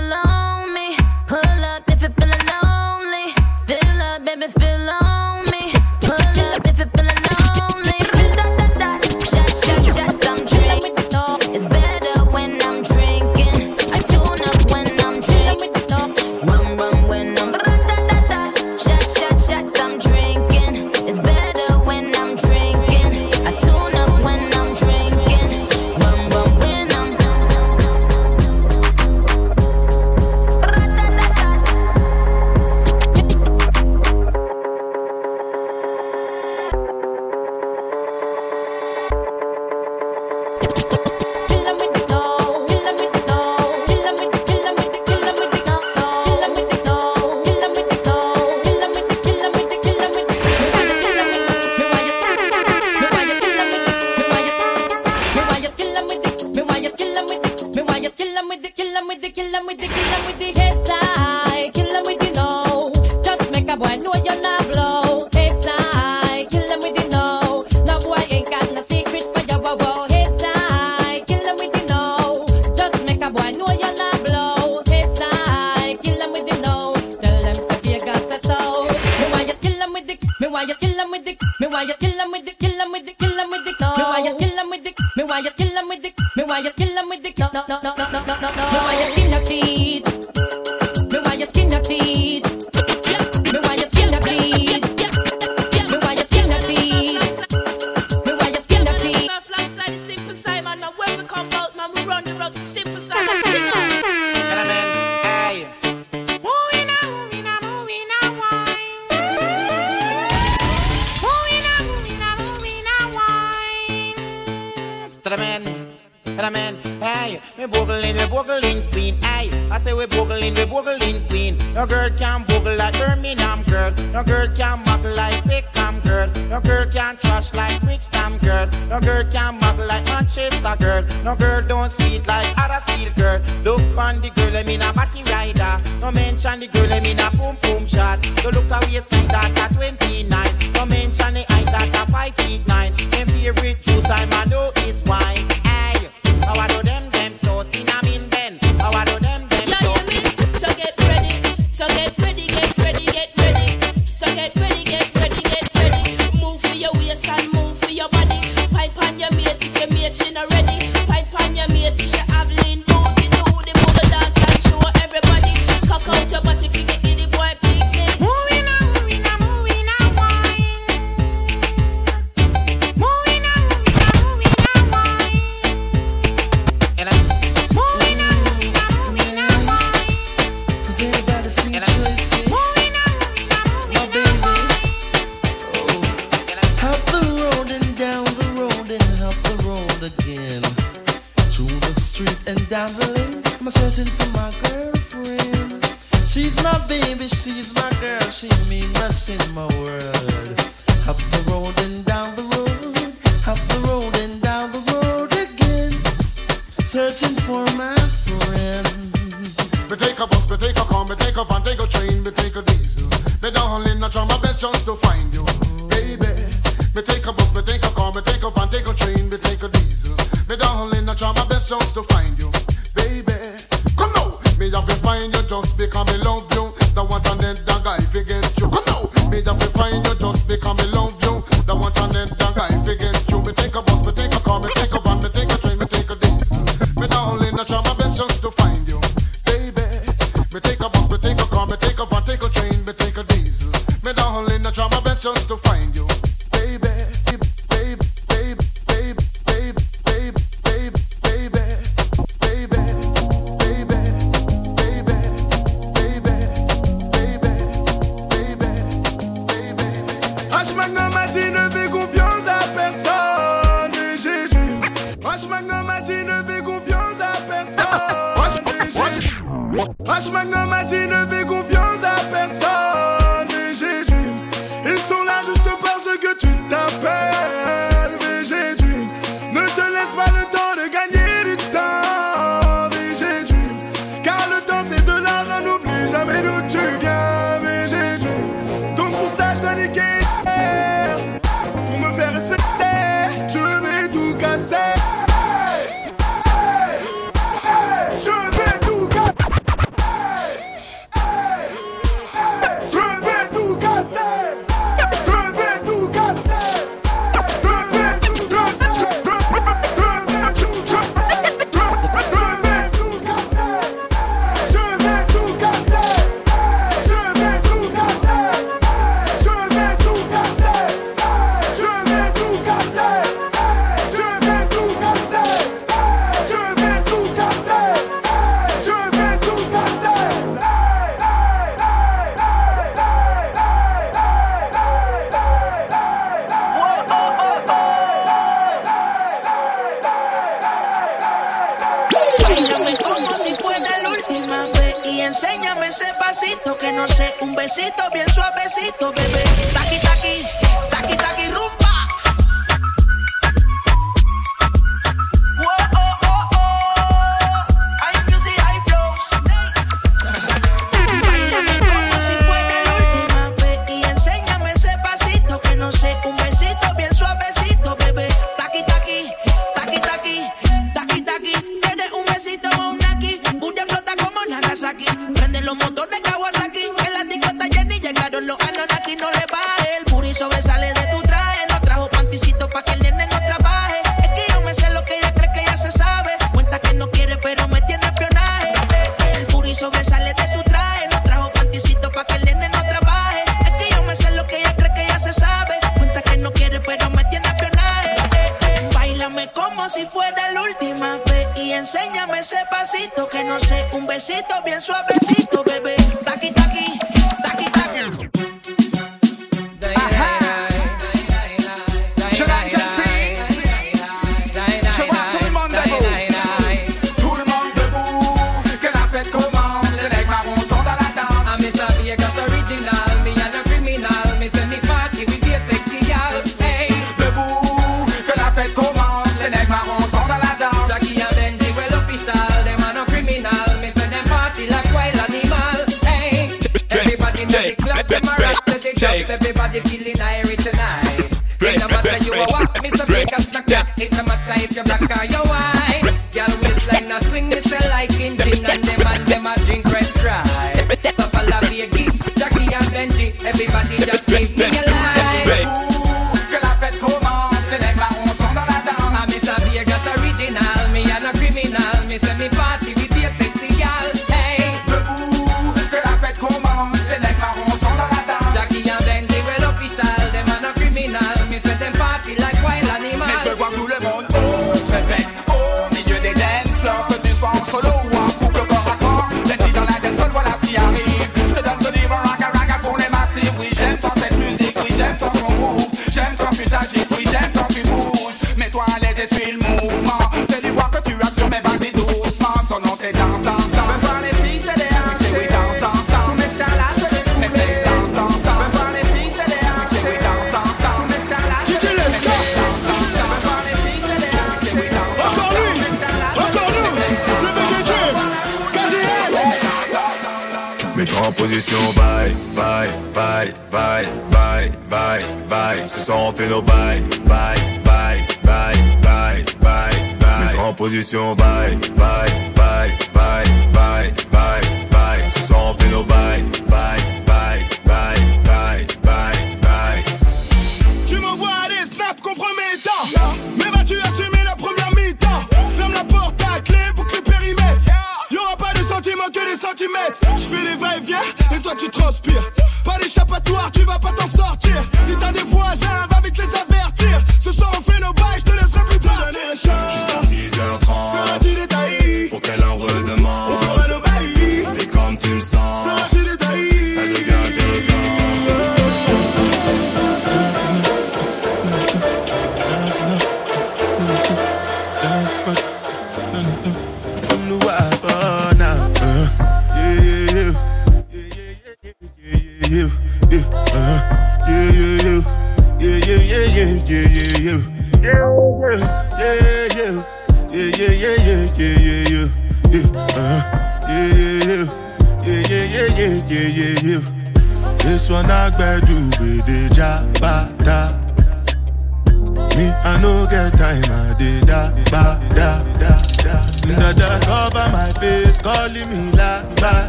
Rush Magnum, Imagine,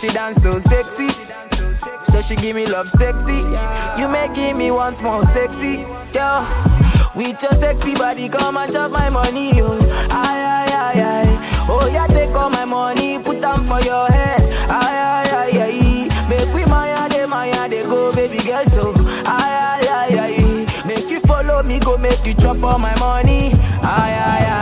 she dance, so sexy. So she give me love, sexy. You making me once more sexy, girl. With your sexy body, come and chop my money, yo. Aye, aye, aye, aye. Oh, yeah, take all my money, put them for your head. Aye, aye, aye, aye. Make we maya, de maya, de go, baby girl, so. Aye, aye, aye, aye. Make you follow me, go make you chop all my money. Aye, aye, aye.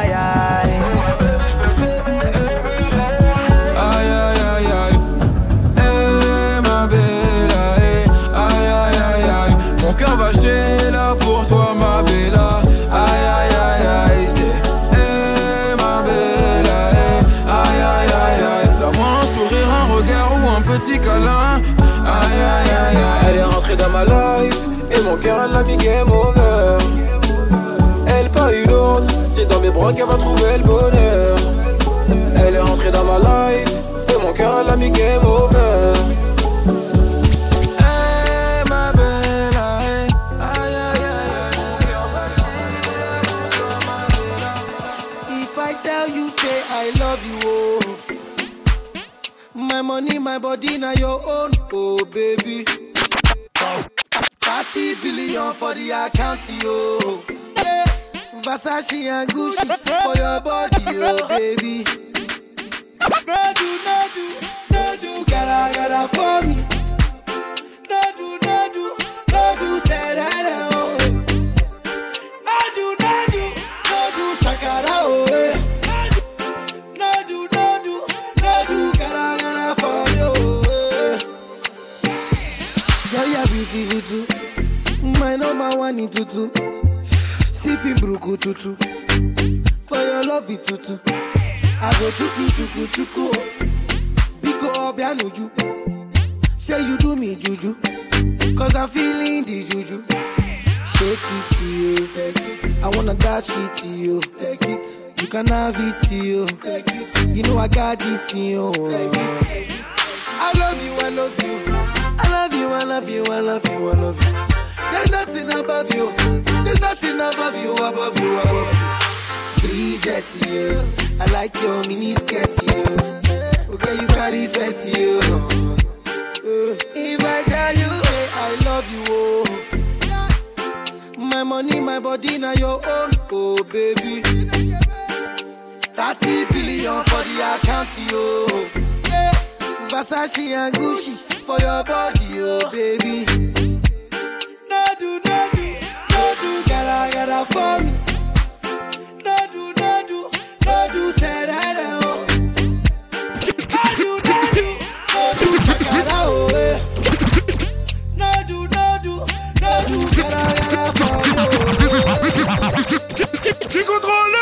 Bras qu'elle va trouver le bonheur elle est rentrée dans ma life Et mon cœur elle mis game over I tell you, say I love you, oh. My money, my body, now your own, oh baby. 30 billion for the account, yo. Versace and Gucci for your body, oh baby. No do, no do, no do, gotta, gotta for me. No do, no do, no do, say that, oh. No do, no do, no do, shakara, oh. eh. No do, no do, no do, gotta, gotta for you, oh. Girl, you're beautiful too. My number one in tutu. Sipping bruku tutu. For your love it tutu. I go chuku chuku chuku. Biko obianuju. Say you do me juju. Cause I'm feeling the juju. Shake it to you. I wanna dash it to you. Take it. You can have it to you. Take it. You know I got this in you. I love you, I love you. I love you, I love you, I love you, I love you. There's nothing above you. There's nothing above you, above you, above you. Bridget, you. I like your mini skirt, you. Okay, you carry fancy, you. If I tell you, say I love you, oh. My money, my body, now your own, oh baby. 30 billion for the account, yo. Yeah. Versace and Gucci for your body, oh baby. No do, no do, no do, gotta, gotta for me. No do, no do, no do, say that, oh. No do, no do, no do, shakara, oh, eh. No do, no do, no do, gotta, gotta for me, oh. Qui contrôle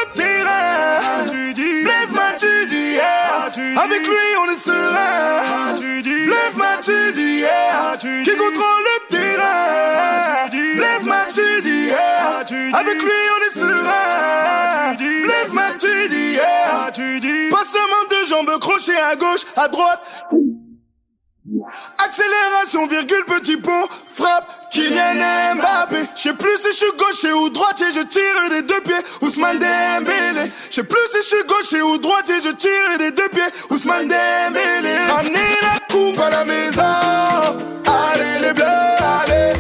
Avec lui on est serein. Tu dis. Yeah. Qui contrôle le terrain. Laisse-moi tu dis. Yeah. Avec lui on est serein. Laisse-moi tu dis. Yeah. Passement de jambes crochet à gauche, à droite Accélération, virgule, petit pont, frappe, Kylian Mbappé. Je sais plus si je suis gaucher ou droitier, je tire des deux pieds, Ousmane Dembélé. Je sais plus si je suis gaucher ou droitier, je tire des deux pieds, Ousmane Dembélé. Ramenez la coupe à la maison, allez les bleus, allez.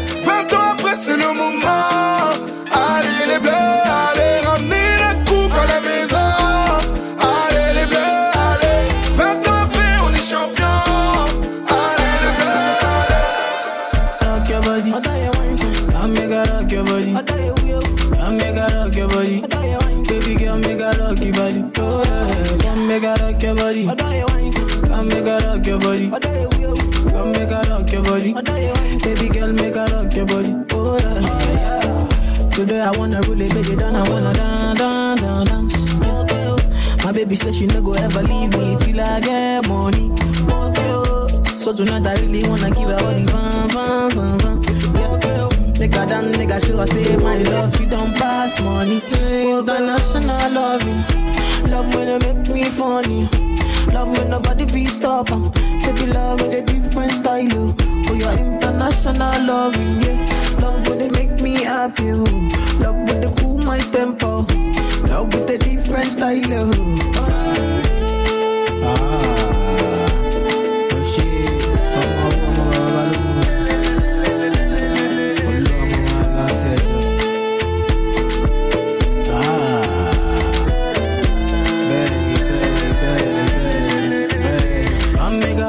Today I wanna make it down. I wanna dance, dance, dance, dance. Oh. My baby says she no go ever leave me till I get money. Okay, oh. So tonight I really wanna give her all the fun, fun, fun, fun. Yeah, okay, oh. Take her nigga, show her say my love, you don't pass money. Mm-hmm. International loving, love eh. when they make me funny. Love when nobody feel stop 'em. Baby love with a different style, oh. Oh, your international loving, eh, yeah. Love they make me happy, oh. Love when they cool my tempo. Love with a different style, oh.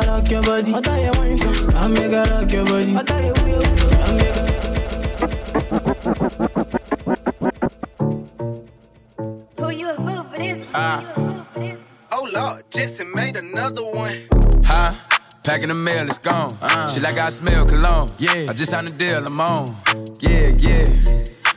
Rock your body. I make her rock your body. Ah. Oh Lord, Jesse made another one. Huh? Packing the mail, it's gone. She like I smell cologne. Yeah. I just signed a deal, I'm on. Yeah, yeah.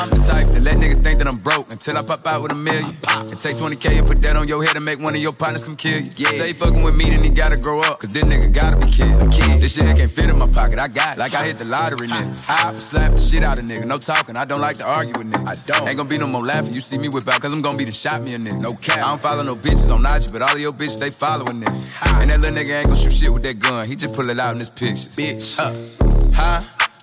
I'm the type that let nigga think that I'm broke until I pop out with a million. And take 20K and put that on your head and make one of your partners come kill you. Yeah. Say fucking with me, then he gotta grow up. Cause this nigga gotta be killed. Kid. This shit can't fit in my pocket. I got it. Like I hit the lottery, nigga. I slap the shit out of nigga. No talking. I don't like to argue with niggas. I don't. Ain't gonna be no more laughing. You see me whip out, cause I'm gonna be the shot me a nigga. No cap. I don't follow no bitches on IG, but all of your bitches, they following nigga. And that little nigga ain't gonna shoot shit with that gun. He just pull it out in his pictures. Bitch. Huh? Huh?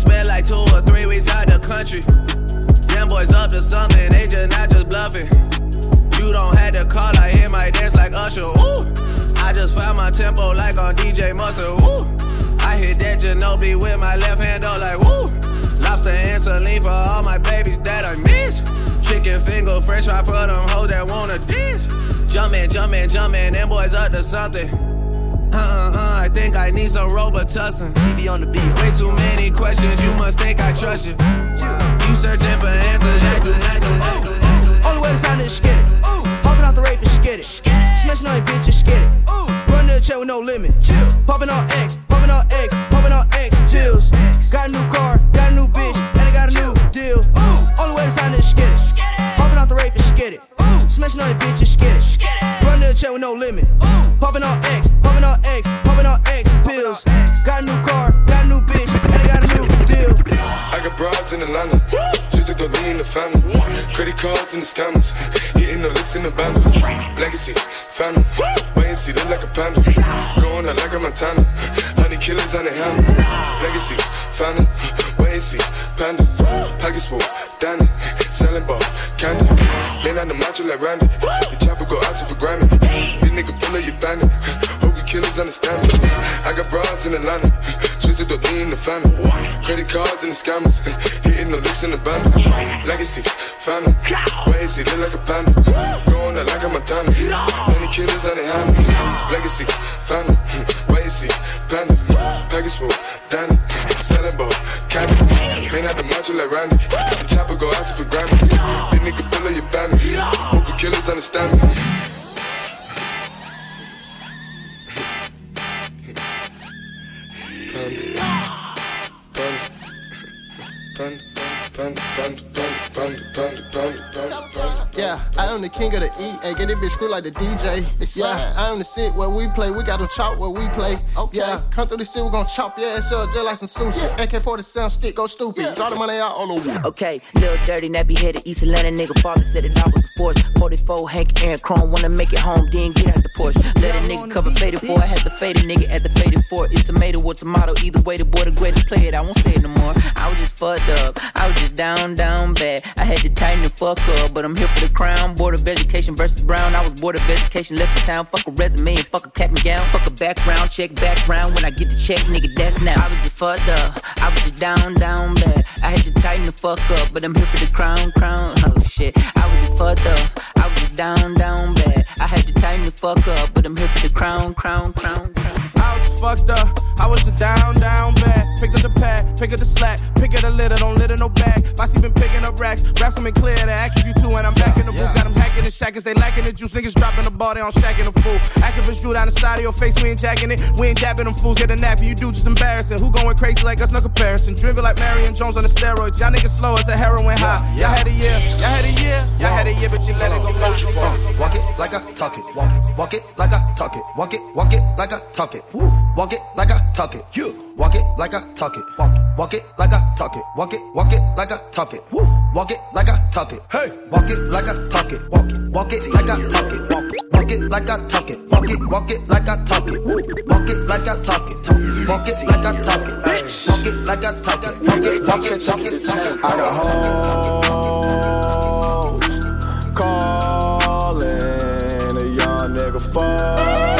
spent like two or three weeks out the country. Them boys up to something, they just not just bluffing. You don't have to call, I hear my dance like Usher. Ooh, I just found my tempo like on DJ Mustard. Ooh, I hit that Ginobili with my left hand, though, like woo. Lobster and saline for all my babies that I miss. Chicken finger, french fry for them hoes that wanna dance. Jumpin', jumpin', jumpin', them boys up to something. I think I need some Robitussin. Be on the beat. Way too many questions, you must think I trust you. You searching for answers, act act act Only way to sign this skid it. Hopping out the rape and skid it. Smashing on your bitch and skid it. Run to the check with no limit. Popping on X, popping on X, popping on X, Jills. Got a new car, got a new bitch, and I got a new deal. Only way to sign this skid it. Out the rape and skid it. with no limit. Popping on X, popping on X, popping on X pills. Got a new car, got a new bitch, and I got a new deal. I got broads in Atlanta, just to throw me in the family. Credit cards and the scammers, hitting the licks in the bundle. Legacies, phantom, wait and see, look like a panda. Going out like a Montana, honey killers on the helmets. Legacies, phantom, see, panda. Pockets full, Danny, selling ball, candy. Man on the macho like Randy, the chopper go out to for Grammy. This nigga pull up your bandit, hope you killers understand me. I got broads in Atlanta, twisted the lean in the family. Credit cards and the scammers, hitting the licks in the bundle. Legacy, phantom, wait and see, look like a panda. Going out like a Montana, many killers on the hands. Legacy, phantom, see, panda. Package full, Danny, selling ball, candy. Man out the macho like Randy, the chopper go out for Grammy. This nigga pull up your bandit, hope killers understand me. Panda, panda, panda, panda, panda, panda, Yeah, I am the king of the E. Hey, get this bitch screw like the DJ. Yeah, I am the sit where we play. We got to chop where we play. Yeah, come through the city, we gon' chop your ass up just like some sushi. AK 47 stick, go stupid. Draw the money out on the wall. Okay, little dirty, nappy headed East Atlanta nigga. Father said it I was a force. 44 Hank Aaron Chrome, wanna make it home, then get out the porch. Let a nigga cover faded for. I had to fade a nigga at the faded for. It's tomato or tomato, either way, the boy the greatest play it. I won't say it no more. I was just fucked up. I was just down, down bad. I had to tighten the fuck up, but I'm here for the crown. Board of Education versus Brown. I was board of education, left the town. Fuck a resume and fuck a cap and gown. Fuck a background check, background. When I get the check, nigga, that's now. I was just fucked up. I was just down, down bad. I had to tighten the fuck up, but I'm here for the crown, crown. Oh shit. I was just fucked up. I was just down, down bad. I had to tighten the fuck up, but I'm here for the crown, crown, crown, crown. Fucked up. I was a down, down bad. Pick up the pad, pick up the slack, pick up the litter, don't litter no bag. Bossy been picking up racks, raps them in clear act you two, and I'm back in the booth. Got them hacking the shackers, they lacking the juice. Niggas dropping the ball, they on shacking the fool. Activists drew down the side of your face, we ain't jacking it. We ain't dapping them fools, get a nap, you do just embarrassing. Who going crazy like us, no comparison. Driven like Marion Jones on the steroids. Y'all niggas slow as a heroin high. Y'all had a year, y'all had a year, y'all had a year, but you let it go. Walk it like I talk it. Walk it, walk it like I talk it. Walk it, walk it like I talk it. Woo. Walk it like I talk it. You walk it like I talk it. Walk it, walk it like I talk it. Walk it, walk it like I talk it. Woo. Walk it like I talk it. Hey, walk it like I talk it. Walk it, walk it like I talk it. Walk it, walk it like I talk it. Walk it, walk it like I talk it. Woo. Walk it like I talk it. Talk it. Walk it like I talk it. Bitch. Walk it like I talk it. Walk it, walk it, talk it, talk it. I got hoes calling a young nigga fall.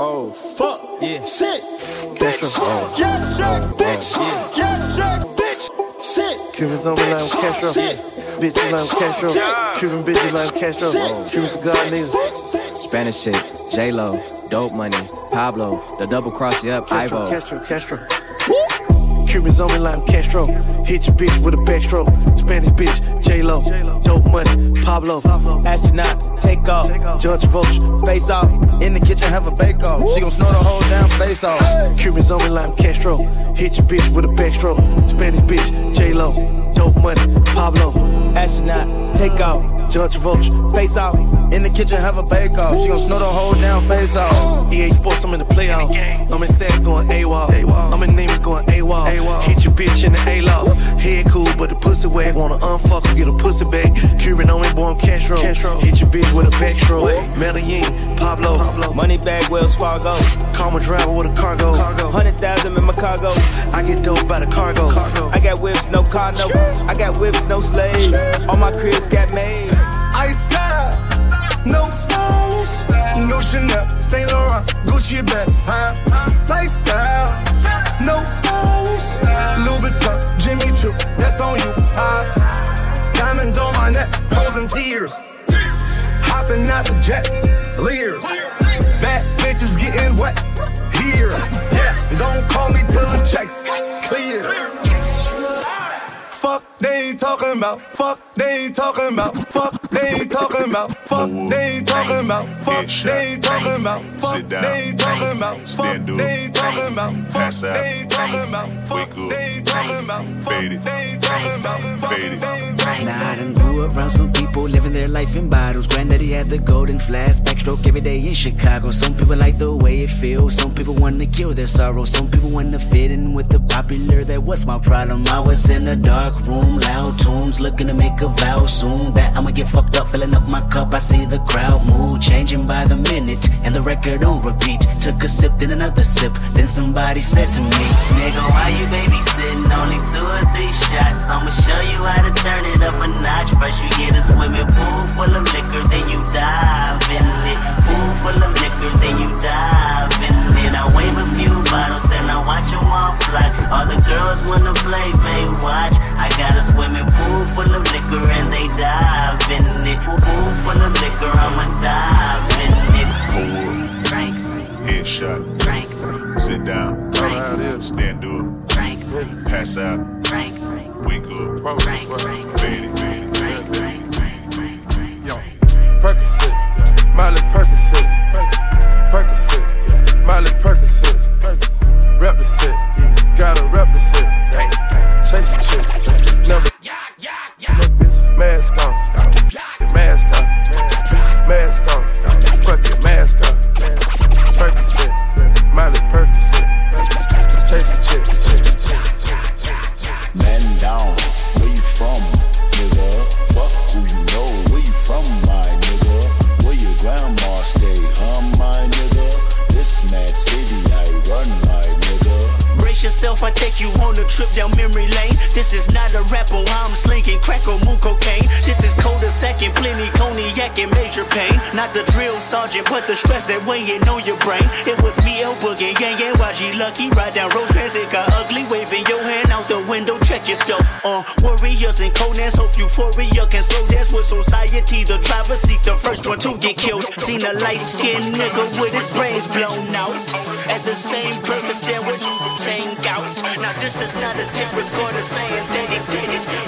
Oh fuck, yeah, shit, bitch, yes, Shaq, oh, bitch, yes, Shaq, bitch, shit. Cubans on me like I'm Castro. Shit. Bitches like I'm Castro. Cuban bitches like I'm Castro. Cuban cigar niggas. Spanish chick, J Lo, Dope Money, Pablo, the double cross you up, Ivo. Castro, Castro. Cubans on me like I'm Castro. Hit your bitch with a backstroke. Spanish bitch, J-Lo. Dope money, Pablo. Astronaut, take off. Judge Vulture. Face off. In the kitchen, have a bake off. She gon' snort the whole damn face off. Cubans on me like I'm Castro. Hit your bitch with a backstroke. Spanish bitch, J-Lo. Dope money, Pablo. Astronaut, take off. Judge Vulture. Face off. In the kitchen, have a bake off. She gon' snort the whole damn face off. EA Sports, I'm in the playoff. I'm in set going AWOL. I'm in names going AWOL. Hit your bitch in the A-Law. Head cool, but the pussy wet. Wanna unfuck her, get a pussy back. Cuban on boy, I'm Castro. Hit your bitch with a backstroke. Medellin, Pablo. Money bag, Wells Fargo. My driver with a cargo. Hundred thousand in my cargo. I get dope by the cargo. I got whips, no car, no. I got whips, no slave. All my cribs got made. Ice style, no stylish, no Chanel, Saint Laurent, Gucci bag, huh? Lifestyle, no stylish, Louis Vuitton, Jimmy Choo, that's on you, huh? Diamonds on my neck, frozen tears, hopping out the jet, leers, bad bitches getting wet here. Yes, don't call me till the checks clear. Fuck they talking about? Fuck they talking about? Fuck they talking about? Fuck they talking about? Fuck they talking about? Fuck they ain't talking about? Fuck they talking about? Pass out. They talking about? Fuck they ain't talking about? Fuck they ain't talking about? Fuck they talking about? Now I done grew around some people living their life in bottles. Granddaddy had the golden flask, backstroke every day in Chicago. Some people like the way it feels. Some people wanna kill their sorrow. Some people wanna fit in with the popular. That was my problem. I was in a dark room loud tunes, looking to make a vow soon that I'ma get fucked up, filling up my cup. I see the crowd mood changing by the minute, and the record on repeat. Took a sip, then another sip. Then somebody said to me, Nigga, why you babysitting? Only two or three shots. I'ma show you how to turn it up a notch. First you get a swimming pool full of liquor, then you dive in it. Pool full of liquor, then you dive in it. I wave a few bottles, then I watch them all fly. All the girls wanna play, they watch. I got a swimming pool full of liquor and they dive in it. Pool full of liquor, I'ma dive in it. Drink. Headshot. Drink. Sit down. Drink. Stand up. Drink. Pass out. Drink. Wake up. Drink. Fade it. Yo, Percocet, Miley Percocet, Percocet, Miley Percocet, set, gotta rep the set, chase the chick, never, mask on, mask on, mask on, fuck mask on, yourself, I take you on a trip down memory lane. This is not a rapper, I'm slinging crack or moon cocaine. This is coda second, plenty cognac and major pain. Not the drill sergeant, but the stress that weighing on your brain. It was me, El Boogie, Yang Yang, YG Lucky. Ride down Rosecrans, it got ugly. Waving your hand out the window, check yourself. Uh, warriors and Conan's hope euphoria can slow dance with society. The driver seat, the first one to get killed. Seen a light skinned nigga with his brains blown out. At the same purpose, there with saying gout. Now this is not a tip recorder saying that he did it,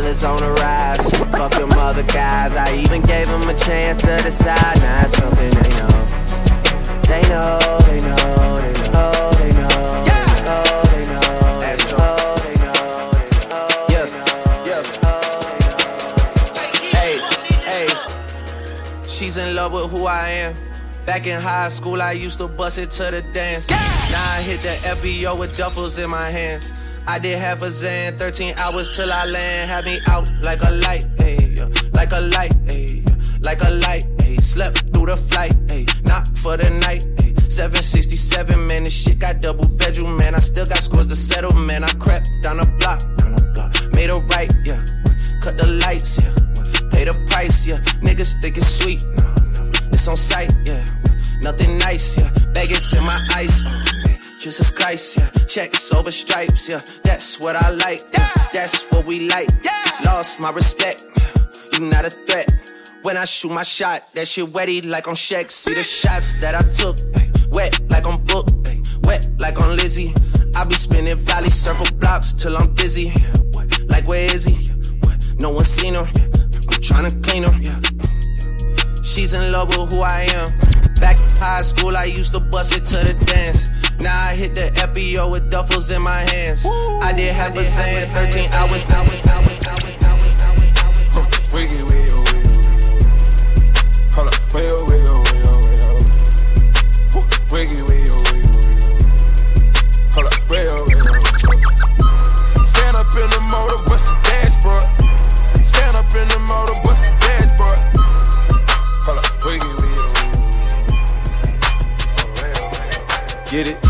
real is on the rise. Fuck them other guys. I even gave them a chance to decide. Now it's something they know. They know, they know, they know, they know. She's in love with who I am. Back in high school, I used to bust it to the dance. Yeah. Now I hit the FBO with duffels in my hands. I did half a Zan, 13 hours till I land. Had me out like a light, ayy, like a light, ayy, like a light, ayy. Slept through the flight, ayy, not for the night, ayy. 767, man, this shit got double bedroom, man. I still got scores to settle, man. I crept down the block, down the block, made a right, yeah. Cut the lights, yeah. Pay the price, yeah. Niggas think it's sweet, no, no. It's on sight, yeah. Nothing nice, yeah. Vegas in my ice, oh, man. Jesus Christ, yeah. Checks over stripes, yeah. That's what I like, yeah. That's what we like. Yeah. Lost my respect, you not a threat. When I shoot my shot, that shit wetty like on Shaq. See the shots that I took, wet like on Book, wet like on Lizzie. I be spinning valley circle blocks till I'm dizzy. Like where is he? No one seen him. I'm trying to clean him. She's in love with who I am. Back in high school, I used to bust it to the dance. Now I hit the FBO with duffels in my hands. I did have a Zan, 13 hours, hours, hours, hours, hours, hours. Wiggy, wiggy, wiggy. Hold up, oh, oh, oh, way, oh. Wiggy, wiggy, wiggy, wiggy. Hold up, way, oh, way, oh. Stand up in the motor, bust the dashboard. Stand up in the motor, bust the dashboard. Hold up, wiggy, wiggy, oh, Get it?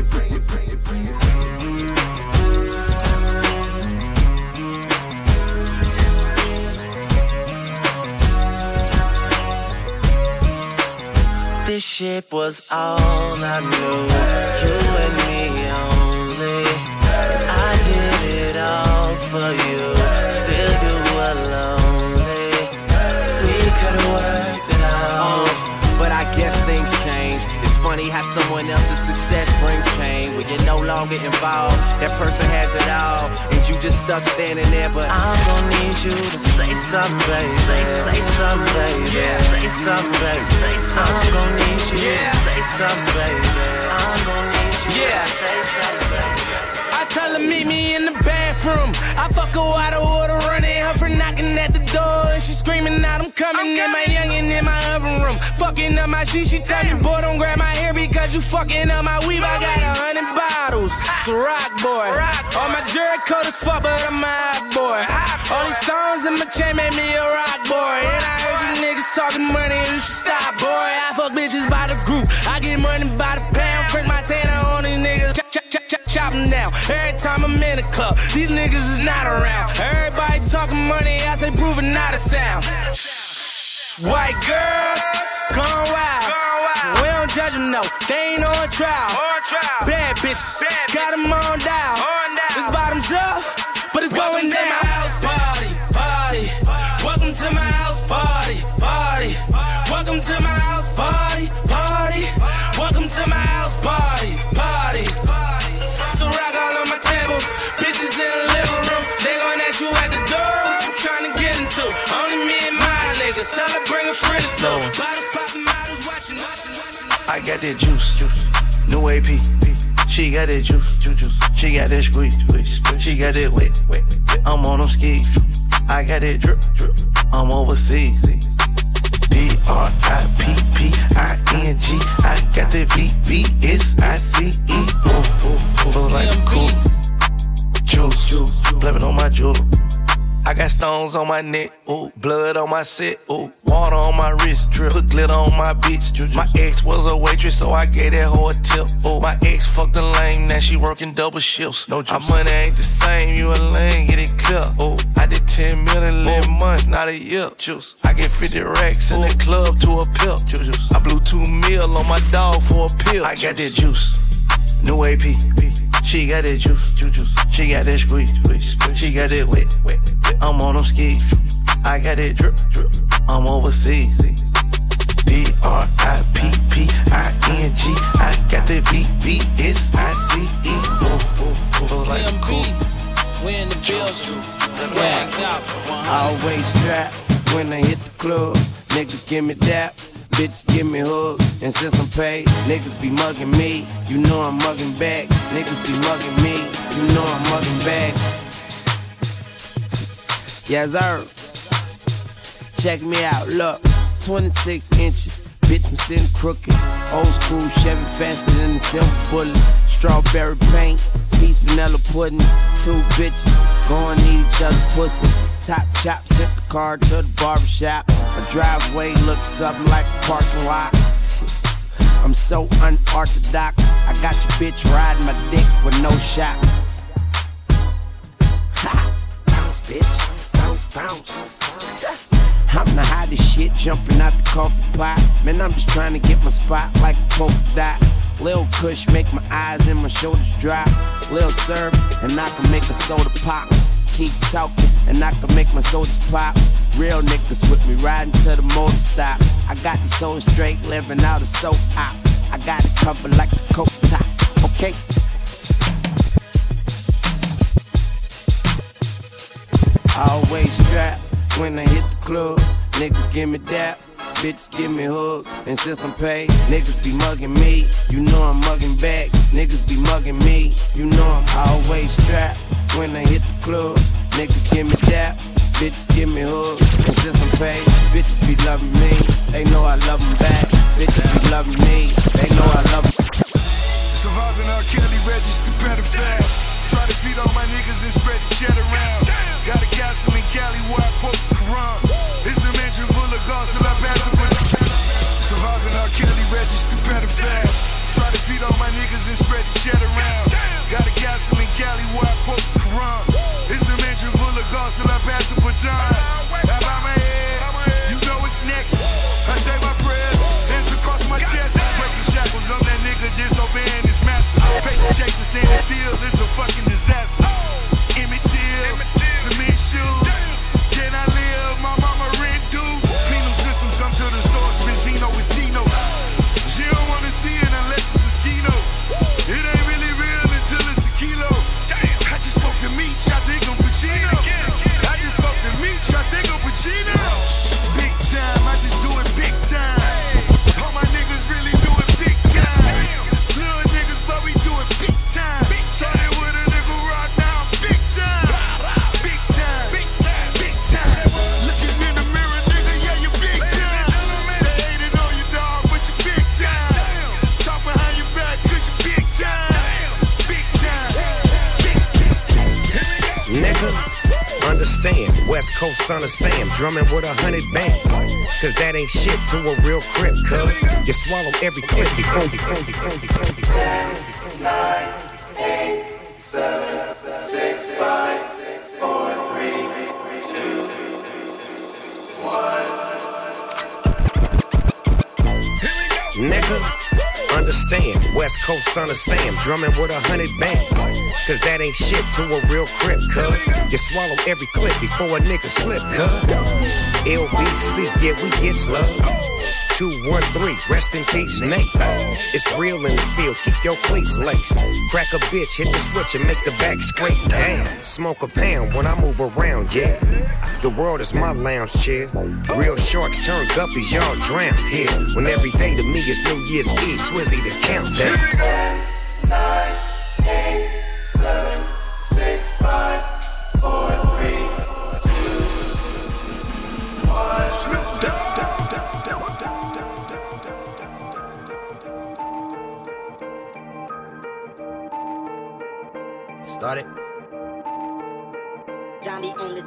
Shit was all I knew. You and me only. I did it all for you. Still you were lonely. We could've worked it out. But I guess things change. It's funny how someone when you're no longer involved. That person has it all, and you just stuck standing there. But I'm gonna need you to say something, baby. Say, say something, baby. Say something, baby. Say something. I'm gonna need you to say something, baby. I'm gonna need you Yeah. to say something, baby. I tell her meet me in the bathroom. I fuck her out of order, running her for knocking at the door. And she screaming out, I'm coming in my youngin' in my oven room. Fucking up my shit, she tell me, boy, don't grab my hair because you fucking up my weave. I got a hundred bottles. It's a rock boy. All my jury coat is fuck, but I'm a hot boy. All these stones in my chain make me a rock boy. And I heard you niggas talking money, you should stop, boy. I fuck bitches by the group. I get money by the pound. Print my tanner on these niggas. Chop, chop, chop, chop, chop 'em down. Every time I'm in a club, these niggas is not around. Everybody talking money, I say proving not a sound. White girls, gone wild. We don't judge them, no. They ain't on trial. Bad bitches, got them on dial. It's bottoms up, but it's going down. Celebrate a friend or two. Bottles popping, models watching, watching, watching. I got that juice, juice. New AP. She got that juice, juice, juice. She got that squeeze, squeeze. She got that wet, wet. I'm on them skis. I got that drip, drip. I'm overseas. D R I P P I N G. I got the V V S I C E. Feel like cool. Juice, blaming on my jewel. I got stones on my neck, ooh, blood on my set, ooh, water on my wrist, drip, put glitter on my bitch. My ex was a waitress, so I gave that hoe a tip. Ooh, my ex fucked a lame, now she working double shifts. No Our money ain't the same, you a lame, get it clear. Ooh, I did 10 million in months, not a year. Juice, I get 50 racks in the club to a pill. Juice, I blew two mil on my dog for a pill. I got that juice, new AP. She got that juice, juice, She got that squeeze, squeeze, squeeze. She got that wet, wet. I'm on them skis. I got that drip, drip. I'm overseas. D R I P P I N G. I got the V V S I C E. Feel like cool. We in the building. Swagged out. Always trap when I hit the club. Niggas give me that. Bitches give me hugs, and since I'm paid, niggas be mugging me. You know I'm mugging back. Niggas be mugging me. You know I'm mugging back. Yes, sir. Check me out. Look, 26 inches. Bitch, I'm sitting crooked. Old school Chevy faster than the silver bullet. Strawberry paint, seeds vanilla pudding. Two bitches going eat each other pussy. Top chop, sent the car to the barbershop. My driveway looks something like a parking lot. <laughs> I'm so unorthodox. I got your bitch riding my dick with no shocks. Ha! Bounce, bitch. Bounce, bounce. <laughs> I'm the hottest shit jumping out the coffee pot. Man, I'm just trying to get my spot like a polka dot. Lil Kush make my eyes and my shoulders drop. Lil Serve, and I can make a soda pop. Keep talking, and I can make my soldiers pop. Real niggas with me riding to the motor stop. I got these souls straight, living out of soap op. I got it covered like a coat top. Okay. Always strap when I hit the club. Niggas give me dap, bitches give me hugs. And since I'm paid, niggas be mugging me. You know I'm mugging back. Niggas be mugging me. You know I'm always strapped when I hit the club. Niggas give me dap, bitches give me hugs. And since I'm paid, bitches be loving me. They know I love them back. Bitches be loving me. They know I love them. Surviving R. Kelly registered better fast. Try to feed all my niggas and spread the chat around. Got a castle in Cali where I quote the Quran. It's a mansion full of gods till I Surviving R. Kelly registered better fast. Try to feed all my niggas and spread the chat around. Got a castle in Cali where I quote the Quran. It's a mansion full of gods till I pass the baton. I bow my head, you know it's next. I say my prayers, hands across my chest. Breaking shackles, I'm that nigga disobeying his master. Paper chasing, standing still, it's a fucking disaster. West Coast son of Sam, drumming with a hundred bands. Cause that ain't shit to a real crip, cuz you swallow every clip you. nine, eight, seven, six, five, four, three, two, one. Nigga, understand, West Coast son of Sam, drumming with a hundred bands. Cause that ain't shit to a real crip, cuz you swallow every clip before a nigga slip, cuz. LBC, yeah, we get love. 213, rest in peace, Nate. It's real in the field, keep your cleats laced. Crack a bitch, hit the switch and make the back scrape down. Smoke a pound when I move around, yeah. The world is my lounge chair. Real sharks turn guppies, y'all drown here. When every day to me is New Year's Eve, Swizzy the countdown.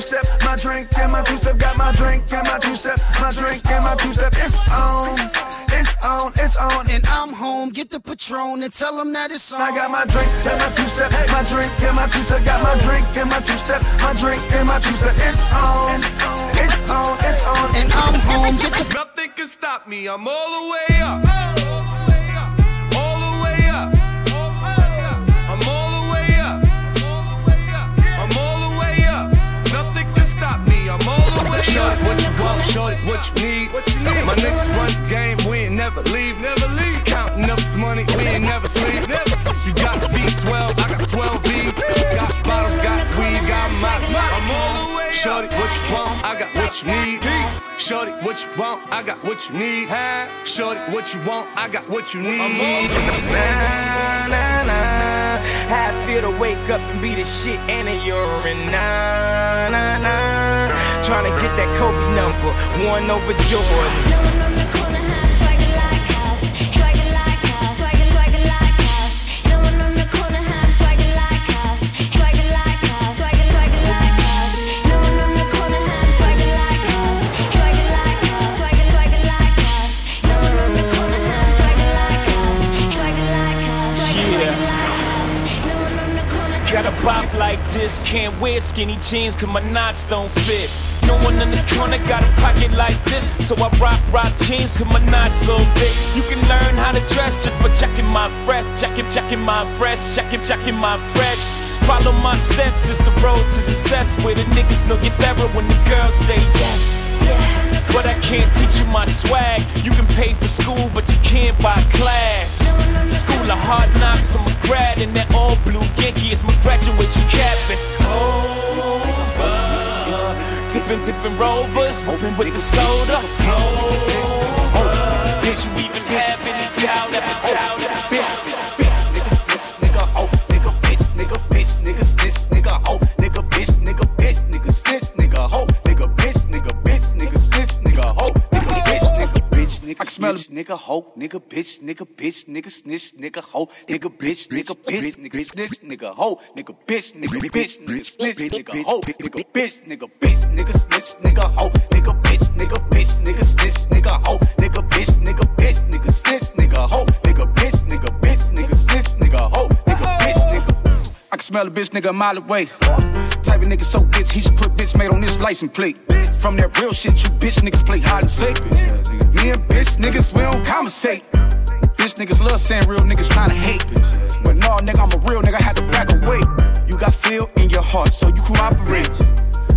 two step, my drink and my two step, got my drink and my two step, my drink and my two step. It's on, it's on, it's on, and I'm home. Get the Patron and tell them that it's on. I got my drink and my two step, my drink and my two step, got my drink and my two step, my drink and my two step. It's on, it's on, it's on, and I'm home. Get the Nothing can stop me. I'm all the way up. All the way up. Shorty, what you want? Shorty, what you need? My niggas run the game. We ain't never leave. Never leave. Counting up this money. We ain't never sleep. Never. You got V12. I got 12 V's. Got bottles. Got weed. Got my. I'm all the way. Shorty, what you want? I got what you need. Shorty, what you want? I got what you need. Shorty, what you want? I got what you need. Nah, nah, nah. How I feel to wake up and be the shit and a urine. Nah, nah, nah. Trying to get that Kobe number, one over Jordan. Bop like this, can't wear skinny jeans cause my knots don't fit. No one in the corner got a pocket like this, so I rock rock jeans cause my knots so big. You can learn how to dress just by checking my fresh, checking, checking my fresh, checking, checking my fresh. Follow my steps, it's the road to success where the niggas know get better when the girls say yes. But I can't teach you my swag. You can pay for school, but you can't buy class. School of hard knocks, I'm a grad in that all blue Yankee. is my graduation cap. It's over. Tipping, tipping rovers, open with the soda. Over. Bitch, nigga, snitch, nigga, hoe, nigga, bitch, nigga, bitch, nigga, snitch, nigga, hoe, nigga, bitch, nigga, bitch, nigga, snitch, nigga, hoe, nigga, bitch, nigga, bitch, nigga, snitch, nigga, hoe, nigga, bitch, nigga, bitch, nigga, snitch, nigga, hoe, nigga, bitch, nigga, bitch, nigga, snitch, nigga, hoe, nigga, bitch, nigga, bitch, nigga, snitch, nigga, hoe, nigga, bitch, nigga, bitch, nigga, snitch, nigga, hoe, nigga, bitch, nigga. I can smell a bitch nigga a mile away. Type of nigga so bitch, he should put bitch made on this license plate. From that real shit, you bitch niggas play hide and seek. Me and bitch niggas, we don't conversate. Bitch niggas love saying real niggas tryna hate. But no, nigga, I'm a real nigga, had to back away. You got feel in your heart, so you cooperate.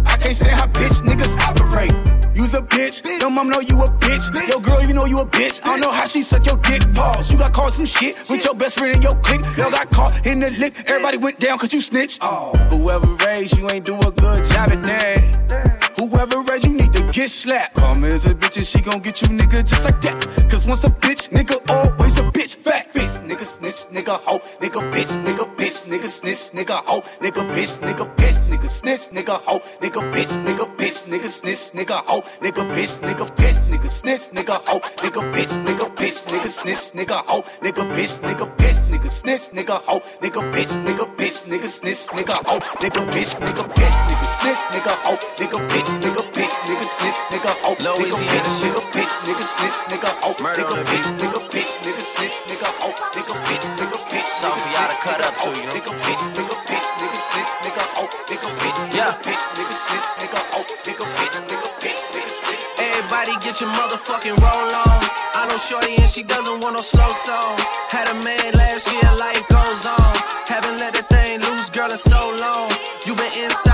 I can't say how bitch niggas operate. You's a bitch, your mom know you a bitch. Your girl, you know you a bitch. I don't know how she suck your dick. Pause. You got caught some shit with your best friend in your clique. Y'all got caught in the lick. Everybody went down cause you snitched. Oh. Whoever raised you ain't do a good job at that. Whoever raised you get slapped. Karma is a bitch and she gon' get you nigga just like that. Cause once a bitch, nigga always a bitch. Fact. Bitch, nigga, snitch, nigga, hoe, nigga, bitch, nigga, bitch, nigga, snitch, nigga, hoe, nigga, bitch, nigga, bitch, nigga, snitch, nigga, hoe, nigga, bitch, nigga, bitch, nigga, snitch, nigga, hoe, nigga, bitch, nigga, bitch, nigga, snitch, nigga, hoe, nigga, bitch, nigga, bitch, nigga, snitch, nigga, hoe, nigga, bitch, nigga, bitch, nigga, snitch, nigga, hoe, nigga, bitch, nigga, bitch, nigga, snitch, nigga, hoe, nigga, bitch, nigga, bitch, nigga, snitch, nigga, hoe, nigga, bitch, nigga, bitch, nigga, snitch, nigga, hoe, nigga, bitch, nigga, bitch, nigga, snitch, nigga, hoe, nigga, bitch, nigga, bitch, nigga, snitch, nigga, hoe, nigga, bitch, nigga, bitch, Something y'all to cut up to, you know? nigga, bitch, nigga, bitch, nigga, snitch, nigga, hoe, nigga, bitch, nigga, bitch, nigga, snitch, nigga, hoe, nigga, bitch, nigga, bitch, nigga, snitch. Everybody get your motherfucking roll on. I know Shorty and she doesn't want no slow song. Had a man last year, life goes on. Haven't let that thing loose, girl, in so long. You been inside,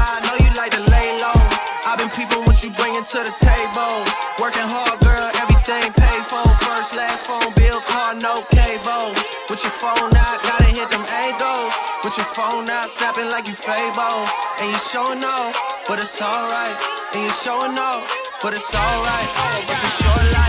what you bringing to the table. Working hard, girl, everything paid for. First, last phone bill, car, no cable. With your phone out, gotta hit them angles. Put your phone out, snapping like you Fable. And you showing off, but it's alright. And you showing off, but it's alright. It's a short life,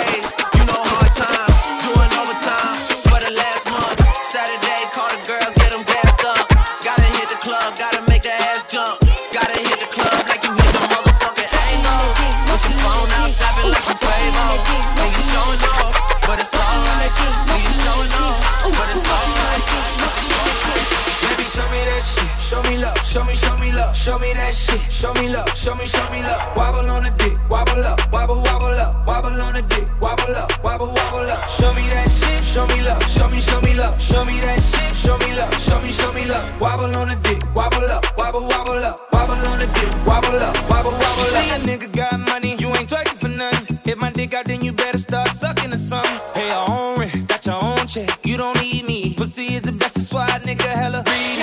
Show me, show me love. Show me that shit. Show me love. Show me, show me love. Wobble on the dick. Wobble up. Wobble, wobble up. Wobble on the dick. Wobble up. Wobble, wobble up. Show me that shit. Show me love. Show me, show me love. Show me that shit. Show me love. Show me, show me love. Wobble on the dick. Wobble up. Wobble, wobble up. Wobble on the dick. Wobble up. Wobble, wobble up. See a nigga got money. You ain't twerking for nothing. Hit my dick out, then you better start sucking or something. Pay your own rent. Got your own check. You don't need me. Pussy is the best. That's why nigga hella greedy.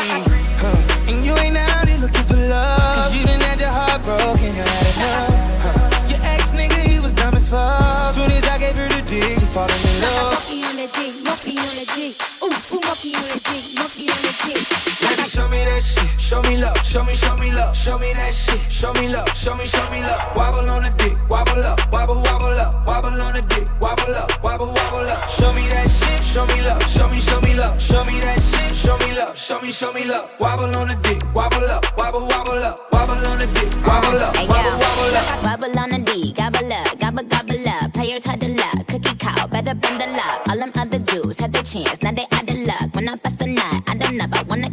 Show me love. Show me, show me love. Show me that shit. Show me love. Show me, show me love. Wobble on the dick. Wobble up. Wobble, wobble up. Wobble on the dick. Wobble up. Wobble, wobble up. Show me that shit. Show me love. Show me, show me love. Show me that shit. Show me love. Show me, show me love. Wobble on the dick. Wobble up. Wobble, wobble up. Wobble on the dick. Wobble up. Wobble, wobble up. Wobble on the D, gobble up, gobble gobble up. Players had the luck, cookie cow, better bend the luck. All them other dudes had the chance, now they out the luck. When I bust a nut, I don't know, I wanna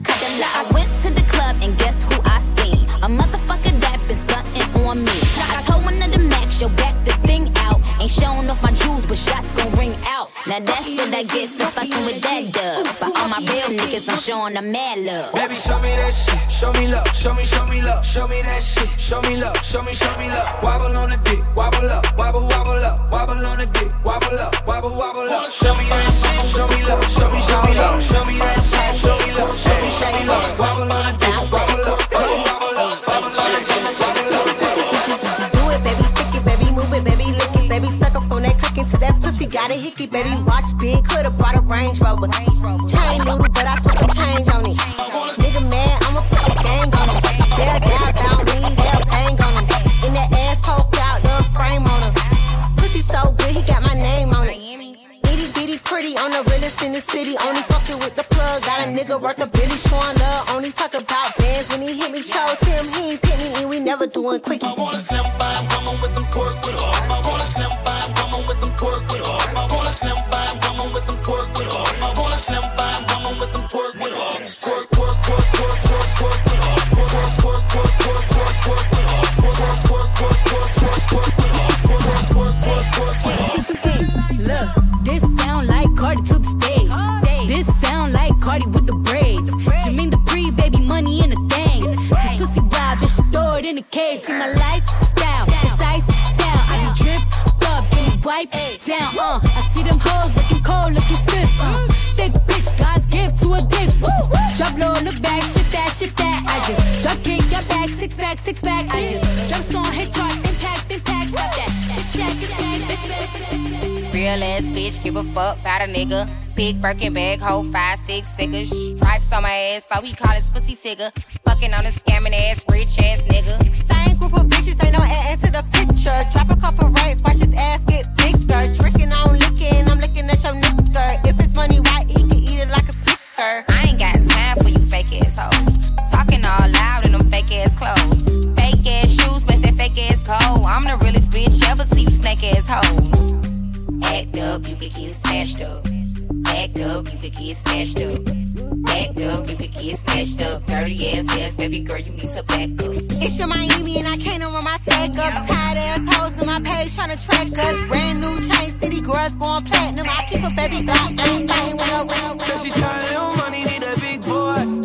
Now that's what I get for fucking with that dub. But all my real niggas, I'm showing them mad love. Baby, show me that shit. Show me love. Show me, show me love. Show me that shit. Show me love. Show me, show me love. Wobble on the dick. Wobble up. Wobble, wobble up. Wobble on the dick. Wobble up. Wobble, wobble up. Show me that shit. Show me love. Show me, show me love. Show me that shit. Show me love. Show me, show me love. Wobble on the dick. Wobble up. A hickey, baby, watch big, could've brought a Range Rover. Chain noodle, but I spent some change on it. Nigga mad, I'ma put a gang on him. They'll doubt down me, they'll bang on him. In that ass poke out, the frame on him. Pussy so good, he got my name on it. Itty bitty pretty on the realest in the city. Only fucking with the plug. Got a nigga worth a billy showing love. Only talk about bands when he hit me. Chose him, he ain't pick me, and we never doing quickies. I wanna slim by woman with some pork with her. I wanna slim by slim woman with some with her. I slim woman with some with her. With her. With her. With her. With her. Look, this sound like Cardi to the stage. This sound like Cardi with the braids. Jermaine the pre baby money in a thing. This pussy wild, they should throw it in a case. See my lifestyle, it's ice down. I be dripped up, then wipe down. Uh, six pack, six pack. I just drop song, hit chart, impact, impact. Stop that. Shit, check, it's bitch, bitch. Real ass bitch, give a fuck about a nigga. Big Birkin bag, hold five, six figures. Stripes on my ass, so he call his pussy tigger. Fucking on a scamming ass, rich ass nigga. Same group of bitches, ain't no ass to the picture. Drop a couple rights, watch his ass get bigger. Tricking on licking, I'm looking at your nigga. If it's money, why he can eat it like a snicker? I ain't got time for you fake ass snake ass hoes. Act up, you could get snatched up. Act up, you could get snatched up. Act up, you could get snatched up. Dirty ass ass, baby girl, you need to back up. It's Yung Miami and I can't run my stack up. Tired ass hoes in my page tryna track us. brand new chain city girls going platinum. I keep a baby Glock, bang, bang, when I when Said she tired little money, need a big boy.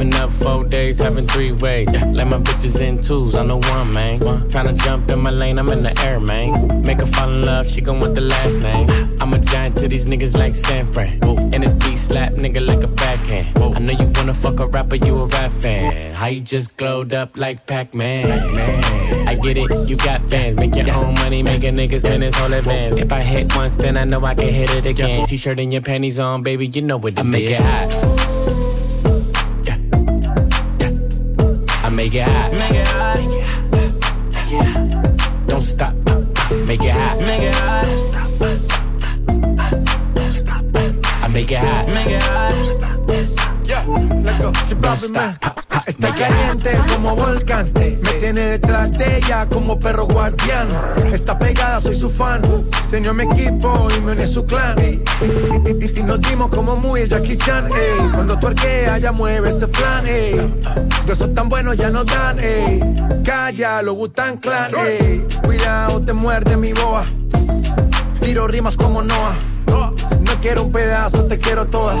Been up four days, having three ways. Let my bitches in twos, I'm the one, man. Tryna jump in my lane, I'm in the air, man. Make her fall in love, she gon' want the last name. I'm a giant to these niggas like San Fran. And this beat slap nigga like a backhand. I know you wanna fuck a rapper, you a rap fan. How you just glowed up like Pac-Man? I get it, you got bands. Make your own money, make a nigga spend his whole advance. If I hit once, then I know I can hit it again. T-shirt and your panties on, baby, you know what it I make it hot. Make it hot. Make it hot. Don't stop. Make it hot. Make it hot. I make it hot. Make it hot. Si papi me está caliente como volcán. Me tiene detrás de ella como perro guardián. Está pegada, soy su fan. Se unió a mi equipo y me uní a su clan. Y, nos dimos como muy el Jackie Chan. ey. Cuando tu arquea, ya mueve ese flan. ey. De esos tan buenos ya nos dan. ey. Calla, lo gustan clan. ey. Cuidado, te muerde mi boa. Tiro rimas como Noah. Quiero un pedazo, te quiero toda.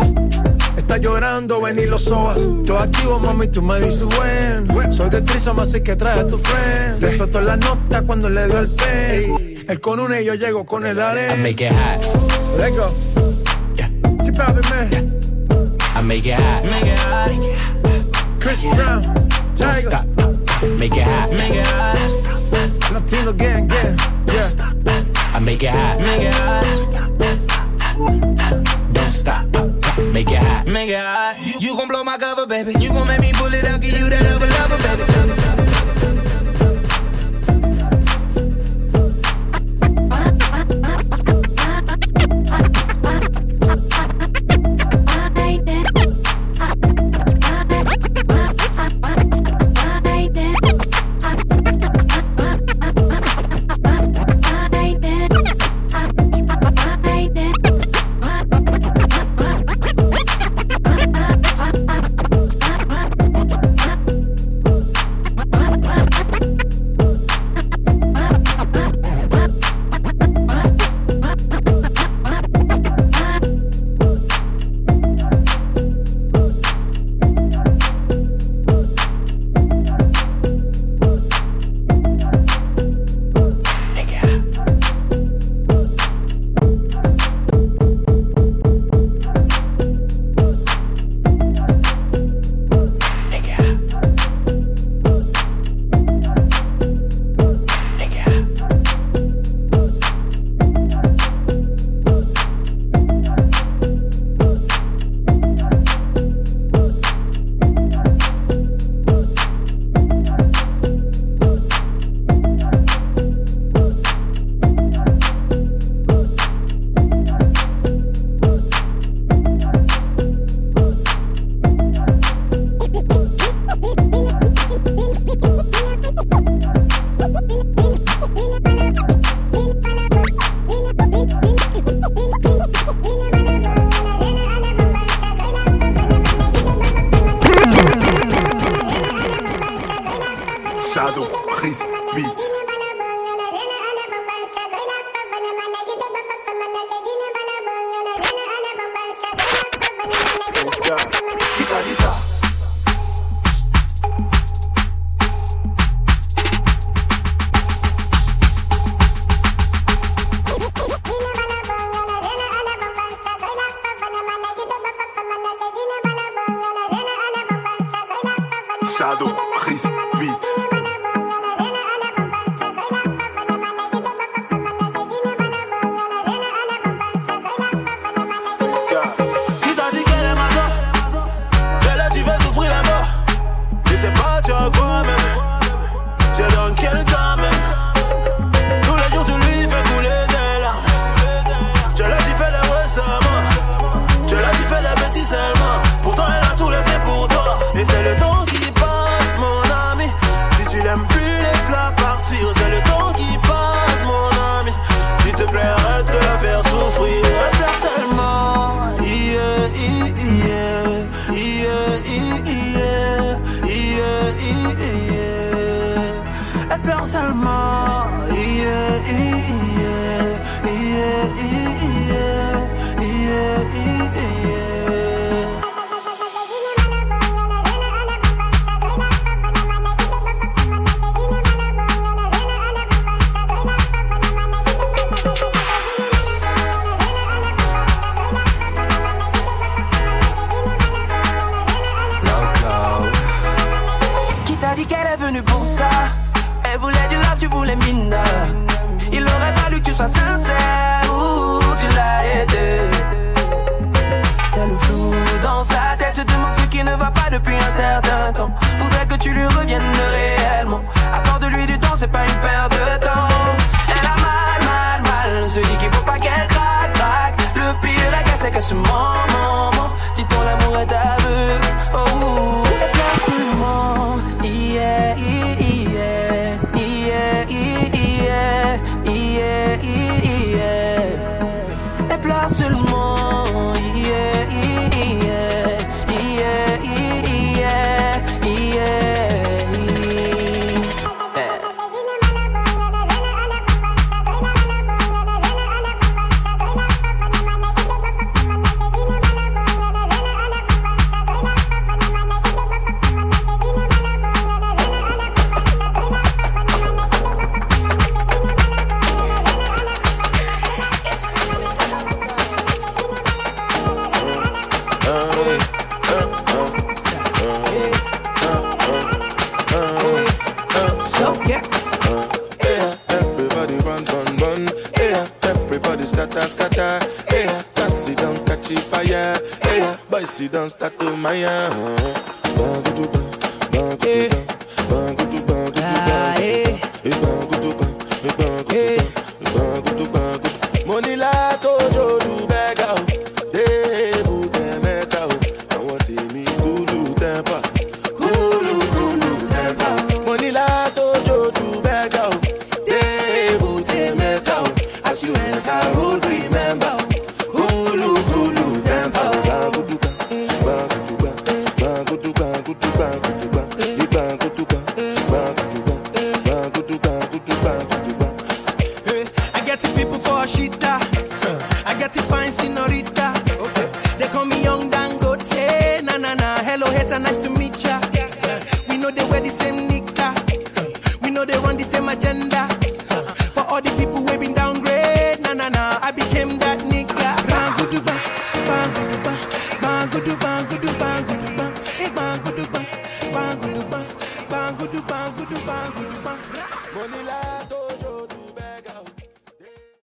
Está llorando, ven y lo sobas. Todo activo, mami, tú me dices buen. Soy de Trisom, así que trae a tu friend. Te explotó la nota cuando le dio el pay. Él con una y yo llego con el I arena. make it hot. Let's go. Chip papi, man. I make it hot. Make it hot. Chris Brown. Don't Tiger. stop. Make it hot. Make it hot. Latino gang, gang. Yeah. I make it hot. Make it hot. Don't stop. Make it hot. Make it hot. You gon' blow my cover, baby. You gon' make me pull it out, give you that lover, lover,